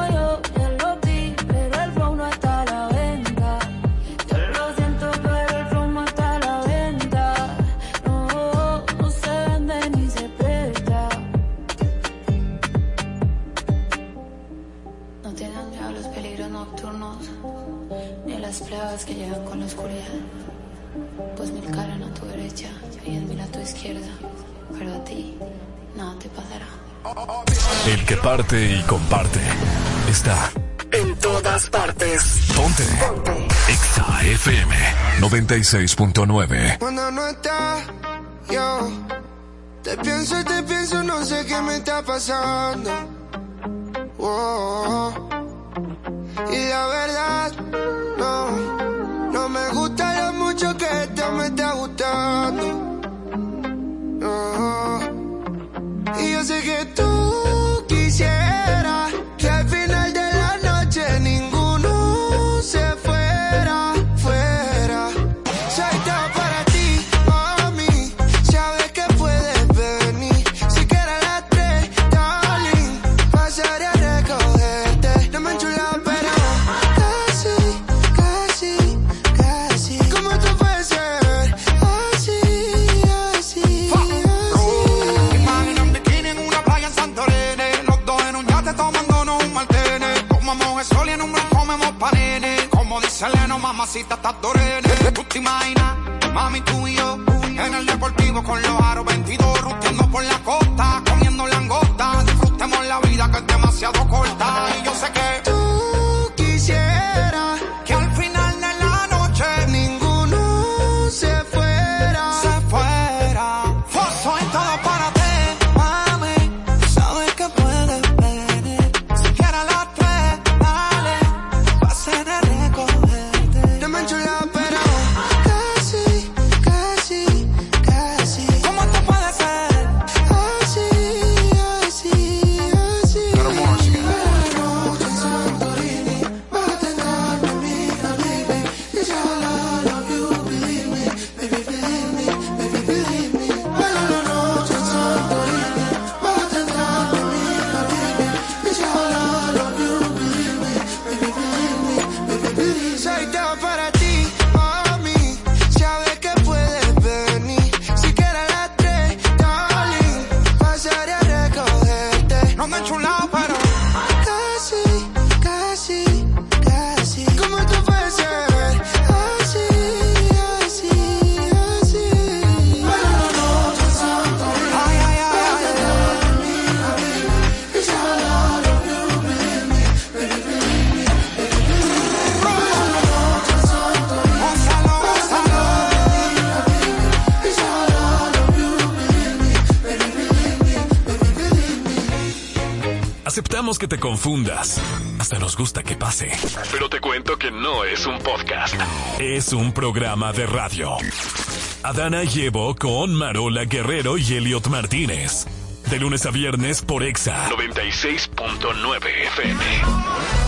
primera que llegan con la oscuridad. Pues mil caerán a tu derecha y en mil a tu izquierda. Pero a ti nada te pasará. El que parte y comparte está en todas partes. Ponte. Ponte. Exa FM 96.9. Cuando no está, yo te pienso y te pienso, no sé qué me está pasando. Oh, oh, oh. y la verdad no, no me gusta lo mucho que esto me está gustando. No. Y yo sé que tú patas ¿Tú te imaginas? Mami, tú y yo. En el deportivo con los aros Hasta nos gusta que pase. Pero te cuento que no es un podcast. Es un programa de radio. Adana llevo con Marola Guerrero y Elliot Martínez. De lunes a viernes por EXA 96.9 FM.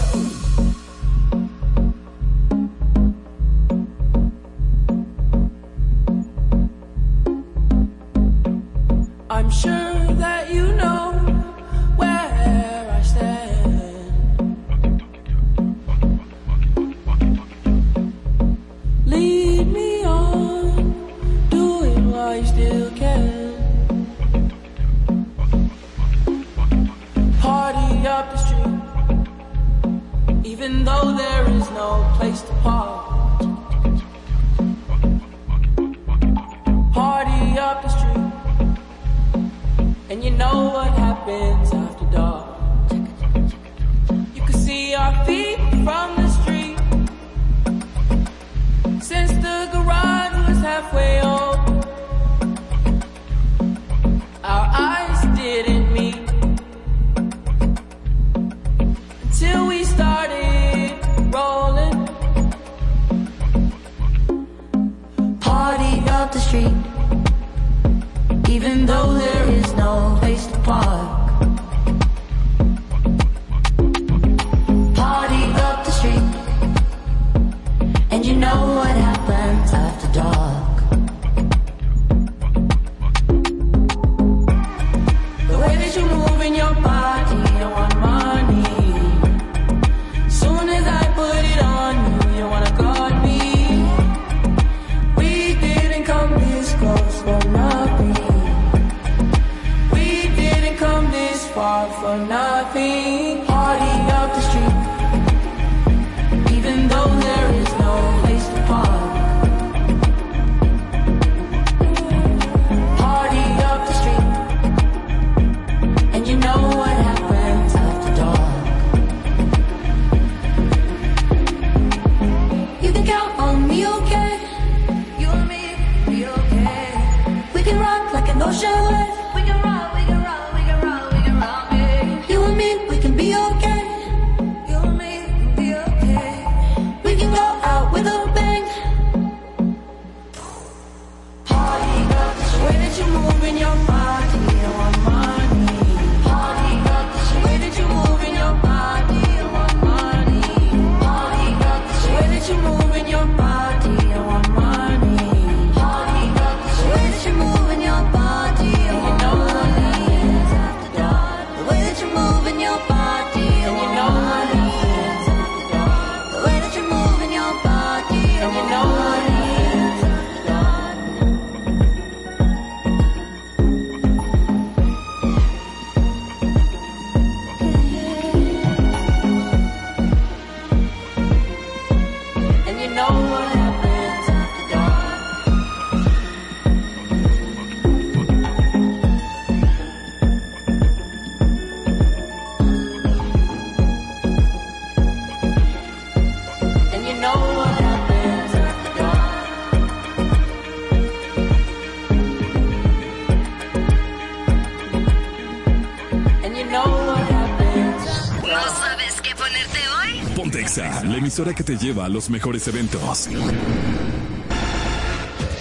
La emisora que te lleva a los mejores eventos.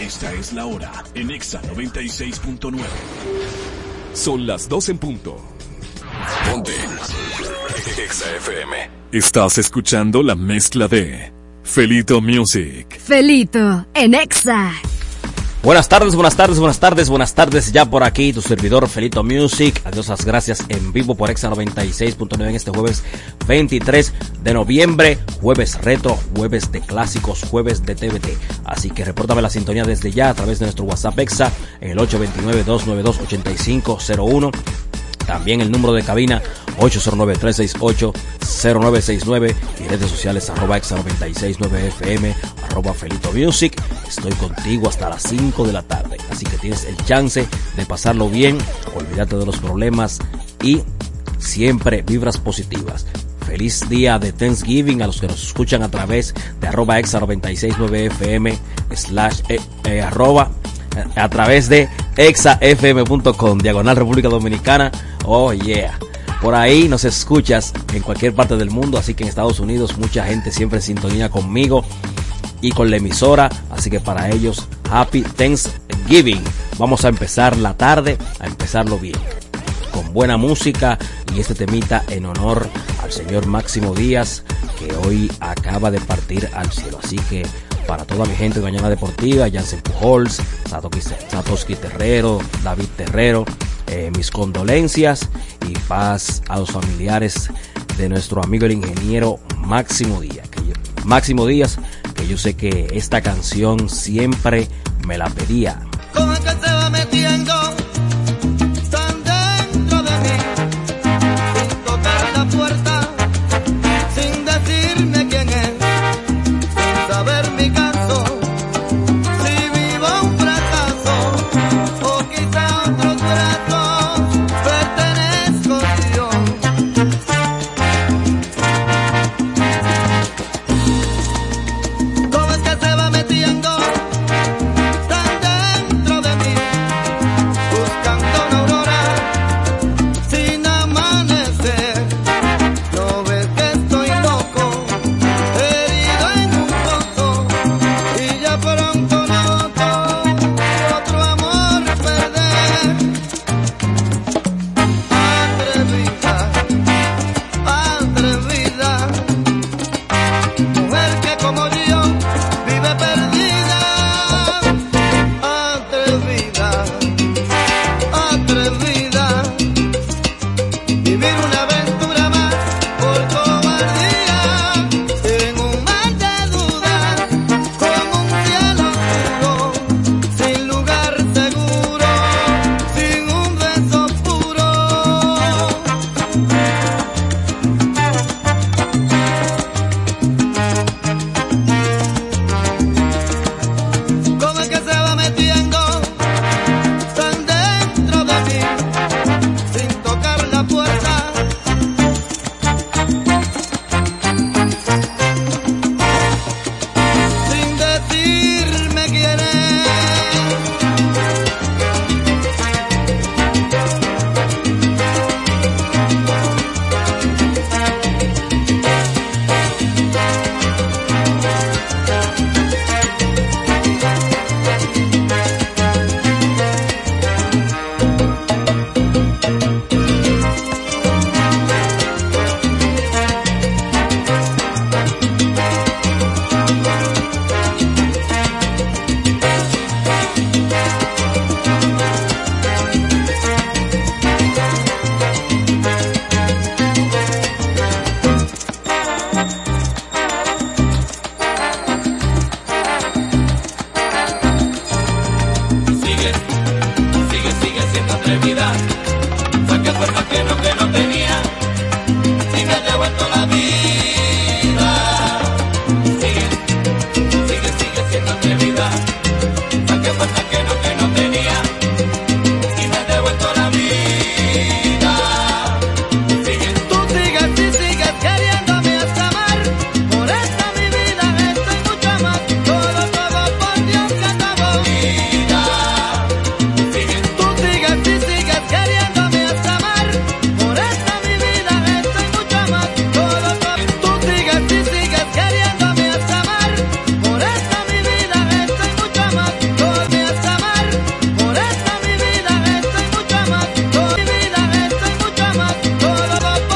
Esta es la hora en Exa 96.9. Son las 2 en punto. Ponte Exa FM. Estás escuchando la mezcla de Felito Music. Felito en Exa. Buenas tardes, buenas tardes, buenas tardes, buenas tardes. Ya por aquí tu servidor Felito Music. Adiós, las gracias en vivo por Exa 96.9 en este jueves 23 de noviembre. Jueves retro, jueves de clásicos, jueves de TVT. Así que repórtame la sintonía desde ya a través de nuestro WhatsApp Exa en el 829-292-8501. También el número de cabina 809-368-0969 y redes sociales arroba exa 969fm arroba Felito Music. Estoy contigo hasta las 5 de la tarde, así que tienes el chance de pasarlo bien, olvídate de los problemas y siempre vibras positivas. Feliz día de Thanksgiving a los que nos escuchan a través de arroba exa 969fm slash eh, eh, arroba eh, a través de exafm.com diagonal República Dominicana. Oh yeah. Por ahí nos escuchas en cualquier parte del mundo, así que en Estados Unidos mucha gente siempre sintonía conmigo y con la emisora, así que para ellos Happy Thanksgiving. Vamos a empezar la tarde, a empezarlo bien, buena música y este temita en honor al señor Máximo Díaz, que hoy acaba de partir al cielo. Así que para toda mi gente de Mañana Deportiva, Jansen Pujols, Satoshi, Terrero, David Terrero, eh, mis condolencias y paz a los familiares de nuestro amigo el ingeniero Máximo Díaz. Que yo- Máximo Díaz, que yo sé que esta canción siempre me la pedía. Como es que va metiendo